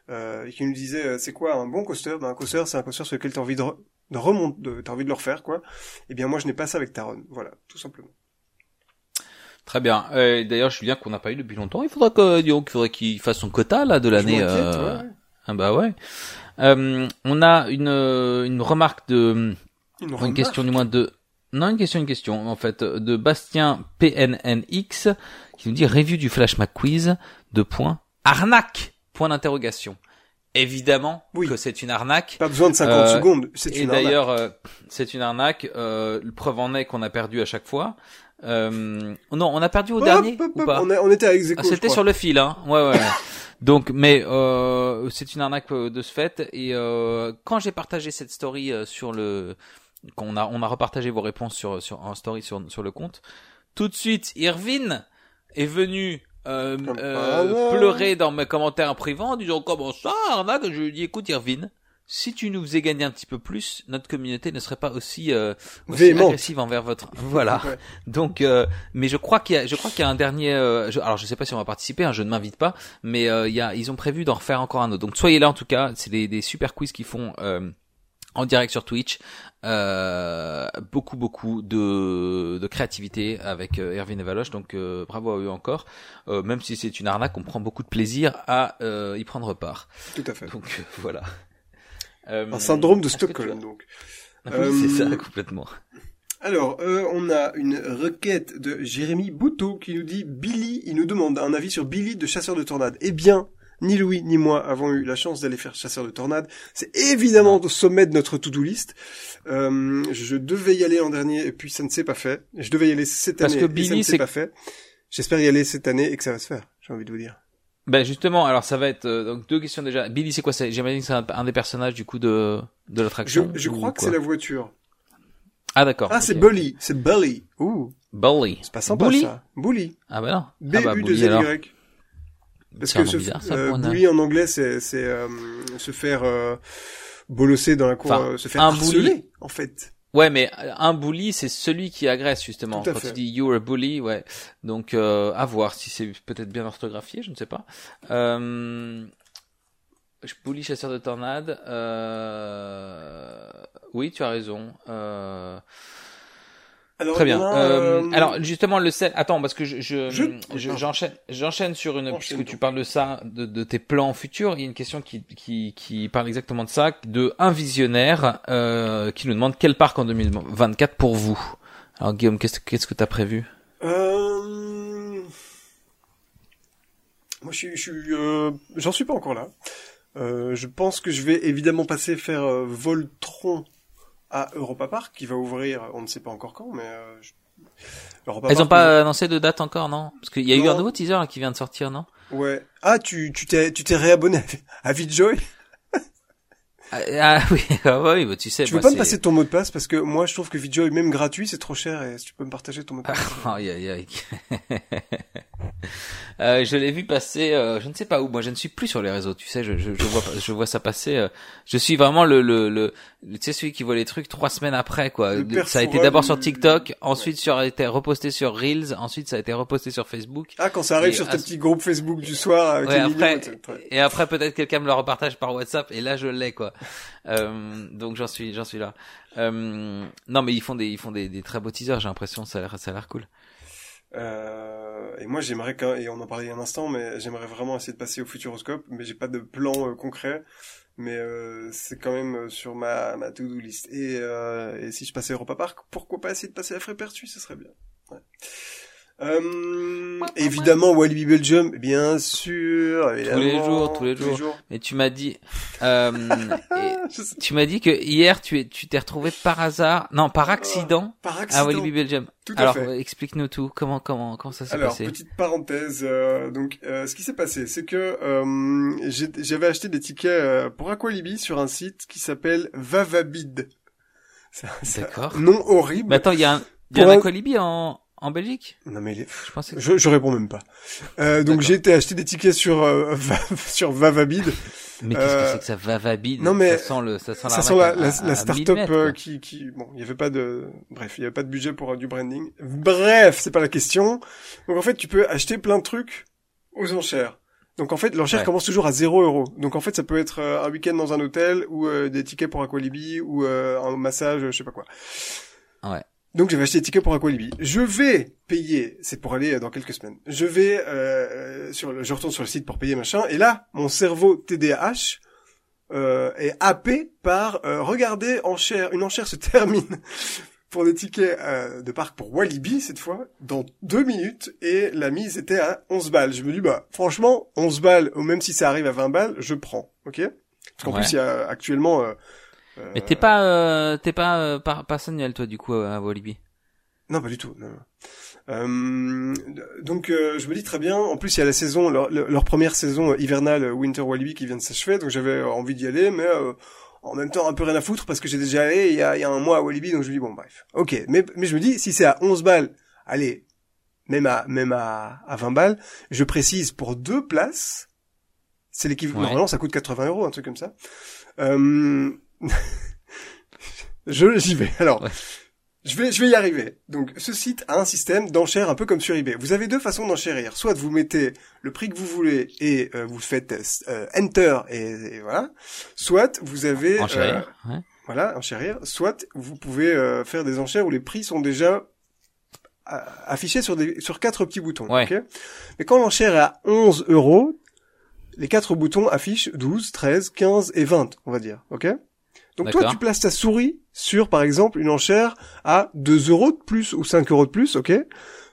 euh, et qui nous disait euh, c'est quoi un bon coaster? Ben un coaster, c'est un coaster sur lequel t'as envie de, re- de remonter, de, t'as envie de le refaire, quoi. Eh bien, moi, je n'ai pas ça avec Taron. Voilà, tout simplement. Très bien. Euh, D'ailleurs, Julien qu'on n'a pas eu depuis longtemps, il faudra qu'il faudrait qu'il fasse son quota là de l'année. Euh, ouais. Ah bah ouais. Euh, on a une euh, une remarque de Une, question du moins de non une question une question en fait de Bastien PNNX qui nous dit review du Flash McQuiz de points arnaque point d'interrogation. Évidemment Oui. que c'est une arnaque. Pas besoin de 50 Euh, secondes. C'est Et une arnaque. d'ailleurs, euh, c'est une arnaque. Euh, le preuve en est qu'on a perdu à chaque fois. Euh, non, on a perdu au Hop, dernier hop, ou pas on, a- on était à Ah, C'était sur le fil, hein. Ouais, ouais. Donc, mais euh, c'est une arnaque euh, de ce fait. Et euh, quand j'ai partagé cette story euh, sur le, quand on a on a repartagé vos réponses sur sur en story sur sur le compte, tout de suite, Irvine est venu. Euh, euh, pleurer dans mes commentaires en privé en disant comment ça arnaque? Je lui dis écoute Irvine si tu nous faisais gagner un petit peu plus notre communauté ne serait pas aussi, euh, aussi agressive envers votre voilà Ouais. donc, euh, mais je crois qu'il y a, je crois qu'il y a un dernier. euh, je- alors, je sais pas si on va participer, hein, je ne m'invite pas, mais euh, il y a, ils ont prévu d'en refaire encore un autre. Donc, soyez là en tout cas. C'est des, des super quiz qu'ils font. Euh, en direct sur Twitch. Euh, beaucoup beaucoup de, de créativité avec euh, Erwin et Valoche, donc euh, bravo à eux encore. Euh, même si c'est une arnaque, on prend beaucoup de plaisir à euh, y prendre part. Tout à fait. Donc euh, voilà. Un syndrome de tu Stockholm, donc. Oui, c'est Euh, ça complètement. Alors, euh, on a une requête de Jérémy Bouteau qui nous dit Billy, il nous demande un avis sur Billy de Chasseur de Tornades. Eh bien, ni Louis ni moi avons eu la chance d'aller faire Chasseur de Tornades. C'est évidemment au sommet de notre to-do list. Euh, je devais y aller en dernier et puis ça ne s'est pas fait. Je devais y aller cette Parce année que et ça Billy, ne s'est pas fait. J'espère y aller cette année et que ça va se faire. J'ai envie de vous dire. Ben justement, alors ça va être euh, donc deux questions déjà. Billy, c'est quoi? C'est J'imagine que c'est un, un des personnages du coup de de Je, l'attraction. je ou crois que c'est la voiture. Ah d'accord. Ah, c'est Bully. C'est Bully. Ouh, Bully. c'est pas sympa Bully? ça. Bully. Ah bah non. B ah bah U Bully alors. Y. Parce que se, bizarre, ça, euh, bully en anglais, c'est c'est euh, se faire euh, bolosser dans la cour, euh, se faire un harceler, en fait. Ouais, mais un bully, c'est celui qui agresse justement. Quand fait. tu dis you're a bully, ouais. Donc euh, à voir si c'est peut-être bien orthographié, je ne sais pas. Euh... Bully chasseur de tornades. Euh... Oui, tu as raison. Euh... Alors, Très bien. Euh, euh, alors justement le sel. Attends parce que je je- Je- je- j'enchaîne j'enchaîne sur une Enchaîne puisque donc. tu parles de ça de, de tes plans futurs. Il y a une question qui qui qui parle exactement de ça de un visionnaire euh, qui nous demande quel parc en 2024 pour vous. Alors Guillaume qu'est-ce qu'est-ce que t'as prévu? Euh, Moi, je suis, je suis, j'en suis pas encore là. Je pense que je vais évidemment passer faire Voltron à Europa Park, qui va ouvrir, on ne sait pas encore quand, mais euh, je- Europa Elles ont Park, pas annoncé de date encore non? Parce qu'il y a eu un nouveau teaser là, qui vient de sortir non? Ouais. Ah, tu, tu t'es, tu t'es réabonné à, VidJoy? Ah, ah, oui ah oui bah, tu sais. Tu veux moi, pas me passer ton mot de passe? Parce que moi je trouve que VidJoy même gratuit c'est trop cher et si tu peux me partager ton mot de passe. Aïe aïe aïe. Euh, je l'ai vu passer, euh, je ne sais pas où. Moi, je ne suis plus sur les réseaux. Tu sais, je, je, je vois, je vois ça passer. euh, je suis vraiment le, le, le, tu sais, celui qui voit les trucs trois semaines après, quoi. Le Ça a été d'abord sur TikTok, ensuite sur, a été reposté sur Reels, ensuite ça a été reposté sur Facebook. Ah quand ça arrive Et sur tes petits groupes Facebook du soir avec Ouais, les après, et. Ouais. après peut-être quelqu'un me le repartage par WhatsApp et là je l'ai quoi. Euh, donc j'en suis, j'en suis là. Euh, non mais ils font des, ils font des, des très beaux teasers. J'ai l'impression ça a l'air, ça a l'air cool. Euh, et moi j'aimerais et on en parlait il y a un instant mais j'aimerais vraiment essayer de passer au Futuroscope mais j'ai pas de plan euh, concret mais euh, c'est quand même euh, sur ma ma to-do list et, euh, et si je passais Europa Park pourquoi pas essayer de passer à Frépertuis ce serait bien. Ouais. Euh, évidemment Walibi Belgium bien sûr évidemment, les jours, tous les jours. Mais tu m'as dit, euh, et- tu m'as dit que hier tu es, tu t'es retrouvé par hasard, non par accident par à accident Walibi Belgium. tout à Alors fait euh, explique-nous tout. Comment comment comment ça s'est Alors, passé petite parenthèse, euh, donc euh, ce qui s'est passé, c'est que euh, j'avais acheté des tickets euh, pour Aqualibi sur un site qui s'appelle Vavabid. D'accord. nom horrible. Mais attends, il y a un, il y a un- Aqualibi en en Belgique? Non mais les- Je pensais. Que... je, je réponds même pas. Euh, donc j'ai été acheter des tickets sur euh, sur Vavabid. Mais qu'est-ce que Euh, c'est que ça va vabide non, mais ça sent le ça sent Ça sent la, la, start-up 1000 mètres, euh, qui, qui, bon, il y avait pas de, bref, il y avait pas de budget pour euh, du branding. Bref, c'est pas la question. Donc en fait, tu peux acheter plein de trucs aux enchères. Donc en fait, l'enchère Ouais. commence toujours à 0 euros. Donc en fait, ça peut être euh, un week-end dans un hôtel ou euh, des tickets pour Aqualibi ou euh, un massage, je sais pas quoi. Ouais. Donc j'avais acheté des tickets pour Aqualibi. Je vais payer, c'est pour aller euh, dans quelques semaines. Je vais euh, sur le, je retourne sur le site pour payer machin. Et là, mon cerveau TDAH euh, est happé par euh, regarder enchère, une enchère se termine pour des tickets euh, de parc pour Walibi cette fois dans deux minutes et la mise était à 11 balles. Je me dis bah franchement 11 balles ou même si ça arrive à 20 balles, je prends, ok? Parce qu'en Ouais. plus il y a actuellement euh, euh, Mais t'es pas euh, t'es pas euh, par personnel toi du coup à Walibi? Non, pas du tout. Non. Euh, donc euh, je me dis très bien. En plus, il y a la saison, leur, leur- première saison hivernale euh, Winter Walibi qui vient de s'achever, donc j'avais euh, envie d'y aller, mais euh, en même temps un peu rien à foutre parce que j'ai déjà allé il y a, il y a un mois à Walibi, donc je me dis bon bref. Ok, mais mais je me dis si c'est à 11 balles, allez, même à même à, à 20 balles, je précise pour deux places, c'est l'équivalent. Ouais. Normalement, ça coûte 80 euros, un truc comme ça. Euh... je j'y vais. Alors. Ouais. Je vais, je vais y arriver. Donc, ce site a un système d'enchères un peu comme sur eBay. Vous avez deux façons d'enchérir. Soit vous mettez le prix que vous voulez et euh, vous faites euh, Enter et, et voilà. Soit vous avez... Enchérir. ouais. voilà, enchérir, soit vous pouvez euh, faire des enchères où les prix sont déjà euh, affichés sur des sur quatre petits boutons. Ouais. Mais quand l'enchère est à 11 euros, les quatre boutons affichent 12, 13, 15 et 20, on va dire. Ok? Donc toi, tu places ta souris sur, par exemple, une enchère à 2 euros de plus ou 5 euros de plus, ok?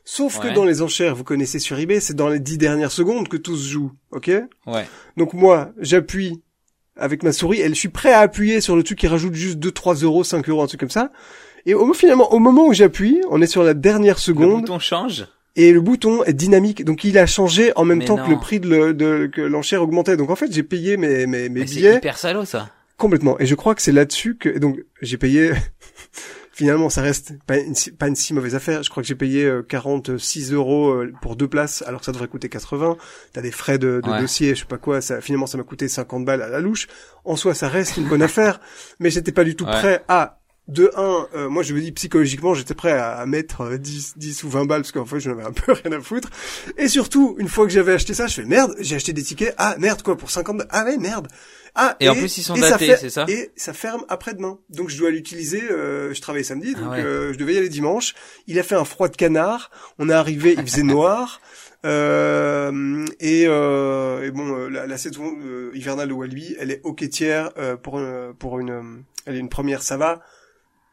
Sauf que dans les enchères, vous connaissez sur eBay, c'est dans les 10 dernières secondes que tout se joue, ok? Ouais. donc moi, j'appuie avec ma souris, et je suis prêt à appuyer sur le truc qui rajoute juste 2, 3 euros, 5 euros, un truc comme ça. Et au, finalement, au moment où j'appuie, on est sur la dernière Le seconde, bouton change? et le bouton est dynamique. Donc il a changé en même Mais temps non. que le prix de, le- de- que l'enchère augmentait. Donc en fait, j'ai payé mes, mes, mes Mais c'est billets hyper salaud ça. Complètement. Et je crois que c'est là-dessus que, et donc j'ai payé, finalement, ça reste pas une, si- pas une si mauvaise affaire. Je crois que j'ai payé euh, 46 euros euh, pour deux places, alors que ça devrait coûter 80. T'as des frais de, de Ouais. dossier, je sais pas quoi. Ça, finalement, ça m'a coûté 50 balles à la louche. En soi, ça reste une bonne affaire, mais j'étais pas du tout Ouais. prêt à. De un, euh, moi je me dis psychologiquement, j'étais prêt à, à mettre euh, 10, 10 ou 20 balles parce qu'en fait j'en avais un peu rien à foutre. Et surtout, une fois que j'avais acheté ça, je fais merde, j'ai acheté des tickets. Ah merde quoi, pour 50 balles. Ah ouais merde. Ah Et en plus, ils sont et ça datés, c'est ça Et ça ferme après-demain. Donc je dois l'utiliser. euh, je travaille samedi, donc Ah ouais. euh, je devais y aller dimanche. Il a fait un froid de canard. On est arrivé, il faisait noir. Euh, et, euh, et bon, euh, la, la saison euh, hivernale de Walibi, elle est hoquetière euh, pour pour une, elle est une première, ça va.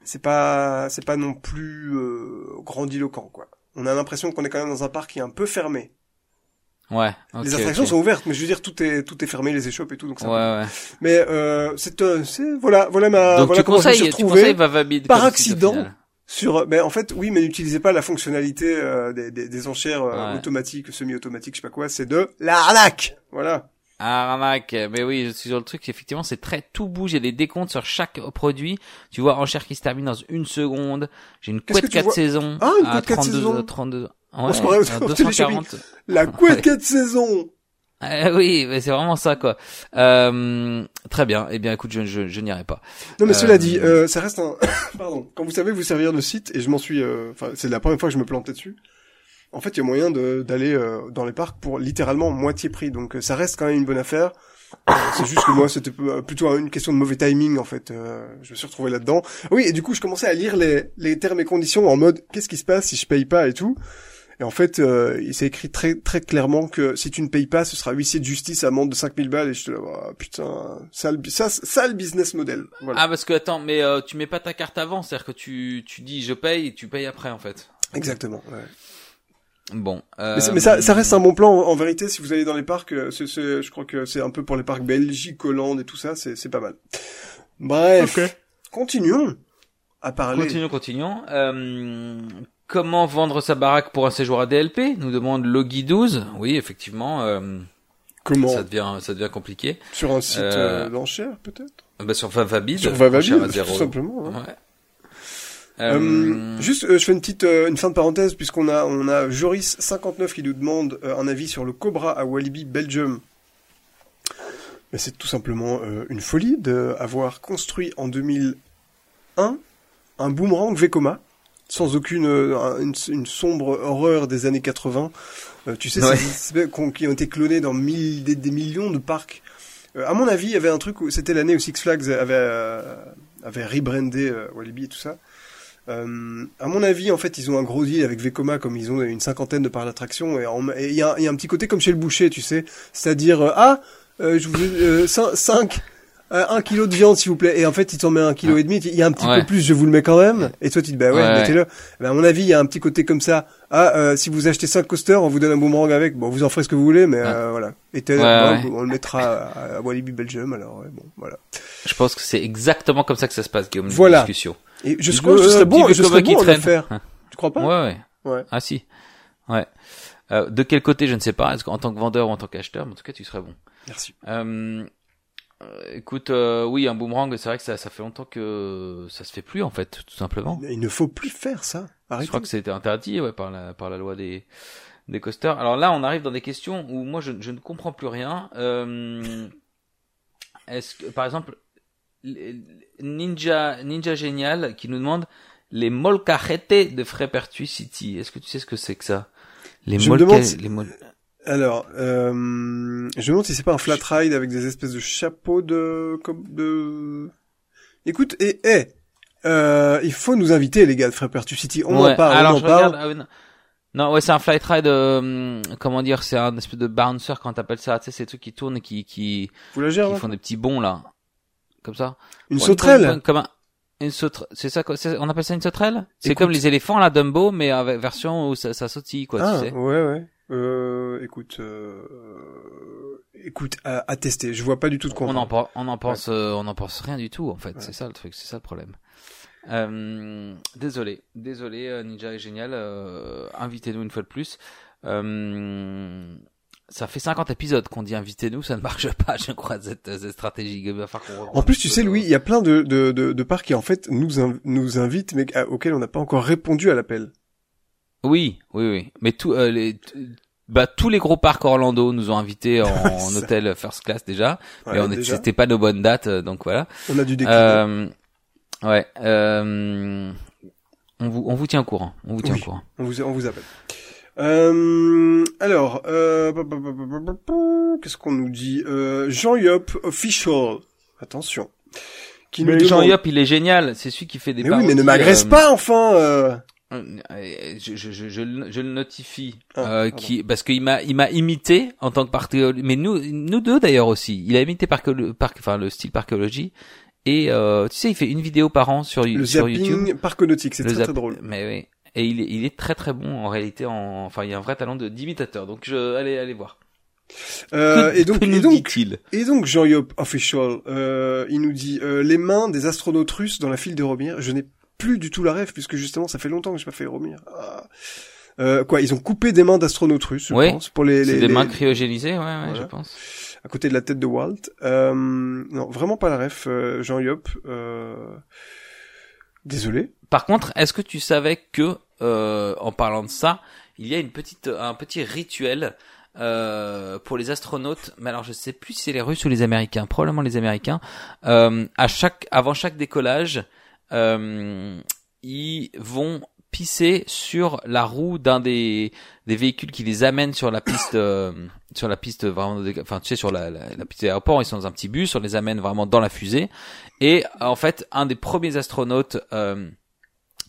C'est pas c'est pas non plus euh, grandiloquent quoi. On a l'impression qu'on est quand même dans un parc qui est un peu fermé. Ouais. les attractions sont ouvertes, mais je veux dire tout est tout est fermé, les échoppes et tout, donc ça. Ouais, ouais. Mais euh, c'est euh, c'est voilà voilà ma Donc voilà tu comment je me suis retrouvé par accident. sur ben en fait oui mais n'utilisez pas la fonctionnalité euh, des, des, des enchères euh, Ouais. automatiques semi-automatiques je sais pas quoi c'est de l'arnaque voilà Arnaque, mais oui, je suis sur le truc, effectivement, c'est très, tout bouge, il y a des décomptes sur chaque produit. Tu vois, enchère qui se termine dans une seconde. J'ai une couette que tu 4 vois saisons. Ah, une à couette 4 32, saisons. 32, ouais, On se croirait au Téléchabis. 240. la couette Ouais. 4 saisons Euh, oui, mais c'est vraiment ça, quoi. Euh, très bien. Eh bien, écoute, je, je, je n'irai pas. non mais Euh, cela dit euh, ça reste un pardon quand vous savez vous servir de site et je m'en suis euh, enfin c'est la première fois que je me plantais dessus en fait il y a moyen d'aller euh, dans les parcs pour littéralement moitié prix. Donc euh, ça reste quand même une bonne affaire. Euh, c'est juste que moi c'était plutôt une question de mauvais timing en fait. Euh, je me suis retrouvé là-dedans. Oui et du coup je commençais à lire les les termes et conditions en mode qu'est-ce qui se passe si je paye pas et tout. Et en fait euh, il s'est écrit très très clairement que si tu ne payes pas ce sera huissier de justice amende de 5000 balles. Et je te là oh, putain sale ça sale business model. Voilà. Ah, parce que, attends, mais euh, tu mets pas ta carte avant, c'est-à-dire que tu, tu dis je paye et tu payes après, en fait. exactement ouais. Bon. Euh, Mais, ça, ça reste un bon plan en, en vérité si vous allez dans les parcs. euh, C'est, c'est- je crois que c'est un peu pour les parcs Belgique, Hollande et tout ça, c'est, c'est pas mal. Bref, continuons à parler. Continuons, continuons. Euh, comment vendre sa baraque pour un séjour à DLP Nous demande Logi 12. Oui, effectivement, euh, Comment ça devient ça devient compliqué. Sur un site Euh, euh, d'enchères peut-être? Bah, sur Vavabid. Sur Vavabid, tout simplement. hein. Ouais. Euh, Euh, juste, euh, je fais une petite, une fin de parenthèse puisqu'on a, on a Joris 59 qui nous demande un avis sur le Cobra à Walibi Belgium. Mais c'est tout simplement une folie d'avoir construit en 2001 un boomerang Vekoma sans aucune un- une, une sombre horreur des années 80. Euh, tu sais, Ouais. ces qui ont été clonés dans mille, des, des millions de parcs. Euh, à mon avis, il y avait un truc où c'était l'année où Six Flags avait euh, avait rebrandé Walibi et tout ça. Euh, à mon avis, en fait, ils ont un gros deal avec Vekoma, comme ils ont une cinquantaine de parcs d'attractions, et il y, a un- il y a un petit côté comme chez le boucher, tu sais, c'est-à-dire euh, ah, euh, je vous 5 un kilo de viande s'il vous plaît, et en fait, il t'en met un kilo et demi, il y a un petit Ouais. peu plus, je vous le mets quand même, et toi tu dis bah ouais, Ouais, ouais. mettez-le. Ben, à mon avis, il y a un petit côté comme ça. Ah, euh, si vous achetez 5 coasters, on vous donne un boomerang avec. Bon, vous en ferez ce que vous voulez, mais euh, voilà. Et Ouais, ouais. on le mettra à, à Walibi Belgium, alors ouais, bon, voilà. je pense que c'est exactement comme ça que ça se passe, Guillaume. Voilà. Discussion. Et je, crois que ce serait bon, je serais bon de le faire. Tu crois pas? Ouais, ouais. Ouais. Ah si. Ouais. Euh, de quel côté, je ne sais pas. Est-ce qu'en tant que vendeur ou en tant qu'acheteur, mais en tout cas, tu serais bon. Merci. Euh, euh, écoute, euh, oui, un boomerang, c'est vrai que ça, ça fait longtemps que ça se fait plus en fait, tout simplement. Il ne faut plus faire ça. Je crois que c'était interdit, ouais, par la par la loi des des coasters. Alors là, on arrive dans des questions où moi je, je ne comprends plus rien. Est-ce que, par exemple, Ninja Ninja génial qui nous demande les molcajetes de Frépertuis City. Est-ce que tu sais ce que c'est que ça? Les Je me molca- demande si- les mol- Alors, euh, je me demande si c'est pas un flat ride avec des espèces de chapeaux de, de, Écoute, et, et euh, il faut nous inviter, les gars de Frappertu City. On Ouais, en parle, alors on en parle. regarde. ah oui, non. Non, ouais, c'est un flight ride. euh, comment dire C'est un espèce de bouncer quand t'appelles ça. Tu sais, ces trucs qui tournent et qui qui, Vous la gérez, qui hein font des petits bonds là, comme ça. Une sauterelle Comme un, une sauterelle. C'est ça, on appelle ça une sauterelle? C'est comme les éléphants, la Dumbo, mais avec version où ça, ça sautille, quoi, Ah, tu sais. ouais, ouais. Euh, écoute, euh, écoute, à, à tester. Je vois pas du tout de quoi. On en, parle. on en pense, euh, on en pense rien du tout, en fait. Ouais. C'est ça le truc, c'est ça le problème. Euh, désolé, désolé, euh, Ninja est génial. Euh, invitez-nous une fois de plus. Euh, ça fait 50 épisodes qu'on dit invitez-nous, ça ne marche pas, je crois, cette, cette stratégie. Il va falloir qu'on revoie En plus, tu sais, euh, Louis, il y a plein de, de, de, de parcs qui, en fait, nous, nous invitent, mais à- auxquels on n'a pas encore répondu à l'appel. Oui, oui, oui. Mais tout, euh, les, bah, tous les gros parcs Orlando nous ont invités en, hôtel first class déjà. Ouais, mais on c'était pas nos bonnes dates, euh, donc voilà. On a dû décliner. Euh, ouais. Euh, on vous, on vous tient au courant. On vous tient Oui. au courant. On vous, on vous appelle. Euh, alors, euh, qu'est-ce qu'on nous dit euh, Jean Yop official. Attention. Qui nous Mais Jean demande- Yop, il est génial. C'est celui qui fait des Mais oui, mais ne m'agresse euh, pas, enfin. euh. euh, Je, je, je, je, le- le notifie, Ah, euh, qui, parce qu'il m'a, il m'a imité en tant que parchéologue, mais nous, nous deux d'ailleurs aussi. Il a imité parchéolo- parc, enfin le style parchéologie. Et euh, tu sais, il fait une vidéo par an sur, Le sur YouTube. zapping parconautique, c'est Le très très drôle. Mais oui. Et il est, il est très très bon en réalité. En, enfin, il y a un vrai talent de d'imitateur. Donc, je, allez, allez voir. Euh, et donc, et donc, dit-il? et donc official, euh, il nous dit euh, les mains des astronautes russes dans la file de Romir. Je n'ai plus du tout la rêve puisque justement ça fait longtemps que j'ai pas fait Romir. Ah. Euh, quoi, ils ont coupé des mains d'astronautes russes, je Ouais. pense, pour les, les, des les- mains cryogénisées, ouais, ouais, Voilà. je pense. à côté de la tête de Walt. Euh, non, vraiment pas la ref, euh, Jean Yop. Euh... Désolé. Par contre, est-ce que tu savais que, euh, en parlant de ça, il y a une petite, un petit rituel euh, pour les astronautes. Mais alors, je sais plus si c'est les Russes ou les Américains. Probablement les Américains. Euh, à chaque, avant chaque décollage, euh, ils vont pisser sur la roue d'un des des véhicules qui les amènent sur la piste euh, sur la piste vraiment de- enfin tu sais sur la, la, la piste d'aéroport ils sont dans un petit bus on les amène vraiment dans la fusée et en fait un des premiers astronautes euh,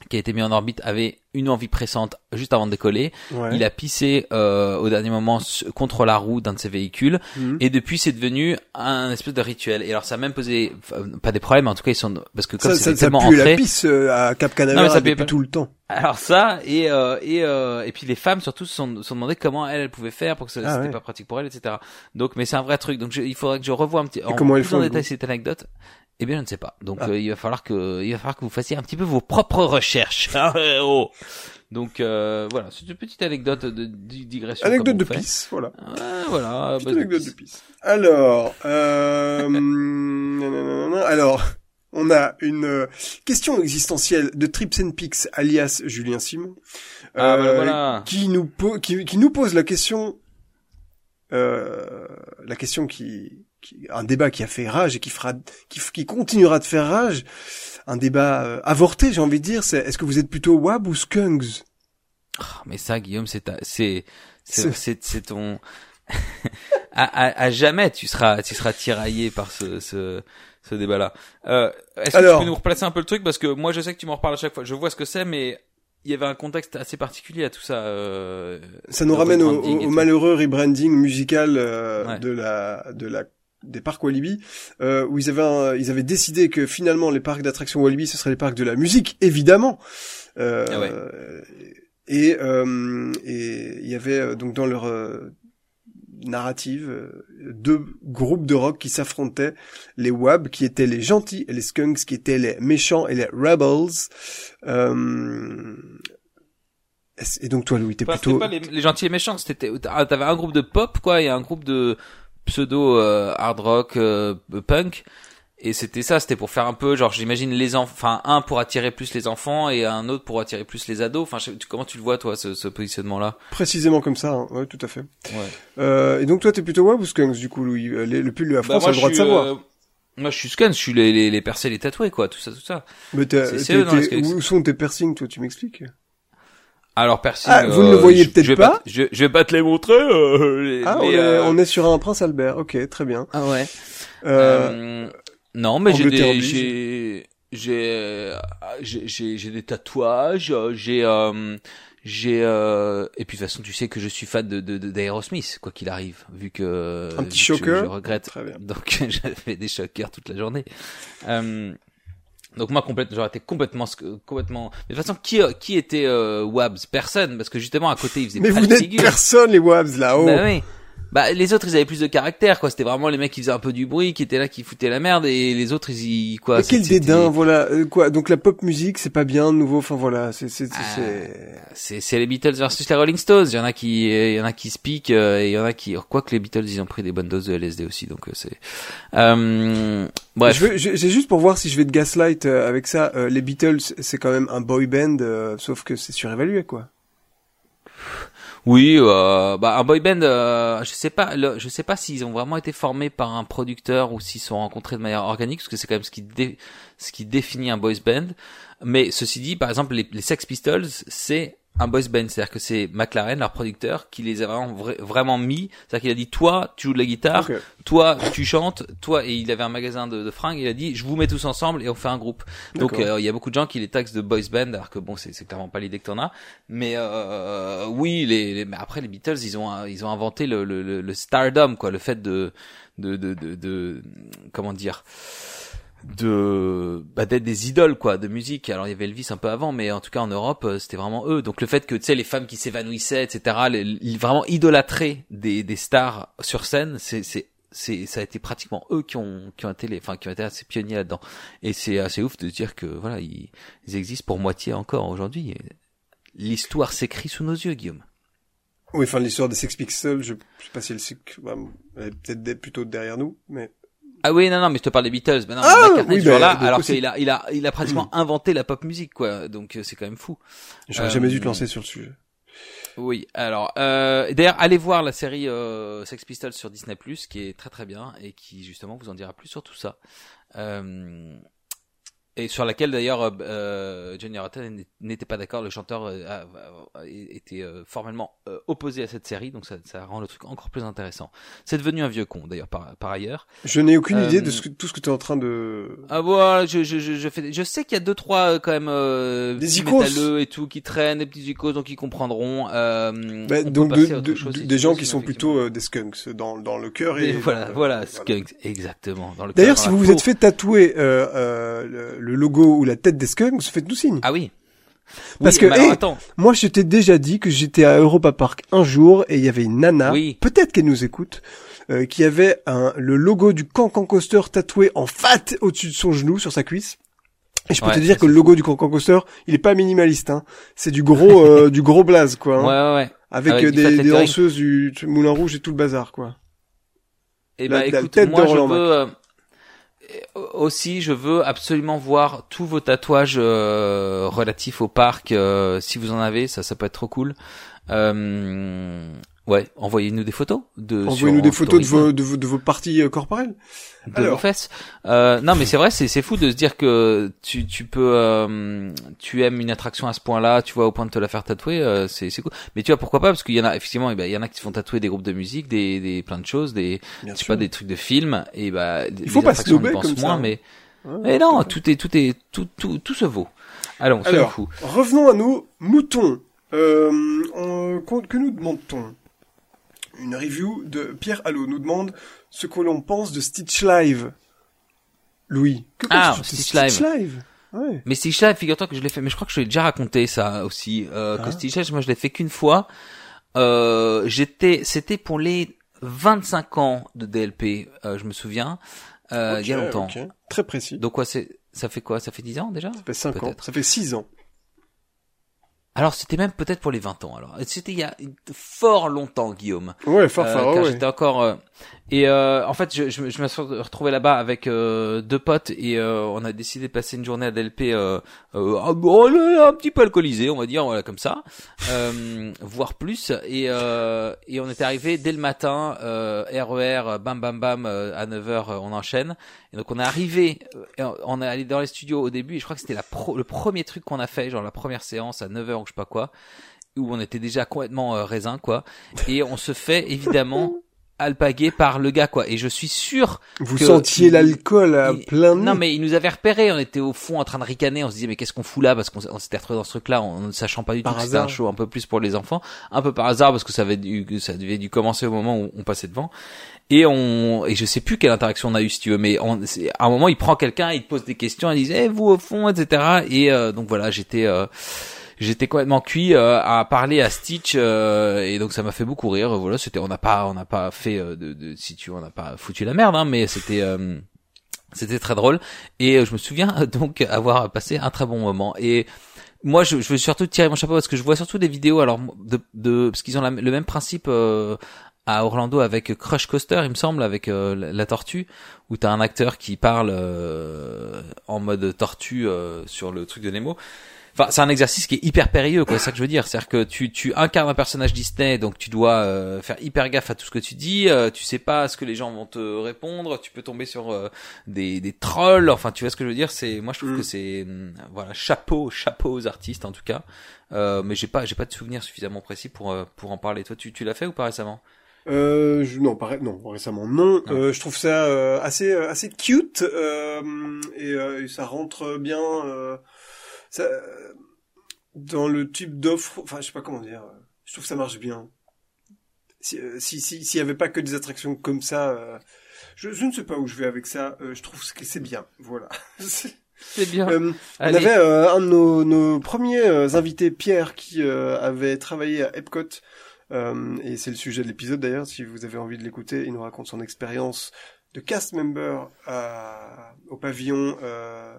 qui a été mis en orbite avait une envie pressante juste avant de décoller Ouais. il a pissé euh, au dernier moment contre la roue d'un de ses véhicules Mhm. et depuis c'est devenu un espèce de rituel et alors ça a même posé enfin, pas des problèmes en tout cas ils sont parce que comme ça, ça, ça tellement pue ancré la pisse euh, à Cap Non, mais Canaveral ça pue depuis tout le temps. alors ça et euh, et euh, et puis les femmes surtout se sont, se sont demandé comment elles, elles pouvaient faire pour que ça, Ah c'était ouais. pas pratique pour elles etc donc mais c'est un vrai truc donc je- il faudrait que je revoie un petit en comment elles plus en font, détail du cette anecdote eh bien je ne sais pas donc Ah. euh, il va falloir que il va falloir que vous fassiez un petit peu vos propres recherches eh, oh. donc euh, voilà c'est une petite anecdote de, de digression Anecdote comme de on fait. pisse, voilà. Voilà Petite de anecdote de pisse. Alors, euh, alors, on a une euh, question existentielle de Trips and Pix, alias Julien Simon, ah euh, voilà, voilà. qui nous qui, qui nous pose la question, euh, la question qui, un débat qui a fait rage et qui fera, qui, qui continuera de faire rage, un débat euh, avorté, j'ai envie de dire, c'est est-ce que vous êtes plutôt Wab ou Skunks? Ah, mais ça Guillaume c'est c'est c'est ton à, à, à jamais tu seras tu seras tiraillé par ce ce ce débat là euh, est-ce que tu peux nous replacer un peu le truc? Parce que moi je sais que tu m'en reparles à chaque fois. Je vois ce que c'est mais il y avait un contexte assez particulier à tout ça euh, Ça nous ramène au, au malheureux rebranding musical euh, Ouais. de la de la des parcs Walibi euh, où ils avaient un- ils avaient décidé que finalement les parcs d'attractions Walibi ce seraient les parcs de la musique évidemment euh, Ah ouais. et euh, et il y avait euh, donc dans leur euh, narrative euh, deux groupes de rock qui s'affrontaient les Wab qui étaient les gentils et les Skunks qui étaient les méchants et les Rebels euh, et donc toi Louis t'es Enfin, plutôt pas les, les gentils et méchants c'était t'avais un groupe de pop quoi et un groupe de pseudo euh, hard rock euh, punk et c'était ça c'était pour faire un peu genre j'imagine les enfants enfin un pour attirer plus les enfants et un autre pour attirer plus les ados enfin tu- comment tu le vois toi ce, ce positionnement là Précisément comme ça, hein. ouais, tout à fait. ouais Euh, et donc toi, t'es plutôt Wab ou Skunks, du coup, Louis? Euh, les- Le pull de la France a le droit de savoir. euh, moi je suis scan je suis les les, les percés les tatoués quoi tout ça tout ça Mais t'es- Skunks? où sont tes piercings, toi, tu m'expliques alors piercing Ah, vous ne le euh, voyez je- peut-être je pas je, je vais pas te les montrer euh, les- Ah, on est, euh, on est sur un Prince Albert, ok, très bien. ah ouais Euh, Euh, Non, mais j'ai j'ai, j'ai, j'ai, j'ai, j'ai des tatouages, j'ai, euh, j'ai, euh, et puis de toute façon, tu sais que je suis fan de, de, de- d'Aerosmith, quoi qu'il arrive, vu que. Un vu petit que je- shocker Je, regrette. Très bien. Donc, j'avais des shockers toute la journée. Euh, donc moi complètement j'aurais été complètement complètement mais de toute façon qui qui était euh, Wabs? Personne parce que justement à côté ils faisaient Mais pas vous n'êtes personne, les Wabs, là-haut. Bah oui. Bah les autres ils avaient plus de caractère quoi. C'était vraiment les mecs qui faisaient un peu du bruit, qui étaient là, qui foutaient la merde et les autres ils y quoi. Mais quel dédain, voilà. Euh, quoi Donc la pop musique, c'est pas bien, de nouveau. Enfin voilà, c'est c'est Ah. c'est. C'est c'est les Beatles versus les Rolling Stones. Il y en a qui il y en a qui se piquent euh, et il y en a qui quoi que les Beatles ils ont pris des bonnes doses de LSD aussi donc euh, c'est euh, bref. Je veux- je- C'est juste pour voir si je vais te gaslight euh, avec ça. Euh, les Beatles, c'est quand même un boy band, euh, sauf que c'est surévalué, quoi. Oui, euh, bah un boy band, euh, je sais pas, je sais pas s'ils ont vraiment été formés par un producteur ou s'ils sont rencontrés de manière organique, parce que c'est quand même ce qui définit un boys band. Mais ceci dit, par exemple, les Sex Pistols, c'est un boys band, c'est-à-dire que c'est McLaren, leur producteur, qui les a vraiment, vra- vraiment mis. C'est-à-dire qu'il a dit, toi, tu joues de la guitare, toi, tu chantes, toi, et il avait un magasin de, de fringues, il a dit, je vous mets tous ensemble et on fait un groupe. Donc, euh, il y a beaucoup de gens qui les taxent de boys band, alors que bon, c'est c'est clairement pas l'idée que t'en as. Mais euh, oui, les, les- mais après les Beatles, ils ont ils ont inventé le, le, le, le stardom, quoi, le fait de de de de, de- comment dire? De bah, d'être des idoles quoi de musique. Alors il y avait Elvis un peu avant mais en tout cas en Europe euh, c'était vraiment eux. Donc le fait que tu sais les femmes qui s'évanouissaient etc les, les- vraiment idolâtrés des des stars sur scène c'est c'est c'est ça a été pratiquement eux qui ont qui ont été les enfin qui ont été assez pionniers là-dedans. Et c'est assez ouf de dire que voilà ils, ils existent pour moitié encore aujourd'hui. L'histoire s'écrit sous nos yeux Guillaume. Oui, enfin l'histoire des Sex Pistols, je, sais pas si elle, bah, elle est peut-être plutôt derrière nous, mais Ah oui, non, non, mais je te parle des Beatles. Ben non, Ah, McCartney oui, est toujours bah, là, donc alors qu'il a, il a, il a pratiquement inventé la pop musique, quoi. Donc euh, c'est quand même fou. j'aurais Euh, jamais dû te lancer sur le sujet. Oui. Alors, euh, d'ailleurs, allez voir la série euh, Sex Pistols sur Disney+, qui est très très bien et qui justement vous en dira plus sur tout ça. Euh, et sur laquelle d'ailleurs euh, euh, Johnny Rotten n'était pas d'accord. Le chanteur euh, était euh, formellement euh, opposé à cette série, donc ça, ça rend le truc encore plus intéressant. C'est devenu un vieux con d'ailleurs par, par ailleurs. Je n'ai aucune euh, idée de ce que, tout ce que tu es en train de... Ah voilà, je, je, je, je fais, je sais qu'il y a deux trois euh, quand même euh, Des métalleux et tout qui traînent, des petits icônes donc ils comprendront. Euh, Bah, donc de- de- chose de- si des gens qui sont plutôt euh, des skunks dans, dans le cœur et Et voilà, dans voilà, Skunks, exactement. Dans le D'ailleurs, si vous vous êtes fait tatouer euh, euh, le, le logo ou la tête des skunks, faites-nous signe. Ah oui. Parce Oui, que, mais alors, hey, attends, Moi, je t'ai déjà dit que j'étais à Europa Park un jour et il y avait une nana, Oui. peut-être qu'elle nous écoute, euh, qui avait un, le logo du Cancan Coaster tatoué en fat au-dessus de son genou sur sa cuisse. Et je peux Ouais, te dire que le logo du Cancan Coaster, il est pas minimaliste, hein. C'est du gros, euh, du gros blaze, quoi. hein. ouais, ouais, ouais. Avec, avec euh, des, danseuses du, du Moulin Rouge et tout le bazar, quoi. Et La- bah la écoute, tête de moi je Roland veux aussi, je veux absolument voir tous vos tatouages euh, relatifs au parc. euh, si vous en avez, ça, ça peut être trop cool. Euh, ouais, envoyez-nous des photos de. Envoyez-nous des photos de vos, de vos, de vos parties euh, corporelles. de Alors. vos fesses. Euh, non, mais c'est vrai, c'est c'est fou de se dire que tu tu peux euh, tu aimes une attraction à ce point-là, tu vois, au point de te la faire tatouer, euh, c'est c'est cool. Mais tu vois pourquoi pas? Parce qu'il y en a effectivement, eh ben, il y en a qui se font tatouer des groupes de musique, des des plein de choses, des Bien je sais pas des trucs de films et bah Il faut les pas pense comme ça, moins, hein. mais Ouais, mais non, tout est tout est tout tout tout se vaut. Allons, Alors, fous. revenons à nos moutons. Euh, on- que nous demande-t-on? Une review de Pierre Allot nous demande ce que l'on pense de Stitch Live. Louis, que Ah, penses-tu de Stitch Live Ouais. Mais Stitch Live, figure-toi que je l'ai fait, mais je crois que je l'ai déjà raconté ça aussi. Euh, Ah. Que Stitch Live, moi je l'ai fait qu'une fois. Euh, j'étais, c'était pour les 25 ans de DLP, euh, je me souviens, euh, il y a longtemps. Très précis. Donc quoi, c'est, ça fait quoi? Ça fait 10 ans déjà? Ça fait 5 ans. Ça fait 6 ans. Alors c'était même peut-être pour les 20 ans. Alors c'était il y a fort longtemps, Guillaume. Ouais, fort, Euh, fort, car ouais. j'étais encore euh, et euh, en fait je, je, me- je me suis retrouvé là-bas avec euh, deux potes et euh, on a décidé de passer une journée à DLP euh, euh, un, bon, un petit peu alcoolisé on va dire voilà comme ça euh, voire plus et euh, et on était arrivé dès le matin euh, RER bam bam bam euh, à 9h on enchaîne donc on est arrivé euh, on- est allé dans les studios au début et je crois que c'était le premier truc qu'on a fait genre la première séance à 9h ou je sais pas quoi où on était déjà complètement euh, raisin quoi. Et on se fait évidemment alpagué par le gars quoi. Et je suis sûr Vous que sentiez l'alcool à il- plein nez. non mais il nous avait repéré. On était au fond en train de ricaner. On se disait mais qu'est-ce qu'on fout là? Parce qu'on s'était retrouvé dans ce truc là en ne sachant pas du Par tout que c'était un hasard. show un peu plus pour les enfants. Un peu par hasard parce que ça avait dû ça devait dû commencer au moment où on passait devant. Et on et je sais plus quelle interaction on a eu si tu veux mais on, à un moment il prend quelqu'un il te pose des questions il dit Eh, vous au fond etc et euh, donc voilà j'étais euh, j'étais complètement cuit euh, à parler à Stitch euh, et donc ça m'a fait beaucoup rire voilà c'était on n'a pas on n'a pas fait euh, de, de si tu on n'a pas foutu la merde hein, mais c'était euh, c'était très drôle. Et euh, je me souviens donc avoir passé un très bon moment. Et moi je, je veux surtout tirer mon chapeau parce que je vois surtout des vidéos alors de, de parce qu'ils ont le même principe à Orlando avec Crush Coaster il me semble avec euh, la, la tortue où t'as un acteur qui parle euh, en mode tortue euh, sur le truc de Nemo Enfin, c'est un exercice qui est hyper périlleux, quoi. C'est ça que je veux dire. C'est-à-dire que tu, tu incarnes un personnage Disney, donc tu dois euh, faire hyper gaffe à tout ce que tu dis. Euh, tu sais pas ce que les gens vont te répondre. Tu peux tomber sur euh, des, des trolls. Enfin, tu vois ce que je veux dire. C'est, moi, je trouve Mm. que c'est, hum, voilà, chapeau, chapeau aux artistes en tout cas. Euh, mais j'ai pas, j'ai pas de souvenir suffisamment précis pour euh, pour en parler. Toi, tu, tu l'as fait ou pas récemment? Euh, je, non, non, récemment non. Euh, je trouve ça euh, assez euh, assez cute euh, et, euh, et ça rentre bien euh, ça, dans le type d'offre. Enfin, je sais pas comment dire. Je trouve que ça marche bien. Si euh, si si- s'il y avait pas que des attractions comme ça, euh, je, je ne sais pas où je vais avec ça. euh, je trouve que c'est bien. Voilà. C'est bien. Euh, on avait euh, un de nos, nos premiers invités, Pierre, qui euh, avait travaillé à Epcot. Euh, et c'est le sujet de l'épisode d'ailleurs. Si vous avez envie de l'écouter, il nous raconte son expérience de cast member à- au pavillon euh,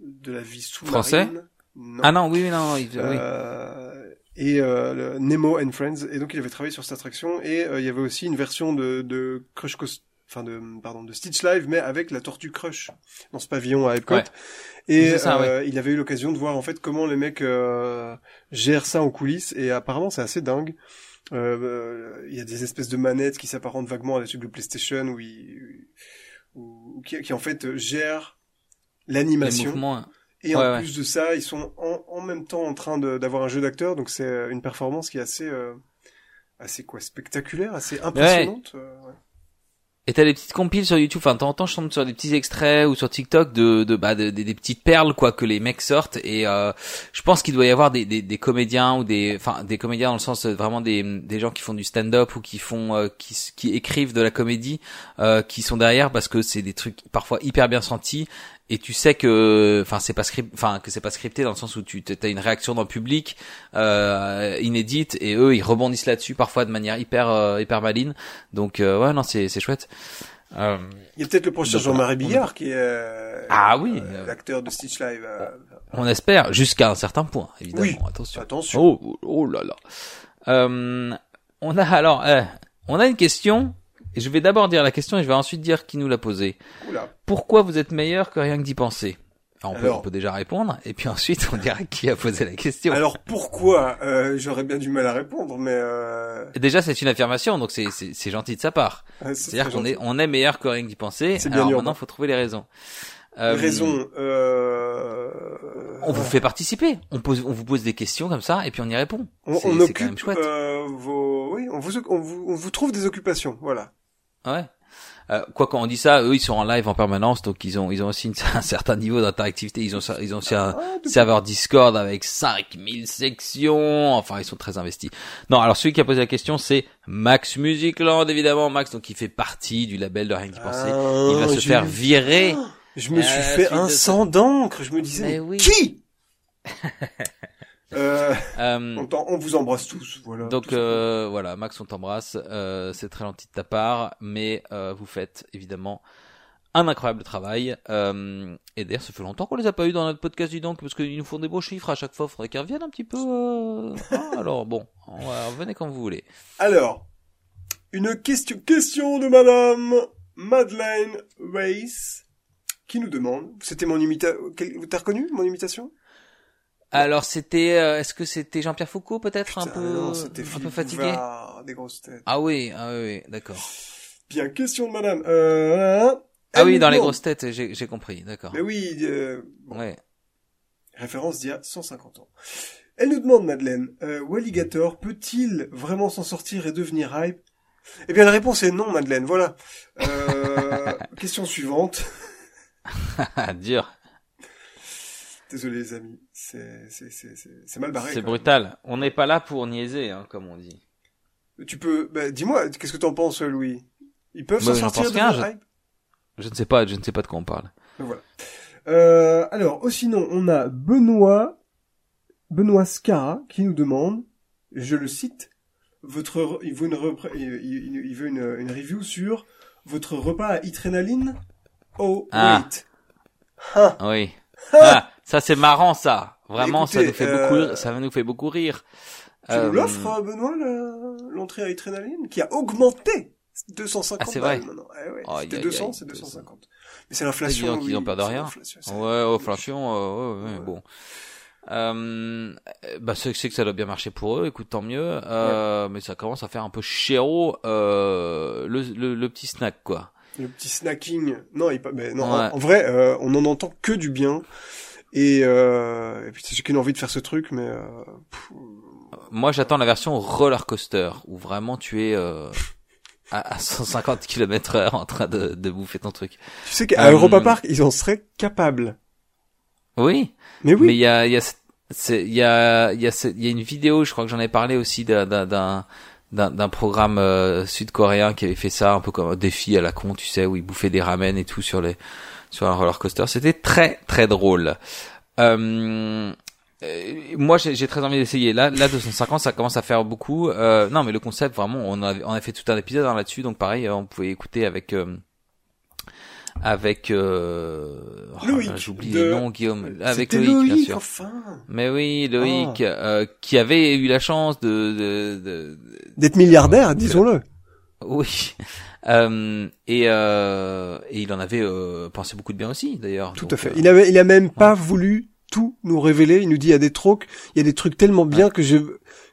de la vie sous-marine. Français Non. Ah non, oui, oui, non, oui. Euh, et euh, le Nemo and Friends. Et donc il avait travaillé sur cette attraction. Et euh, il y avait aussi une version de, de Crush Coast, enfin de pardon de Stitch Live, mais avec la Tortue Crush dans ce pavillon à Epcot. Ouais. Et ça, euh, il avait eu l'occasion de voir en fait comment les mecs euh, gèrent ça en coulisses. Et apparemment c'est assez dingue. Euh, Il y a des espèces de manettes qui s'apparentent vaguement à la tube de PlayStation où ils, où- où- qui, qui en fait gèrent l'animation. mouvements. Et Ouais, en ouais. plus de ça, ils sont en, en même temps en train d'avoir un jeu d'acteur, donc c'est euh, une performance qui est assez, euh, assez quoi, spectaculaire, assez impressionnante. euh, ouais. Et t'as des petites compiles sur YouTube, enfin de temps en temps je tombe sur des petits extraits ou sur TikTok de, de bah de- des- des petites perles quoi que les mecs sortent et euh, je pense qu'il doit y avoir des, des, des comédiens ou des enfin des comédiens dans le sens euh, vraiment des, des gens qui font du stand-up ou qui font euh, qui, qui écrivent de la comédie euh, qui sont derrière parce que c'est des trucs parfois hyper bien sentis et tu sais que enfin c'est pas script enfin que c'est pas scripté dans le sens où tu as une réaction dans le public euh, inédite et eux ils rebondissent là-dessus parfois de manière hyper euh, hyper maline donc euh, ouais non c'est c'est chouette euh, Il y a peut-être le prochain Jean-Marie on- Billard qui est euh, Ah oui. l'acteur de Stitch Live. on espère jusqu'à un certain point évidemment Oui. attention attention. oh, oh là là euh, on a alors euh, on a une question et je vais d'abord dire la question et je vais ensuite dire qui nous l'a posée pourquoi vous êtes meilleur que rien que d'y penser? Alors, on, peut, on peut déjà répondre et puis ensuite on dira qui a posé la question Alors pourquoi euh, J'aurais bien du mal à répondre, mais euh, Déjà, c'est une affirmation, donc c'est c'est gentil de sa part. C'est-à-dire qu'on est on est meilleur que rien que d'y penser. C'est bien Alors urbain. maintenant, faut trouver les raisons. Euh, Raison. Euh... On vous fait participer. On pose on vous pose des questions comme ça et puis on y répond. On, on c'est quand même occupe chouette. euh, vos, oui, on vous, on vous, on vous trouve des occupations, voilà. Ouais. Euh, quoi quand on dit ça, eux ils sont en live en permanence, donc ils ont ils ont aussi une- un certain niveau d'interactivité. Ils ont ils ont aussi un Ah, de- serveur Discord avec 5000 sections. Enfin, ils sont très investis. Non, alors celui qui a posé la question, c'est Max Musicland, évidemment. Max, donc il fait partie du label de Rien que d'y penser. Il va Ah, se faire virer. Je me suis fait un sang d'encre. Je me disais, Mais mais oui. qui? euh, Euh, on, vous embrasse tous, voilà. Donc euh, voilà, Max, on t'embrasse. Euh, c'est très gentil de ta part, mais euh, vous faites évidemment un incroyable travail. Euh, et d'ailleurs, ça fait longtemps qu'on les a pas eu dans notre podcast, dis donc, parce qu'ils nous font des beaux chiffres à chaque fois. Faudrait qu'ils reviennent un petit peu. euh, hein, alors bon, on va, revenez quand vous voulez. Alors, une question, question de Madame Madeleine Weiss qui nous demande. C'était mon imitation. T'as reconnu mon imitation? Alors c'était, euh, est-ce que c'était Jean-Pierre Foucault peut-être un peu, non, un peu fatigué Bouvard, des grosses têtes. Ah oui, ah oui, oui, d'accord. Bien, question de Madame. Euh, Ah oui, dans les grosses têtes, j'ai j'ai compris, d'accord. Mais oui, euh, bon, Ouais. référence d'il y a 150 ans. Elle nous demande, Madeleine, euh, Walligator peut-il vraiment s'en sortir et devenir hype? Eh bien, la réponse est non, Madeleine. Voilà. Euh, question suivante. Dur. Désolé, les amis. C'est, c'est, c'est, c'est, c'est mal barré. C'est brutal. On n'est pas là pour niaiser, hein, comme on dit. Tu peux, bah, dis-moi, qu'est-ce que t'en penses, Louis? Ils peuvent Bah, s'en sortir pense de leur je- hype? Je ne sais pas, je ne sais pas de quoi on parle. Ben voilà. Euh, alors, oh, sinon, on a Benoît, Benoît Scara, qui nous demande, je le cite, votre, re- il veut une, repre- il, veut une, une review sur votre repas à itrénaline. Oh, Ah. wait. Ah, Oui. Ah, ça c'est marrant ça. Vraiment, ça nous fait euh, beaucoup rire. Ça nous fait beaucoup rire. tu nous Euh, l'offres, euh, Benoît, l'entrée à itrénaline, qui a augmenté 250 Ah, c'est vrai maintenant. Eh ouais, C'était aïe, 200, aïe, c'est 200. 250. Mais c'est l'inflation. Donc, ils oui, ont peur de rien. Ouais, inflation, euh, ouais, ouais, Ouais. bon. Euh, bah, c'est que ça doit bien marcher pour eux. Écoute, tant mieux. Euh, Mais ça commence à faire un peu chéro euh, le, le, le petit snack, quoi. Le petit snacking. Non, il, mais non Ouais. en, en vrai, euh, on en entend que du bien. Et, euh, et puis j'ai qu'une envie de faire ce truc, mais euh, Moi, j'attends la version roller coaster où vraiment tu es euh, à, à 150 km heure en train de, de bouffer ton truc. tu sais qu'à Euh, Europa Park, ils en seraient capables. Oui. Mais oui. Mais il y a, il y a, il y a, il y a, il y a une vidéo, je crois que j'en ai parlé aussi d'un, d'un, d'un, programme euh, sud-coréen qui avait fait ça un peu comme un défi à la con, tu sais, où ils bouffaient des ramen et tout sur les, sur un roller coaster. C'était très, très drôle. Euh, euh, moi, j'ai j'ai très envie d'essayer. Là, là, 250, ça commence à faire beaucoup. Euh, non, mais le concept, vraiment, on a, on a fait tout un épisode hein, là-dessus, donc pareil, on pouvait écouter avec, euh, avec, euh, oh, Loïc j'oublie de- les noms, Guillaume, avec C'était Loïc, bien sûr. enfin. Mais oui, Loïc, Ah. euh, qui avait eu la chance de, de, de- D'être milliardaire, disons-le. oui, euh, et, euh, et il en avait euh, pensé beaucoup de bien aussi, d'ailleurs. Tout Donc, à fait. euh, Il avait, il a même pas voulu tout nous révéler. Il nous dit il y a des trucs, il y a des trucs tellement bien que je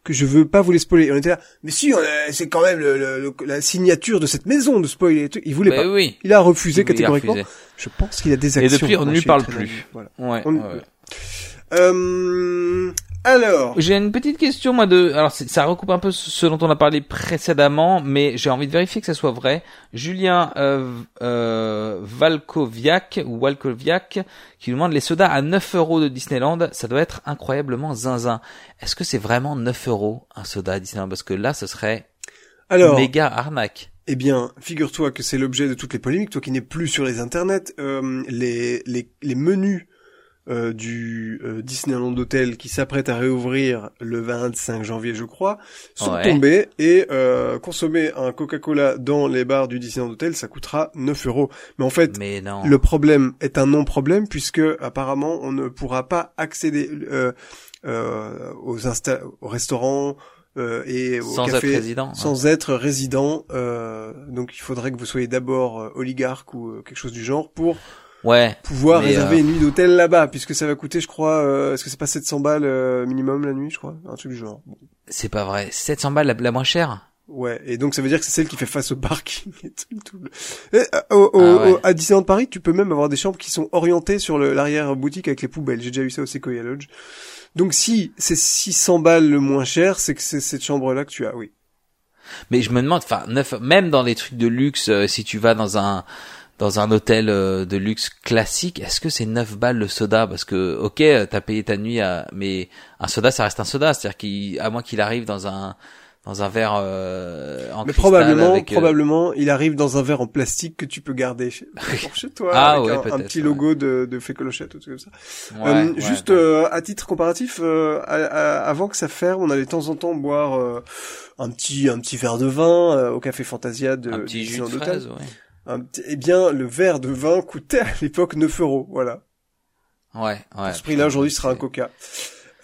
que je veux pas vous les spoiler. Et on était là, mais si, c'est quand même le, le- le- la signature de cette maison de spoiler. Il voulait bah pas. oui. Il a refusé Il a catégoriquement. refusé. Je pense qu'il a des Et actions. depuis, on ne lui parle plus. Voilà. Ouais. On- ouais, ouais. Euh, alors, J'ai une petite question moi de alors ça recoupe un peu ce dont on a parlé précédemment mais j'ai envie de vérifier que ça soit vrai. Julien euh, euh, Valkoviak ou Walkoviak qui nous demande les sodas à 9 euros de Disneyland, ça doit être incroyablement zinzin. Est-ce que c'est vraiment 9 euros un soda à Disneyland? Parce que là ce serait alors, méga arnaque. eh bien, figure-toi que c'est l'objet de toutes les polémiques. Toi qui n'es plus sur les internets, euh, les, les les menus euh, du euh, Disneyland Hotel qui s'apprête à réouvrir le 25 janvier, je crois, sont Ouais. tombés et euh, consommer un Coca-Cola dans les bars du Disneyland Hotel, ça coûtera 9 euros. Mais en fait, Mais non. le problème est un non-problème puisque apparemment on ne pourra pas accéder euh, euh, aux, insta- aux restaurants euh, et aux sans être cafés président. sans être résident. euh, donc il faudrait que vous soyez d'abord euh, oligarque ou quelque chose du genre pour Ouais. pouvoir réserver euh, une nuit d'hôtel là-bas puisque ça va coûter je crois euh, est-ce que c'est pas 700 balles euh, minimum la nuit je crois? Un truc du genre. Bon. C'est pas vrai. 700 balles la, la moins chère? Ouais, et donc ça veut dire que c'est celle qui fait face au parking et tout. tout le- Et, au- au- Ah ouais. au- à Disneyland Paris, tu peux même avoir des chambres qui sont orientées sur l'arrière boutique avec les poubelles. J'ai déjà vu ça au Sequoia Lodge. Donc si c'est 600 balles le moins cher, c'est que c'est cette chambre-là que tu as, oui. Mais je me demande, enfin, neuf, même dans les trucs de luxe, euh, si tu vas dans un dans un hôtel euh, de luxe classique, est-ce que c'est 9 balles le soda? Parce que, ok, euh, t'as payé ta nuit, à, mais un soda, ça reste un soda. C'est-à-dire qu'à moins qu'il arrive dans un dans un verre euh, en Mais cristal probablement, avec, euh, probablement, il arrive dans un verre en plastique que tu peux garder chez, chez toi, Ah avec ouais, un- un, petit ouais. logo de, de Fécolochette ou tout comme ça. ouais, Euh, juste euh, à titre comparatif, euh, à- à- avant que ça ferme, on allait de temps en temps boire euh, un petit un petit verre de vin euh, au café Fantasia de un petit jus de fraise. Un petit- eh bien, le verre de vin coûtait à l'époque 9 euros, voilà. Ouais, ouais. Ce prix-là, aujourd'hui, sera un coca.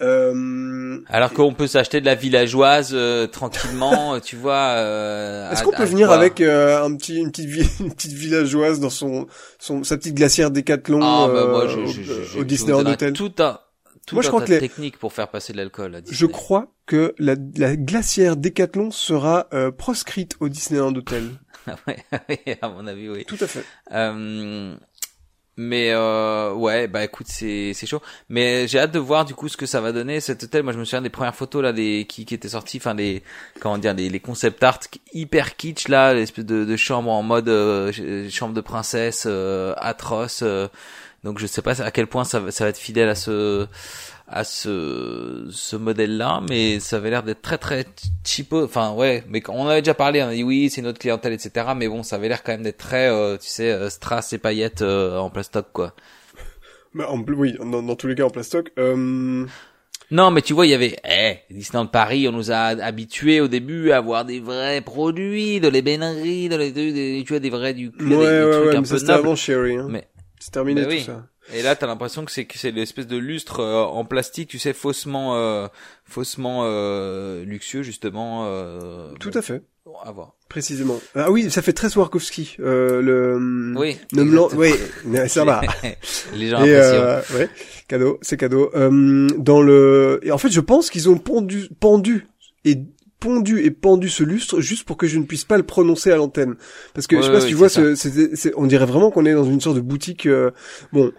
Euh, Alors qu'on peut s'acheter de la villageoise euh, tranquillement, tu vois. Euh, Est-ce qu'on peut venir quoi avec euh, un petit, une petite, une petite villageoise dans son, son, sa petite glacière Décathlon Ah, bah, moi, euh, je, au, je, je, au Disneyland Hotel? Tout un, tout Moi, je crois que de les- techniques pour faire passer de l'alcool. Je crois que la, la glacière Décathlon sera euh, proscrite au Disneyland Hotel. ouais, ouais, à mon avis, oui. Tout à fait. Euh, Mais euh, ouais, bah écoute, c'est c'est chaud. Mais j'ai hâte de voir du coup ce que ça va donner cet hôtel. Moi, je me souviens des premières photos là, des qui qui étaient sorties, enfin les comment dire, les, les concept art hyper kitsch là, l'espèce de, de chambre en mode euh, chambre de princesse euh, atroce. euh. donc je sais pas à quel point ça va, ça va être fidèle à ce à ce ce modèle là, mais ça avait l'air d'être très très cheapo. Enfin ouais, mais on avait déjà parlé, on a dit oui, c'est notre clientèle, etc. Mais bon, ça avait l'air quand même d'être très, euh, tu sais, euh, strass et paillettes euh, en plastoc quoi. Bah, en, oui, dans, dans tous les cas en plastoc. Euh... Non, mais tu vois, il y avait, eh, Disneyland Paris, on nous a habitués au début à avoir des vrais produits, de l'ébénerie, de les, tu vois, des vrais du cuir, Ouais, des, des ouais, trucs ouais, un mais ça peu c'était nobles. avant Sherry. Hein. Mais- C'est terminé Bah tout oui. ça. Et là, t'as l'impression que c'est que c'est l'espèce de lustre euh, en plastique, tu sais, faussement, euh, faussement euh, luxueux justement. Euh, Tout à fait, bon, à voir. précisément. Ah oui, ça fait très Swarovski. Euh, le... Oui. Exactement. Oui, ça va. Les gens Et apprécient. euh, ouais, cadeau, c'est cadeau. Euh, dans le, et en fait, je pense qu'ils ont pendu, pendu et pondu et pendu ce lustre juste pour que je ne puisse pas le prononcer à l'antenne. Parce que je sais Ouais, pas si ouais, tu vois, ce, c'est- c'est- on dirait vraiment qu'on est dans une sorte de boutique. euh, bon,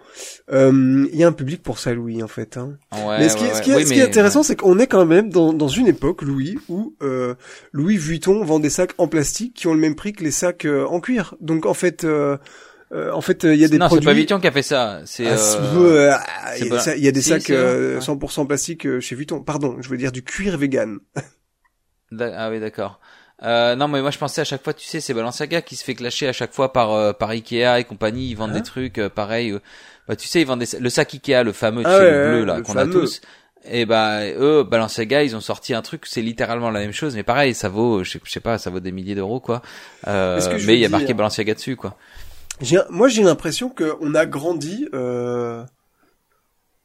euh, il y a un public pour ça, Louis, en fait. Hein. Ouais, mais ce qui, ouais, ce ouais. qui est, Oui, ce qui est intéressant, c'est qu'on est quand même dans, dans une époque, Louis, où euh, Louis Vuitton vend des sacs en plastique qui ont le même prix que les sacs euh, en cuir. Donc en fait, euh, euh, en fait, euh, il y a des non, produits. c'est pas Vuitton qui a fait ça. C'est. Ah, euh, il y a y des Si, sacs c'est vrai, euh, ouais. 100% plastique chez Vuitton. Pardon, je veux dire du cuir vegan. Ah oui, d'accord. Euh, non, mais moi je pensais à chaque fois, tu sais, c'est Balenciaga qui se fait clasher à chaque fois par euh, par Ikea et compagnie. Ils vendent Hein des trucs euh, pareil. euh, bah, tu sais, ils vendent des... le sac Ikea, le fameux, tu Ah sais, ouais, le bleu là qu'on a tous. Et bah eux, Balenciaga, ils ont sorti un truc, c'est littéralement la même chose, mais pareil, ça vaut, je sais, je sais pas, ça vaut des milliers d'euros quoi. Euh, mais il y a marqué Balenciaga dessus quoi. Moi, j'ai l'impression qu'on a grandi euh,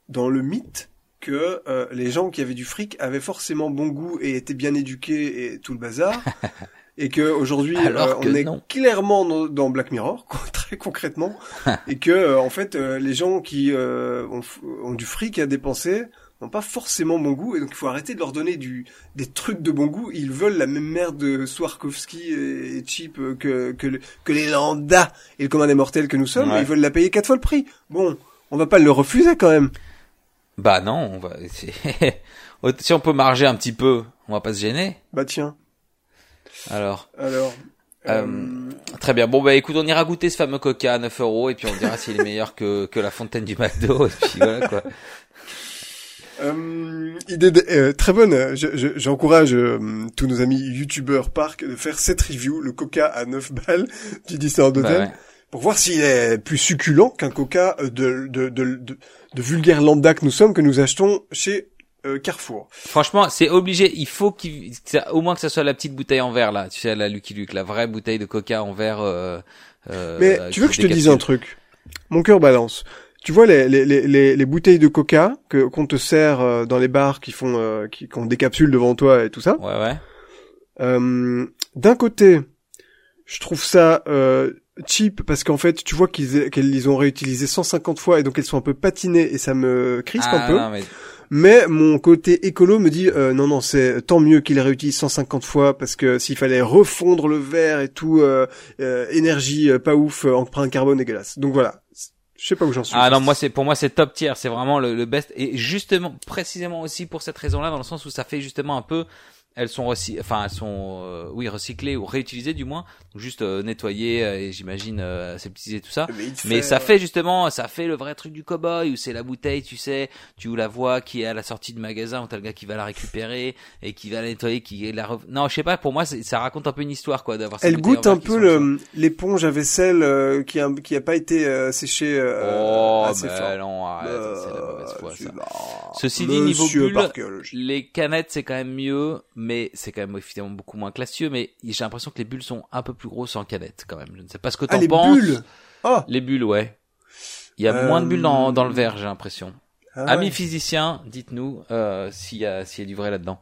dans le mythe que euh, les gens qui avaient du fric avaient forcément bon goût et étaient bien éduqués et tout le bazar. et que aujourd'hui, euh, on est non. clairement dans, dans Black Mirror, quoi, très concrètement, et que euh, en fait, euh, les gens qui euh, ont, ont du fric à dépenser n'ont pas forcément bon goût, et donc il faut arrêter de leur donner du des trucs de bon goût. Ils veulent la même merde de Swarovski et, et cheap que que, le- que les lambda et le commun des mortels que nous sommes. Ouais. Ils veulent la payer quatre fois le prix. Bon, on va pas le refuser quand même. Bah non, on va. si on peut marger un petit peu, on va pas se gêner. Bah tiens. Alors. Alors. Euh, Très bien. Bon bah écoute, on ira goûter ce fameux Coca à 9 euros et puis on dira s'il est meilleur que que la fontaine du McDo et puis voilà quoi. Euh, idée de- euh, très bonne. Je- je- J'encourage euh, tous nos amis youtubeurs parc de faire cette review, le coca à 9 balles du Disneyland Hotel, Bah ouais. pour voir s'il est plus succulent qu'un coca euh, de, de, de, de, de vulgaire lambda que nous sommes, que nous achetons chez euh, Carrefour. Franchement, c'est obligé. Il faut qu'il, que ça- au moins que ça soit la petite bouteille en verre là. Tu sais la Lucky Luke, la vraie bouteille de Coca en verre. Euh, euh, Mais tu veux que je te dise un truc? Mon cœur balance. Tu vois les, les, les, les, les bouteilles de coca que qu'on te sert euh, dans les bars qui font euh, qui, qui ont des capsules devant toi et tout ça? Ouais ouais. Euh, D'un côté, je trouve ça euh, cheap parce qu'en fait, tu vois qu'ils qu'ils les ont réutilisées 150 fois et donc elles sont un peu patinées et ça me crispe Ah, un peu. non, mais Mais mon côté écolo me dit euh, non non c'est tant mieux qu'ils les réutilisent 150 fois parce que s'il fallait refondre le verre et tout euh, euh, énergie euh, pas ouf euh, empreinte carbone dégueulasse. Donc voilà, je sais pas où j'en suis. Ah non, moi c'est pour moi c'est top tier, c'est vraiment le, le best et justement précisément aussi pour cette raison-là dans le sens où ça fait justement un peu elles sont recy... enfin elles sont euh, oui recyclées ou réutilisées du moins, juste euh, nettoyées euh, et j'imagine euh, aseptisées tout ça. Mais, fait, ça euh, fait justement, ça fait le vrai truc du cowboy où c'est la bouteille, tu sais, tu la vois qui est à la sortie de magasin où t'as le gars qui va la récupérer et qui va la nettoyer, qui la re... non, je sais pas, pour moi ça raconte un peu une histoire quoi d'avoir. Elle goûte un peu l'éponge à vaisselle euh, qui a qui a pas été euh, séchée euh, Oh assez bah fort. non, arrête, c'est la mauvaise foi ça. Ceci dit, niveau bulle. Les canettes, c'est quand même mieux, mais c'est quand même évidemment beaucoup moins classieux. Mais j'ai l'impression que les bulles sont un peu plus grosses en canette, quand même. Je ne sais pas ce que Ah t'en les penses. bulles. Ah. Les bulles, ouais. Il y a Euh, moins de bulles dans, dans le verre, j'ai l'impression. Ah Amis ouais. physiciens, dites-nous euh, s'il y a s'il y a du vrai là-dedans.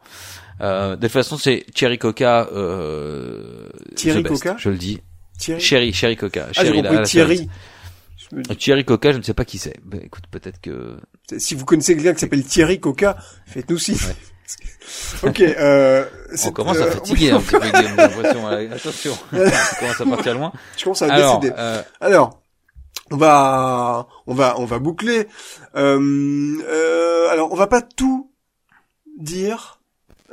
Euh, de toute façon, c'est Cherry Coca. Euh, Thierry best, Coca? je le dis. Thierry? Cherry, Cherry Coca. Ah, Cherry, Thierry. me Thierry Coca, je ne sais pas qui c'est. Bah, écoute, peut-être que Si vous connaissez quelqu'un qui s'appelle Thierry Coca, faites-nous signe. ok. Euh, on commence à euh, fatiguer un petit peu. Guillaume, l'impression. Euh, Attention, on commence à partir loin. Je commence à Alors, décéder. euh, Alors, on va, on va, on va boucler. Euh, euh, alors, on va pas tout dire.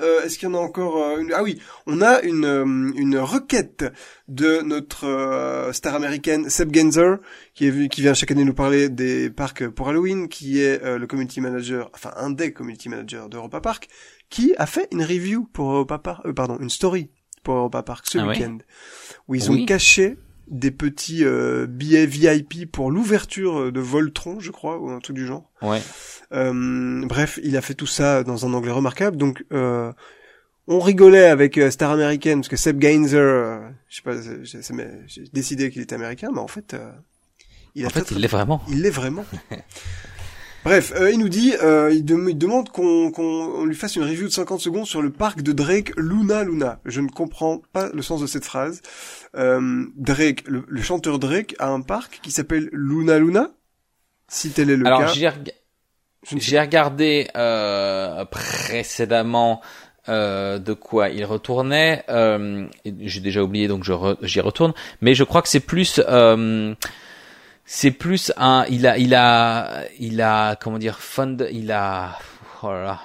Euh, Est-ce qu'il y en a encore euh, une... Ah oui, on a une, euh, une requête de notre star américaine Seb Genzer, qui, est, qui vient chaque année nous parler des parcs pour Halloween, qui est le community manager, enfin un des community managers d'Europa Park, qui a fait une review pour Europa Park, pardon, une story pour Europa Park ce Ah week-end, où ils Oui. ont caché des petits euh, billets VIP pour l'ouverture de Voltron, je crois, ou un truc du genre. Ouais. Euh, bref, il a fait tout ça dans un anglais remarquable. Donc, euh, on rigolait avec euh, Star American parce que Seb Gainzer, euh, je sais pas, j'ai décidé qu'il était américain, mais en fait, euh, il a En fait, il l'est vraiment. il l'est vraiment. Bref, euh, il nous dit, euh, il, dem- il demande qu'on qu'on on lui fasse une review de 50 secondes sur le parc de Drake Luna Luna. Je ne comprends pas le sens de cette phrase. Euh, Drake, le, le chanteur Drake a un parc qui s'appelle Luna Luna. Si tel est le Alors cas, sais j'ai regardé euh, précédemment euh, de quoi il retournait. Euh, j'ai déjà oublié donc re- j'y retourne. Mais je crois que c'est plus euh, c'est plus un il a il a il a comment dire fund il a oh là là.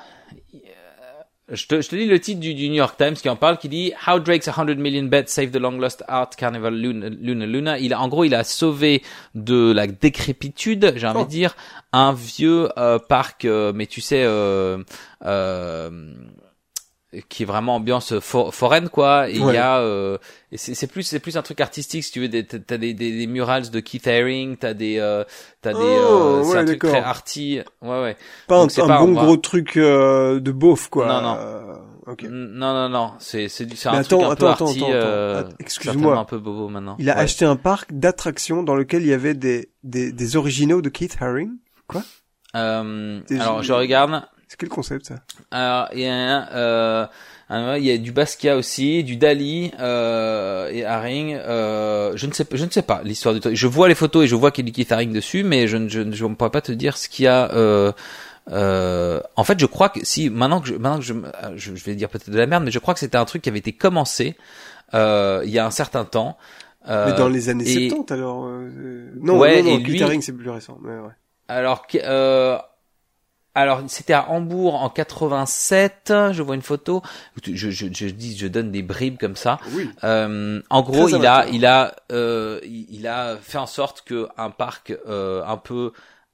Je te, je te lis le titre du, du New York Times qui en parle, qui dit How Drake's 100 million bet saved the long lost art carnival Luna Luna. Luna. Il a, en gros, il a sauvé de la décrépitude, j'ai envie Oh. de dire, un vieux euh, parc, euh, mais tu sais, euh, euh, qui est vraiment ambiance fo- foraine quoi. Et il Ouais. y a, euh, c'est c'est plus c'est plus un truc artistique si tu veux. T'as des, des, des murals de Keith Haring, t'as des euh, t'as des, Oh, euh, c'est ouais, un truc très arty. Ouais ouais. pas un, Donc, c'est un pas- bon gros truc euh, de beauf quoi. Non, non. Euh, ok. Non non non, c'est c'est du- c'est un attends, truc un attends, peu attends, arty. attends, euh, attends. Excuse-moi. un peu bobo maintenant. Il a Ouais. acheté un parc d'attractions dans lequel il y avait des, des, des originaux de Keith Haring. Euh, Des- alors je regarde. C'est quel concept ça? Alors il y a euh, un- il y a du Basquiat aussi, du Dali euh, et Haring. Euh, je ne sais je ne sais pas l'histoire du truc. Je vois les photos et je vois qu'il y a Keith Haring dessus, mais je ne je, je ne pourrais pas te dire ce qu'il y a. Euh, euh, en fait, je crois que si maintenant que je, maintenant que je, euh, je, je vais dire peut-être de la merde, mais je crois que c'était un truc qui avait été commencé euh, il y a un certain temps. Euh, Mais dans les années et- 70 alors euh, Non, Ouais, non, non, c'est plus récent. Mais ouais. Alors, que- euh, alors c'était à Hambourg en 87. Je vois une photo. Je, je, je dis, je donne des bribes comme ça. Oui. Euh, en gros, Très il a, il a, euh, il, il a fait en sorte que un parc euh, un peu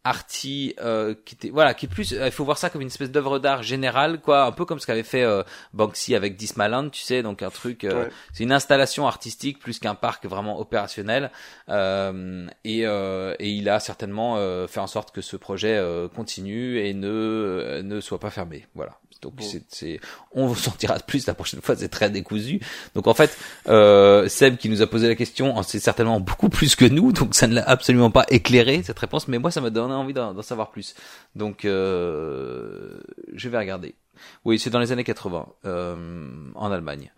arty, euh, qui était, voilà, qui est plus, euh, il faut voir ça comme une espèce d'œuvre d'art générale, quoi, un peu comme ce qu'avait fait euh, Banksy avec Dismaland, tu sais, donc un truc, euh, Ouais. c'est une installation artistique plus qu'un parc vraiment opérationnel, euh, et, euh, et il a certainement euh, fait en sorte que ce projet euh, continue et ne euh, ne soit pas fermé, voilà. Donc Bon. c'est, c'est, on vous sentira plus la prochaine fois, c'est très décousu. Donc en fait, euh, Seb qui nous a posé la question en sait certainement beaucoup plus que nous, donc ça ne l'a absolument pas éclairé cette réponse, mais moi ça m'a donné envie d'en, d'en savoir plus. Donc euh, je vais regarder. Oui, c'est dans les années 80 euh, en Allemagne.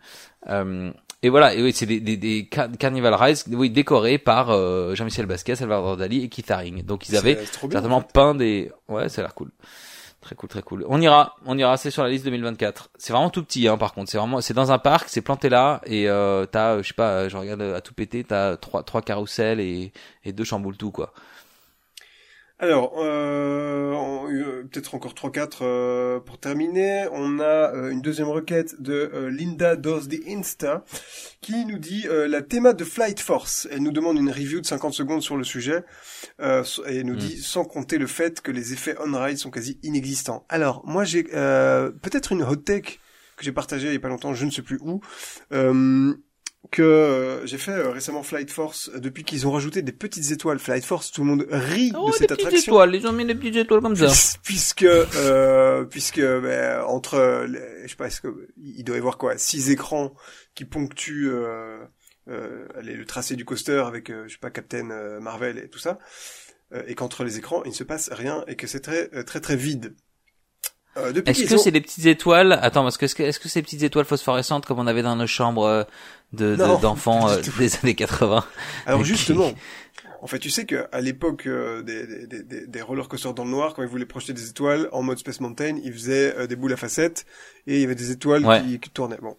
Euh, et voilà, et oui, c'est des, des, des car- Carnival Rise, oui, décorés par euh, Jean-Michel Basquiat, Salvador Dali et Keith Haring. Donc ils avaient certainement en fait. peint des. Ouais, ça a l'air cool. Très cool, très cool. On ira, on ira. C'est sur la liste 2024. C'est vraiment tout petit, hein. Par contre, c'est vraiment, c'est dans un parc, c'est planté là, et euh, t'as, je sais pas, je regarde à tout péter, t'as trois, trois carousels et, et deux chamboule tout quoi. Alors, euh, euh, peut-être encore 3-4 euh, pour terminer. On a euh, une deuxième requête de euh, Linda Does the Insta qui nous dit euh, la théma de Flight Force. Elle nous demande une review de 50 secondes sur le sujet euh, et elle nous Mm. dit sans compter le fait que les effets on-ride sont quasi inexistants. Alors, moi j'ai euh, peut-être une hot take que j'ai partagée il y a pas longtemps, je ne sais plus où. Que euh, j'ai fait euh, récemment Flight Force euh, depuis qu'ils ont rajouté des petites étoiles. Flight Force tout le monde rit de cette attraction. étoiles, ils ont mis des petites étoiles comme ça. puisque euh, puisque ben, entre les- je sais pas est-ce que il doit y avoir quoi six écrans qui ponctuent euh, euh, le tracé du coaster avec je sais pas Captain Marvel et tout ça euh, et qu'entre les écrans il ne se passe rien et que c'est très très très vide euh, Est-ce que ont- c'est des petites étoiles? Attends, parce que est-ce que c'est des petites étoiles phosphorescentes comme on avait dans nos chambres euh, de de- d'enfants euh, des années 80 Alors justement, en fait, tu sais que à l'époque euh, des, des, des- des, roller coasters dans le noir, quand ils voulaient projeter des étoiles en mode Space Mountain, ils faisaient des boules à facettes et il y avait des étoiles Ouais. qui, qui tournaient. Bon,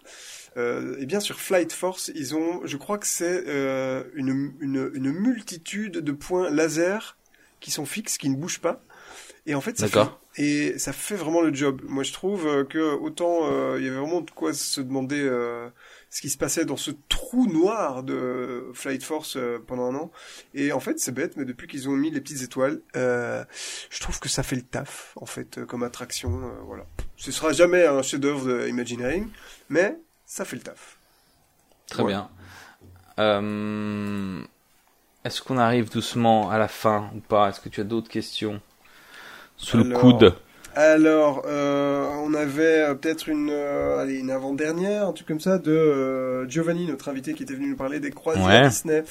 Euh, et bien sur Flight Force, ils ont, je crois que c'est euh, une, une, une multitude de points laser qui sont fixes, qui ne bougent pas. Et en fait, ça fait. Et ça fait vraiment le job. Moi, je trouve euh, que autant euh, il y avait vraiment de quoi se demander euh, ce qui se passait dans ce trou noir de Flight Force pendant un an. Et en fait, c'est bête, mais depuis qu'ils ont mis les petites étoiles, euh, je trouve que ça fait le taf, en fait, comme attraction. euh, voilà. Ce sera jamais un chef-d'œuvre de Imagineering, mais ça fait le taf. Très bien. Euh, Est-ce qu'on arrive doucement à la fin ou pas? Est-ce que tu as d'autres questions? Sous le Alors, coude Alors, euh, on avait euh, peut-être une, euh, allez, une avant-dernière, un truc comme ça, de Giovanni, notre invité qui était venu nous parler des croisières Ouais. Disney.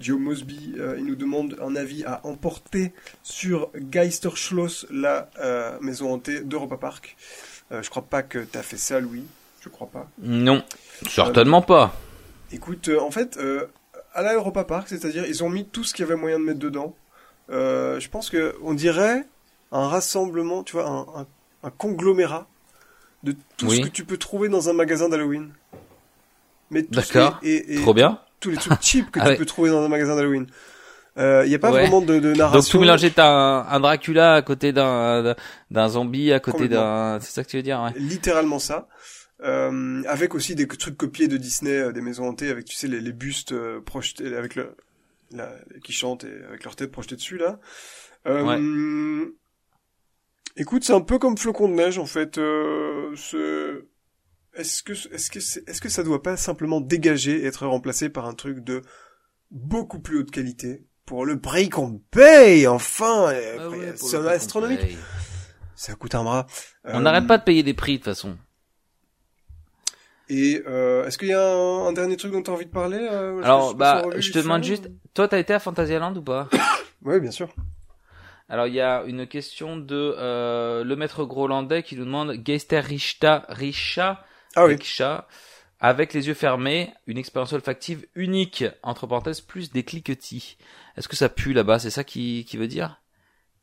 Joe Mosby, il nous demande un avis à emporter sur Geisterschloss, la maison hantée d'Europa Park. Je crois pas que t'as fait ça, Louis. Je crois pas. Non, certainement pas. Écoute, euh, en fait, euh, à la Europa Park, c'est-à-dire ils ont mis tout ce qu'il y avait moyen de mettre dedans. Euh, je pense que on dirait un rassemblement, tu vois, un, un, un conglomérat de tout Oui. ce que tu peux trouver dans un magasin d'Halloween. Mais D'accord. et, et Trop bien. tous les trucs cheap que Ah tu ouais. peux trouver dans un magasin d'Halloween. Il n'y a pas Ouais. vraiment de, de narration. Donc tout mélanger, t'as un, un Dracula à côté d'un d'un zombie, à côté d'un... C'est ça que tu veux dire, ouais. littéralement ça. Euh, avec aussi des trucs copiés de Disney, euh, des maisons hantées, avec tu sais les, les bustes euh, projetés, avec le, la, qui chantent et avec leur tête projetée dessus là. Euh, Écoute, c'est un peu comme Flocon de neige en fait. Euh, ce- est-ce que est-ce que est-ce que ça doit pas simplement dégager et être remplacé par un truc de beaucoup plus haute qualité pour le prix qu'on paye enfin et Ah ouais, C'est astronomique. Ça coûte un bras. On Euh, n'arrête pas de payer des prix, de toute façon. Et euh, est-ce qu'il y a un, un dernier truc dont tu as envie de parler euh, Alors, je- bah, je te demande juste, toi, t'as été à Fantasyland ou pas? Oui, bien sûr. Alors, il y a une question de euh, le maître grolandais qui nous demande Geister Richta Richa Ah oui. Avec les yeux fermés, une expérience olfactive unique, entre parenthèses, plus des cliquetis. Est-ce que ça pue là-bas? C'est ça qui, qui veut dire?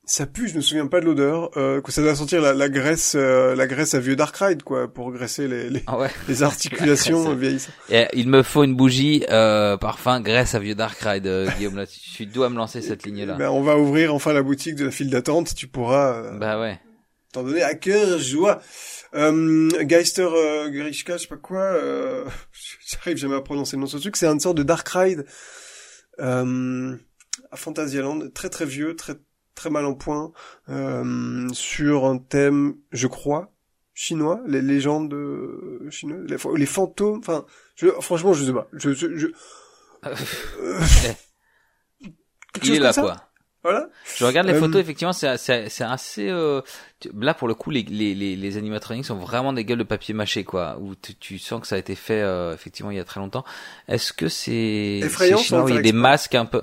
Ça pue, je me souviens pas de l'odeur. Euh, que ça doit sentir la, la graisse, euh, la graisse à vieux Dark Ride, quoi, pour graisser les, les, Ah ouais. les articulations vieillissantes. Et il me faut une bougie euh, parfum graisse à vieux Dark Ride, euh, Guillaume. Là, tu, dois me lancer cette ligne-là. Ben, on va ouvrir enfin la boutique de la file d'attente. Tu pourras euh, Bah ouais. t'en donner à cœur joie. Euh, Geister euh, Grishka, je sais pas quoi. Euh, J'arrive jamais à prononcer le nom de ce truc. C'est une sorte de Dark Ride euh, à Fantasyland, très très vieux, très très mal en point, euh, sur un thème, je crois, chinois, les légendes euh, chinoises, les, les fantômes. Enfin, je, franchement, je sais pas. Je, je, je- euh, quelque Il est là, quoi. Voilà. Je regarde les Euh, photos, effectivement, c'est c'est c'est assez. euh, Là, pour le coup, les les les, les animatronics sont vraiment des gueules de papier mâché, quoi. Où tu, tu sens que ça a été fait euh, effectivement il y a très longtemps. Est-ce que c'est Effrayant, c'est chinois, il y a des masques un peu.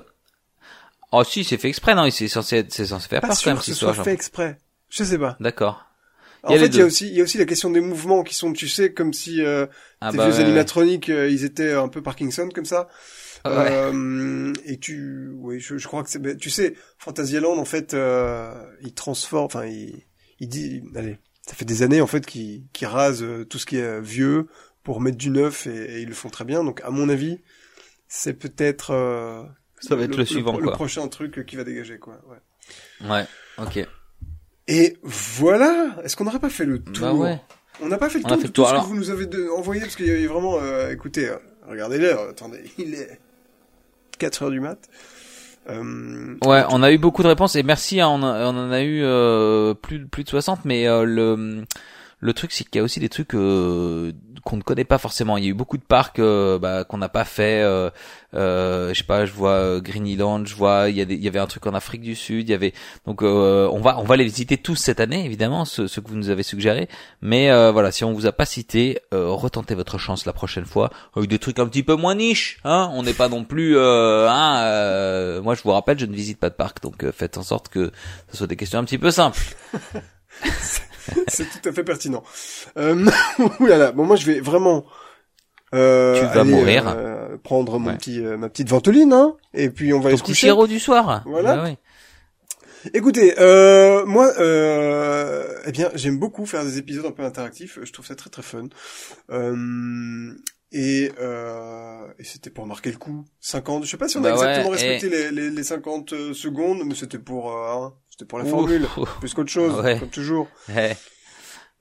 Oh si, c'est fait exprès, non C'est censé c'est censé faire Pas quand sûr même que ce soit fait exprès. Je sais pas. D'accord. En fait, il y a aussi, il y a aussi la question des mouvements qui sont, tu sais, comme si euh, Ah tes bah vieux ouais, ouais. animatroniques, euh, ils étaient un peu Parkinson comme ça. Ouais. Euh, et tu, oui, je, je crois que c'est, ben, tu sais, Fantasyland en fait, euh, il transforme, enfin, il, il dit, allez, ça fait des années en fait qu'ils qu'ils rasent euh, tout ce qui est vieux pour mettre du neuf et, et ils le font très bien. Donc, à mon avis, c'est peut-être euh, Ça va être le suivant, le quoi. prochain truc qui va dégager, quoi. Ouais. Ouais. Ok. Et voilà. Est-ce qu'on n'aurait pas fait le tour? Bah ouais. On n'a pas fait le tour fait de le tout ce que vous nous avez de- envoyé parce qu'il y avait vraiment. euh, écoutez, euh, regardez l'heure. Attendez, il est 4 heures du mat. Euh, Ouais, on a eu beaucoup de réponses et merci, hein, on, a- on en a eu euh, plus plus de 60 mais euh, le le truc c'est qu'il y a aussi des trucs euh, qu'on ne connaît pas forcément. Il y a eu beaucoup de parcs euh, bah, qu'on n'a pas fait. Euh, euh, je sais pas, je vois euh, Greenland, je vois il y avait un truc en Afrique du Sud. Il y avait donc on va on va les visiter tous cette année évidemment, ceux, ceux que vous nous avez suggérés. Mais voilà, si on vous a pas cité, retentez votre chance la prochaine fois avec des trucs un petit peu moins niche. Hein, on n'est pas non plus. Hein, moi je vous rappelle, je ne visite pas de parc, donc faites en sorte que ce soit des questions un petit peu simples. c'est tout à fait pertinent. Euh, oulala. Bon, moi, je vais vraiment. Euh, Tu vas aller, mourir. euh, prendre mon Ouais. petit, euh, ma petite ventoline, hein, et puis on va aller Ton se petit coucher. sirop du soir. Voilà. Bah. Écoutez, euh, moi, euh, eh bien, j'aime beaucoup faire des épisodes un peu interactifs. Je trouve ça très très fun. Euh, Et, euh, et c'était pour marquer le coup. 50. Je sais pas si on a Bah ouais, exactement et- respecté les, les, les 50 euh, secondes, mais c'était pour, euh, hein, c'était pour la formule. Plus qu'autre chose, Ouais. comme toujours. Ouais.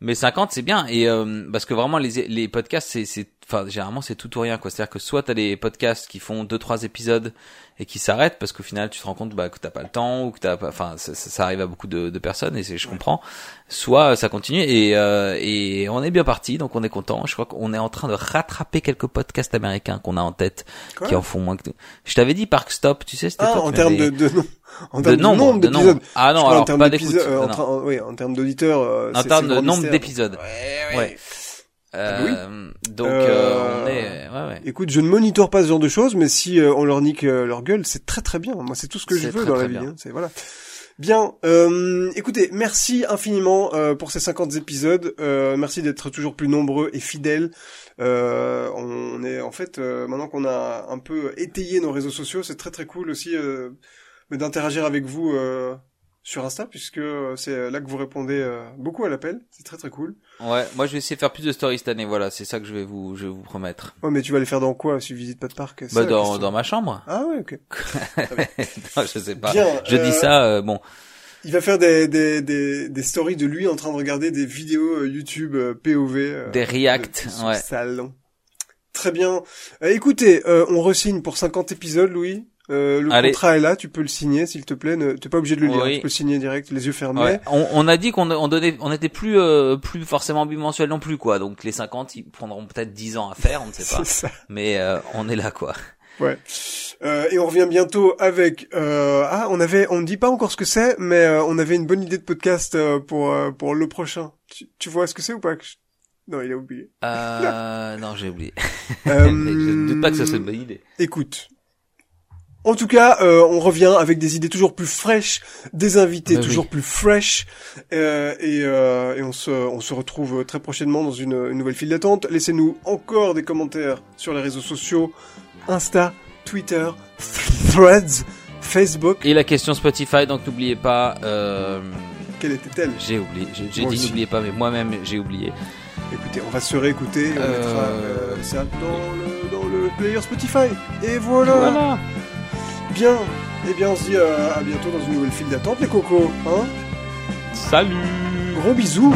Mais 50 c'est bien et euh, parce que vraiment les les podcasts c'est enfin généralement c'est tout ou rien quoi c'est-à-dire que soit t'as des podcasts qui font deux trois épisodes et qui s'arrêtent parce qu'au final tu te rends compte bah que t'as pas le temps ou que t'as pas enfin ça, ça- arrive à beaucoup de, de personnes et je comprends soit ça continue et euh, et on est bien parti donc on est content je crois qu'on est en train de rattraper quelques podcasts américains qu'on a en tête Quoi qui en font moins que nous je t'avais dit Park Stop tu sais c'était Ah, en termes de, de, en termes de nombre, nombre de nombre. d'épisodes. Ah non, alors en termes pas d'écoute. euh, en, oui, en termes d'auditeurs, euh, En termes de nombre d'épisodes. Ouais, ouais. Ouais. Bah oui. Euh, donc Euh, euh, on est ouais ouais. Écoute, je ne monitore pas ce genre de choses, mais si euh, on leur nique euh, leur gueule, c'est très très bien. Moi, c'est tout ce que je veux très, dans la très vie. bien. hein. C'est voilà. Bien. Euh, écoutez, merci infiniment euh, pour ces 50 épisodes. Euh, merci d'être toujours plus nombreux et fidèles. Euh, on est en fait euh, maintenant qu'on a un peu étayé nos réseaux sociaux, c'est très très cool aussi euh, d'interagir avec vous euh, sur Insta, puisque euh, c'est là que vous répondez euh, beaucoup à l'appel. C'est très très cool. Ouais, moi je vais essayer de faire plus de stories cette année. Voilà, c'est ça que je vais vous je vais vous promettre. Ouais, mais tu vas les faire dans quoi? Si tu visites pas de parc Bah dans dans ma chambre. Ah ouais, ok. non, je sais pas. Bien, je euh, dis ça euh, bon. Il va faire des, des, des, des stories de lui en train de regarder des vidéos euh, YouTube euh, POV. euh, Des reacts, de ouais. salon. Très bien. Euh, écoutez, euh, on resigne pour 50 épisodes, Louis. Euh, le Allez. contrat est là, tu peux le signer, s'il te plaît. Ne, t'es pas obligé de le lire, Oui. tu peux le signer direct, les yeux fermés. Ouais. On, on a dit qu'on on donnait on était plus euh, plus forcément bimensuel non plus quoi. Donc les 50 ils prendront peut-être 10 ans à faire, on ne sait pas. Ça. Mais euh, on est là quoi. Ouais. Euh, et on revient bientôt avec. Euh, ah, on avait, on ne dit pas encore ce que c'est, mais euh, on avait une bonne idée de podcast euh, pour euh, pour le prochain. Tu, tu vois ce que c'est ou pas Non, il a oublié. Euh, non, j'ai oublié. Je ne doute pas que ça soit une bonne idée. Écoute. En tout cas, euh, on revient avec des idées toujours plus fraîches, des invités Bah oui. toujours plus fraîches, euh, et, euh, et on, se, on se retrouve très prochainement dans une, une nouvelle file d'attente. Laissez-nous encore des commentaires sur les réseaux sociaux, Insta, Twitter, Threads, Facebook. Et la question Spotify, donc n'oubliez pas. Euh, Quelle était-elle? j'ai oublié. J'ai dit n'oubliez pas, mais moi-même j'ai oublié. Écoutez, on va se réécouter, on Euh, mettra euh, ça dans le, dans le player Spotify. Et voilà, Voilà. Bien Eh bien, on se dit euh, à bientôt dans une nouvelle file d'attente, les cocos. Hein? Salut. Gros bisous